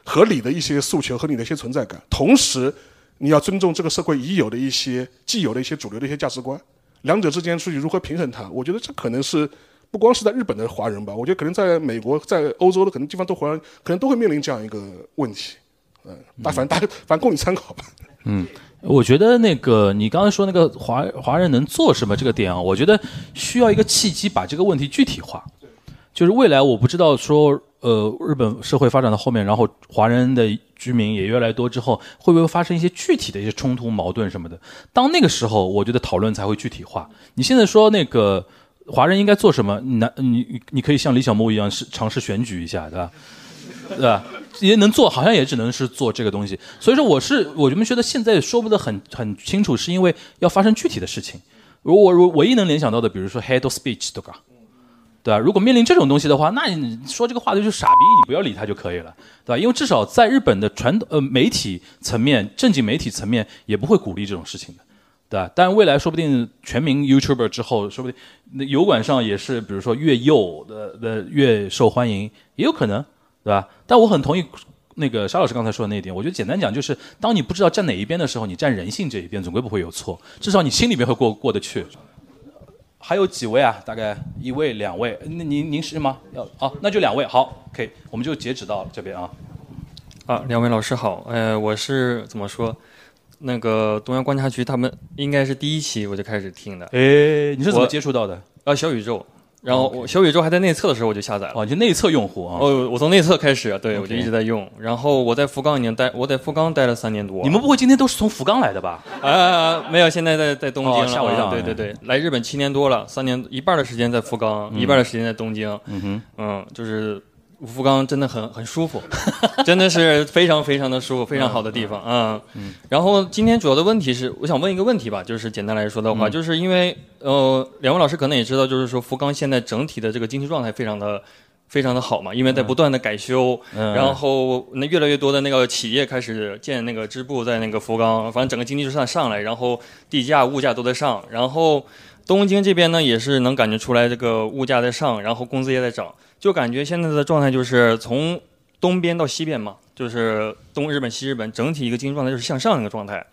合理的一些诉求和你的一些存在感。同时，你要尊重这个社会已有的一些既有的一些主流的一些价值观，两者之间去如何平衡它？我觉得这可能是不光是在日本的华人吧，我觉得可能在美国、在欧洲的可能地方都华人可能都会面临这样一个问题。嗯，大反正大反正供你参考吧。嗯。我觉得那个你刚才说那个华华人能做什么这个点啊，我觉得需要一个契机把这个问题具体化。就是未来我不知道说，呃，日本社会发展到后面，然后华人的居民也越来越多之后，会不会发生一些具体的一些冲突、矛盾什么的？当那个时候，我觉得讨论才会具体化。你现在说那个华人应该做什么？你你你可以像李小牧一样是尝试选举一下，对吧？对吧？也能做好像也只能是做这个东西，所以说我是我们觉得现在说不得很很清楚，是因为要发生具体的事情。如果我唯一能联想到的，比如说 head of speech，对吧？对吧？如果面临这种东西的话，那你说这个话的就是傻逼，你不要理他就可以了，对吧？因为至少在日本的传统呃媒体层面、正经媒体层面也不会鼓励这种事情的，对吧？但未来说不定全民 YouTuber 之后，说不定那油管上也是，比如说越右的的越受欢迎，也有可能。对吧？但我很同意那个沙老师刚才说的那一点。我觉得简单讲就是，当你不知道站哪一边的时候，你站人性这一边总归不会有错，至少你心里面会过过得去。还有几位啊？大概一位、两位。那您您是吗？要好，那就两位。好，可以，我们就截止到这边啊。啊，两位老师好。呃，我是怎么说？那个东阳观察局他们应该是第一期我就开始听的。哎，你是怎么接触到的？啊，小宇宙。然后我小宇宙还在内测的时候我就下载了。哦，就内测用户啊。哦，我从内测开始，对我就一直在用。然后我在福冈已经待，我在福冈待了三年多。你们不会今天都是从福冈来的吧？啊，没有，现在在在东京。吓我一跳。对对对，来日本七年多了，三年一半的时间在福冈，一半的时间在东京。嗯哼，嗯，就是。福冈真的很很舒服，真的是非常非常的舒服，非常好的地方啊。然后今天主要的问题是，我想问一个问题吧，就是简单来说的话，就是因为呃，两位老师可能也知道，就是说福冈现在整体的这个经济状态非常的非常的好嘛，因为在不断的改修，然后那越来越多的那个企业开始建那个支部在那个福冈，反正整个经济就算上来，然后地价物价都在上，然后东京这边呢也是能感觉出来这个物价在上，然后工资也在涨。就感觉现在的状态就是从东边到西边嘛，就是东日本、西日本整体一个经济状态就是向上一个状态。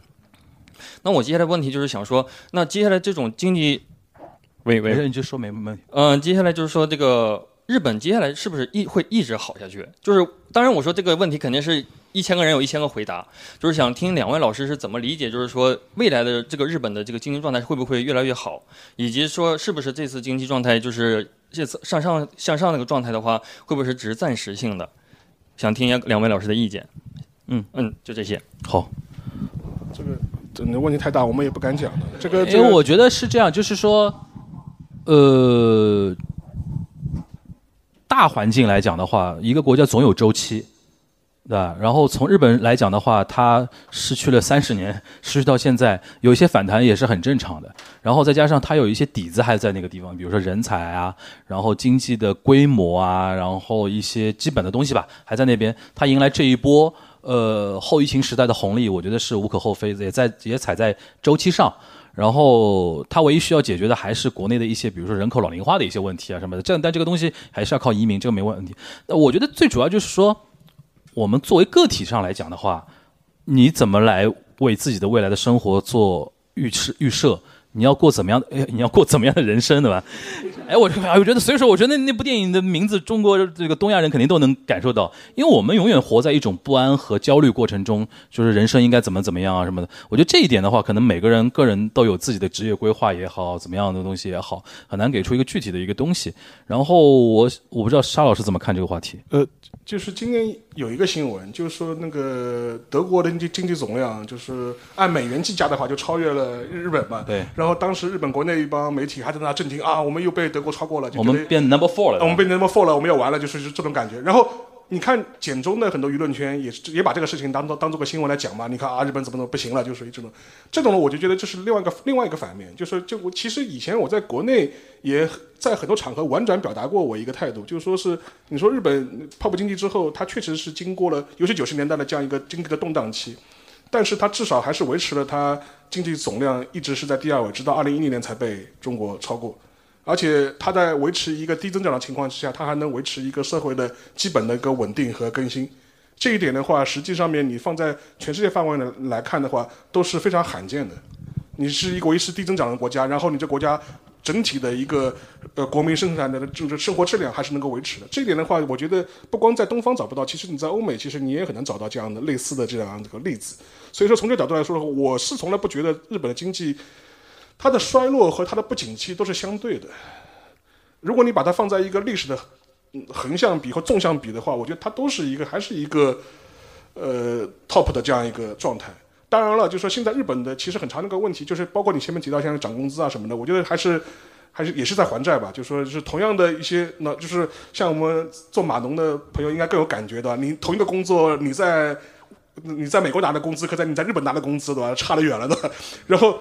那我接下来问题就是想说，那接下来这种经济，喂喂，你就说没问题。嗯，接下来就是说这个日本接下来是不是一会一直好下去？就是当然我说这个问题肯定是一千个人有一千个回答，就是想听两位老师是怎么理解，就是说未来的这个日本的这个经济状态会不会越来越好，以及说是不是这次经济状态就是。这次向上向上那个状态的话，会不会是只是暂时性的？想听一下两位老师的意见。嗯嗯，就这些。好，这个这问题太大，我们也不敢讲的。这个，因为我觉得是这样，就是说，呃，大环境来讲的话，一个国家总有周期。对吧？然后从日本来讲的话，它失去了三十年，失去到现在，有一些反弹也是很正常的。然后再加上它有一些底子还在那个地方，比如说人才啊，然后经济的规模啊，然后一些基本的东西吧，还在那边。它迎来这一波呃后疫情时代的红利，我觉得是无可厚非的，也在也踩在周期上。然后它唯一需要解决的还是国内的一些，比如说人口老龄化的一些问题啊什么的。这但这个东西还是要靠移民，这个没问题。那我觉得最主要就是说。我们作为个体上来讲的话，你怎么来为自己的未来的生活做预设预设？你要过怎么样？哎，你要过怎么样的人生，对吧？哎，我我觉得，所以说，我觉得那那部电影的名字，中国这个东亚人肯定都能感受到，因为我们永远活在一种不安和焦虑过程中，就是人生应该怎么怎么样啊什么的。我觉得这一点的话，可能每个人个人都有自己的职业规划也好，怎么样的东西也好，很难给出一个具体的一个东西。然后我我不知道沙老师怎么看这个话题。呃，就是今年有一个新闻，就是说那个德国的经经济总量，就是按美元计价的话，就超越了日本嘛。对。然后当时日本国内一帮媒体还在那震惊啊，我们又被德国超过了，我们变 number four 了，我们变 number four 了，我们要完了，就是这种感觉。然后你看简中的很多舆论圈也是也把这个事情当做当做个新闻来讲嘛。你看啊，日本怎么怎么不行了，就属于这种，这种呢，我就觉得这是另外一个另外一个反面，就是就我其实以前我在国内也在很多场合婉转表达过我一个态度，就是说是你说日本泡沫经济之后，它确实是经过了尤其九十年代的这样一个经济的动荡期。但是它至少还是维持了它经济总量一直是在第二位，直到二零一零年才被中国超过。而且它在维持一个低增长的情况之下，它还能维持一个社会的基本的一个稳定和更新。这一点的话，实际上面你放在全世界范围的来看的话，都是非常罕见的。你是一个维持低增长的国家，然后你这国家。整体的一个呃国民生产的这个生活质量还是能够维持的。这一点的话，我觉得不光在东方找不到，其实你在欧美，其实你也很难找到这样的类似的这样一个例子。所以说，从这角度来说的话，我是从来不觉得日本的经济它的衰落和它的不景气都是相对的。如果你把它放在一个历史的横向比或纵向比的话，我觉得它都是一个还是一个呃 top 的这样一个状态。当然了，就是说现在日本的其实很长的一个问题，就是包括你前面提到像涨工资啊什么的，我觉得还是还是也是在还债吧。就说是同样的一些，那就是像我们做码农的朋友应该更有感觉的。你同一个工作，你在你在美国拿的工资和在你在日本拿的工资，对吧？差得远了的。然后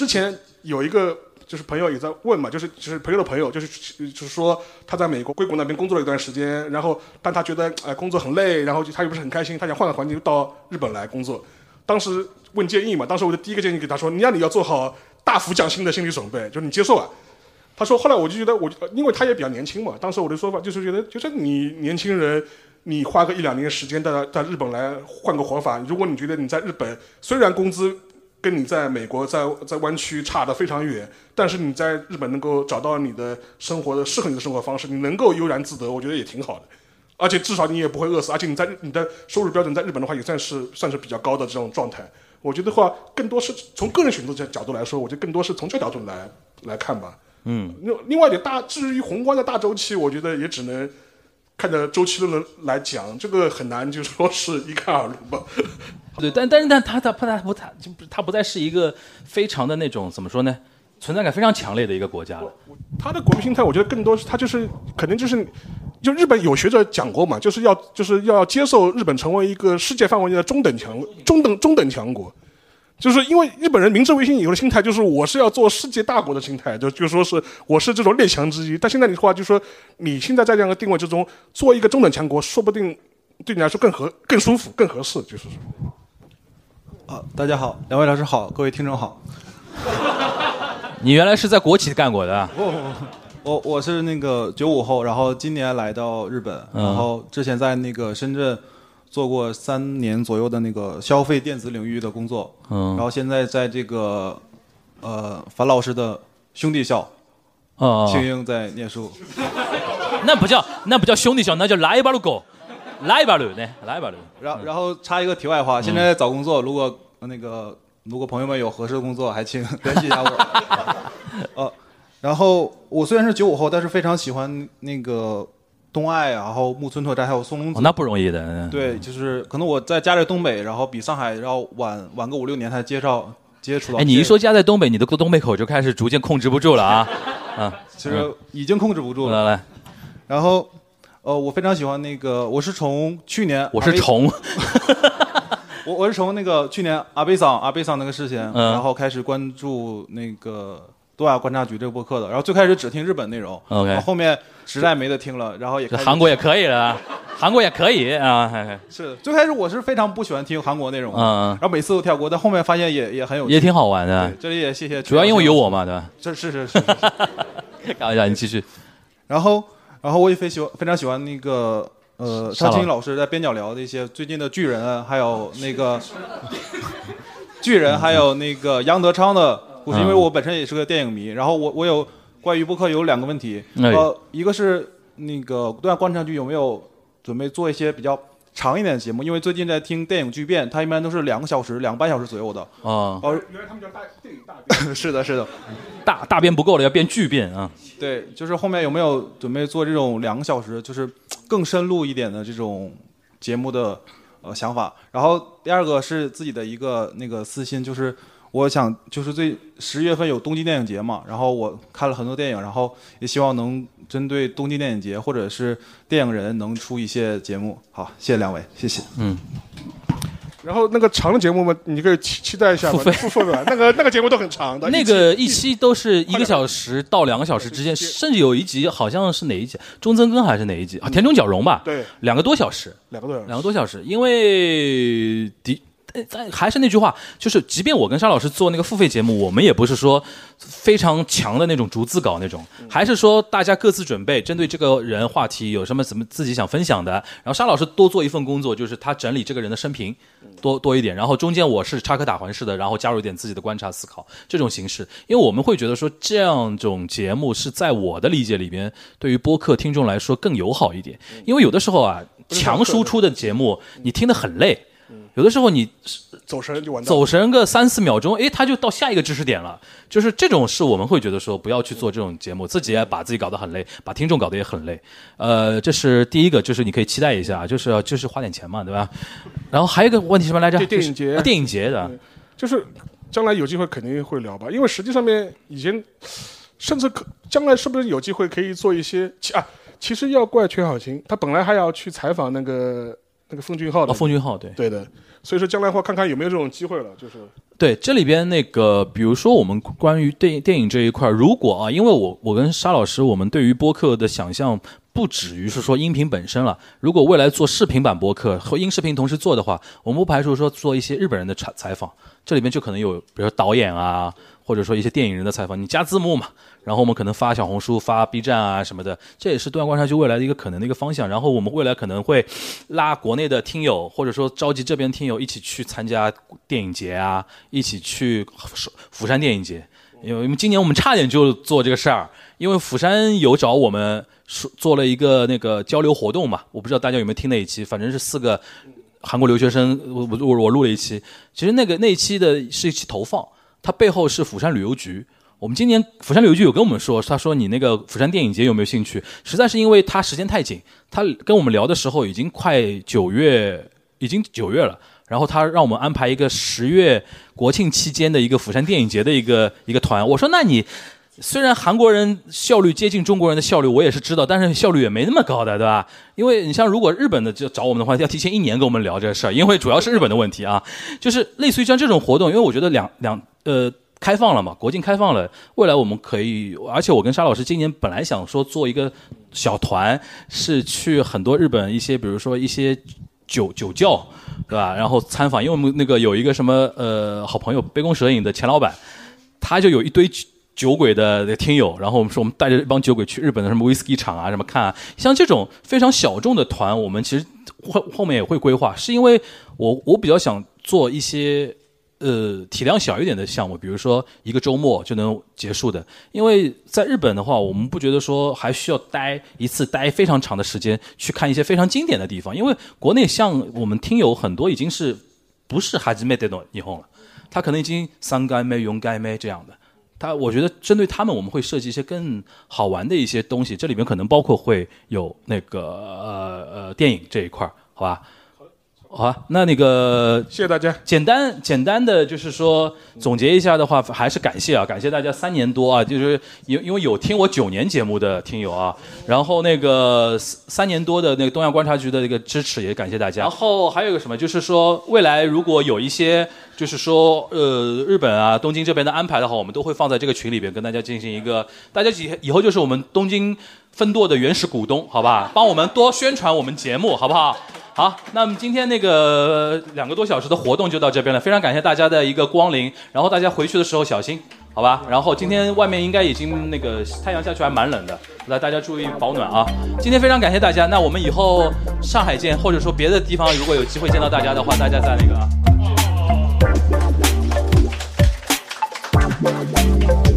之前有一个就是朋友也在问嘛，就是就是朋友的朋友，就是就是说他在美国硅谷那边工作了一段时间，然后但他觉得哎工作很累，然后就他又不是很开心，他想换个环境到日本来工作。当时问建议嘛，当时我的第一个建议给他说：“你让你要做好大幅降薪的心理准备，就是你接受啊。”他说：“后来我就觉得，我因为他也比较年轻嘛，当时我的说法就是觉得，就是你年轻人，你花个一两年时间在在日本来换个活法，如果你觉得你在日本虽然工资跟你在美国在在湾区差得非常远，但是你在日本能够找到你的生活的适合你的生活方式，你能够悠然自得，我觉得也挺好的。而且至少你也不会饿死，而且你在你的收入标准在日本的话也算是算是比较高的这种状态。我觉得话更多是从个人选择角角度来说，我觉得更多是从这个角度来来看吧。嗯，另另外一点大，至于宏观的大周期，我觉得也只能看着周期论来讲，这个很难就说是一看而论吧。对，但但是但他他他不他就不他不再是一个非常的那种怎么说呢，存在感非常强烈的一个国家了。他的国民心态，我觉得更多是他就是可能就是，就日本有学者讲过嘛，就是要就是要接受日本成为一个世界范围内的中等强中等中等强国，就是因为日本人明治维新以后的心态就是我是要做世界大国的心态，就就说是我是这种列强之一。但现在你的话就说你现在在这样的定位之中做一个中等强国，说不定对你来说更合更舒服更合适，就是说。啊，大家好，两位老师好，各位听众好。你原来是在国企干过的？不不不，我我是那个九五后，然后今年来到日本，嗯然后之前在那个深圳做过三年左右的那个消费电子领域的工作，嗯然后现在在这个呃樊老师的兄弟校，哦庆英在念书。那不叫那不叫兄弟校，那叫拉一巴鲁狗，拉一巴鲁呢，拉一巴鲁。然后然后插一个题外话，现在在找工作，如果呃那个如果朋友们有合适的工作，还请联系一下我。呃，然后我虽然是九五后，但是非常喜欢那个东爱，然后木村拓哉还有松隆子。哦那不容易的。嗯对，就是可能我在家在东北，然后比上海要晚晚个五六年才介绍接触到。哎，你一说家在东北，你的东北口就开始逐渐控制不住了啊！啊，其实已经控制不住了。来来，然后，呃，我非常喜欢那个，我是从去年我是从，我我是从那个去年阿贝桑阿贝桑那个事情，嗯然后开始关注那个东亚观察局这个播客的，然后最开始只听日本内容 OK 然后后面实在没得听了，然后也韩国也可以了，韩国也可以啊。是最开始我是非常不喜欢听韩国内容的，嗯嗯然后每次都跳过，但后面发现也也很有趣，也挺好玩的对这里也谢谢，主要因为有我嘛，对吧？这是是是是。开玩笑，你继续。然后，然后我也非喜欢非常喜欢那个呃张青老师在边角聊的一些最近的巨人啊，还有那个 巨人，还有那个杨德昌的故事，嗯因为我本身也是个电影迷。然后我我有关于播客有两个问题，哎呃，一个是那个东亚观察局有没有准备做一些比较长一点的节目？因为最近在听电影巨变，它一般都是两个小时、两个半小时左右的。啊，哦，原来他们叫大电影大变。是的，是的。大大变不够了，要变巨变啊！对，就是后面有没有准备做这种两个小时，就是更深入一点的这种节目的呃想法？然后第二个是自己的一个那个私心，就是我想就是最十月份有东京电影节嘛，然后我看了很多电影，然后也希望能针对东京电影节或者是电影人能出一些节目。好，谢谢两位，谢谢。嗯。然后那个长的节目嘛，你可以期期待一下嘛，付费付费的，那个那个节目都很长的，那个一期都是一个小时到两个小时之间，甚至有一集好像是哪一集，中曾根还是哪一集啊？田中角荣吧？对，两个多小时，两个多小时，两个多小时，因为的。呃但还是那句话，就是即便我跟沙老师做那个付费节目，我们也不是说非常强的那种逐字稿那种，还是说大家各自准备，针对这个人话题有什么怎么自己想分享的，然后沙老师多做一份工作，就是他整理这个人的生平多多一点，然后中间我是插科打诨式的，然后加入一点自己的观察思考这种形式，因为我们会觉得说这样种节目是在我的理解里边，对于播客听众来说更友好一点，因为有的时候啊，强输出的节目你听得很累。有的时候你走神就完蛋。走神个三四秒钟，哎，他就到下一个知识点了。就是这种事我们会觉得说不要去做这种节目，自己也把自己搞得很累，把听众搞得也很累。呃，这是第一个，就是你可以期待一下，就是就是花点钱嘛，对吧？然后还有一个问题什么来着？电影节电影节的，就是将来有机会肯定会聊吧，因为实际上面以前甚至可将来是不是有机会可以做一些其啊？其实要怪全小琴，他本来还要去采访那个那个奉俊昊的，哦奉俊昊对对的，所以说将来的话看看有没有这种机会了，就是对，这里边那个，比如说我们关于电电影这一块，如果啊，因为我我跟沙老师，我们对于播客的想象不止于是说音频本身了。如果未来做视频版播客和音视频同时做的话，我们不排除说做一些日本人的采采访，这里边就可能有，比如说导演啊，或者说一些电影人的采访，你加字幕嘛，然后我们可能发小红书、发 B 站啊什么的，这也是东亚观察局未来的一个可能的一个方向。然后我们未来可能会拉国内的听友，或者说召集这边听友一起去参加电影节啊，一起去釜山电影节。因为今年我们差点就做这个事儿，因为釜山有找我们说做了一个那个交流活动嘛，我不知道大家有没有听那一期，反正是四个韩国留学生，我我我录了一期，其实那个那一期的是一期投放。它背后是釜山旅游局。我们今年釜山旅游局有跟我们说，他说你那个釜山电影节有没有兴趣？实在是因为他时间太紧，他跟我们聊的时候已经快九月，已经九月了。然后他让我们安排一个十月国庆期间的一个釜山电影节的一个一个团。我说那你虽然韩国人效率接近中国人的效率，我也是知道，但是效率也没那么高的，对吧？因为你像如果日本的就找我们的话，要提前一年跟我们聊这个事儿，因为主要是日本的问题啊，就是类似于像这种活动，因为我觉得两两。呃，开放了嘛？国境开放了，未来我们可以，而且我跟沙老师今年本来想说做一个小团，是去很多日本一些，比如说一些酒酒窖，对吧？然后参访，因为我们那个有一个什么呃好朋友，杯弓蛇影的钱老板，他就有一堆酒鬼的听友，然后我们说我们带着一帮酒鬼去日本的什么威士忌厂啊什么看，啊，像这种非常小众的团，我们其实后后面也会规划，是因为我我比较想做一些。呃，体量小一点的项目，比如说一个周末就能结束的。因为在日本的话，我们不觉得说还需要待一次待非常长的时间去看一些非常经典的地方。因为国内像我们听友很多已经是不是哈基梅德诺霓虹了，他可能已经三该梅勇该梅这样的。他我觉得针对他们，我们会设计一些更好玩的一些东西，这里面可能包括会有那个呃呃电影这一块儿好吧？好啊，那那个谢谢大家。简单简单的就是说总结一下的话，还是感谢啊，感谢大家三年多啊，就是因因为有听我九年节目的听友啊，然后那个三年多的那个东亚观察局的这个支持也感谢大家。然后还有一个什么，就是说未来如果有一些就是说呃日本啊东京这边的安排的话，我们都会放在这个群里边跟大家进行一个，大家以以后就是我们东京分舵的原始股东，好吧？帮我们多宣传我们节目，好不好？好那么今天那个两个多小时的活动就到这边了非常感谢大家的一个光临。然后大家回去的时候小心好吧？然后今天外面应该已经那个太阳下去还蛮冷的来大家注意保暖啊。今天非常感谢大家那我们以后上海见或者说别的地方如果有机会见到大家的话大家再那个啊。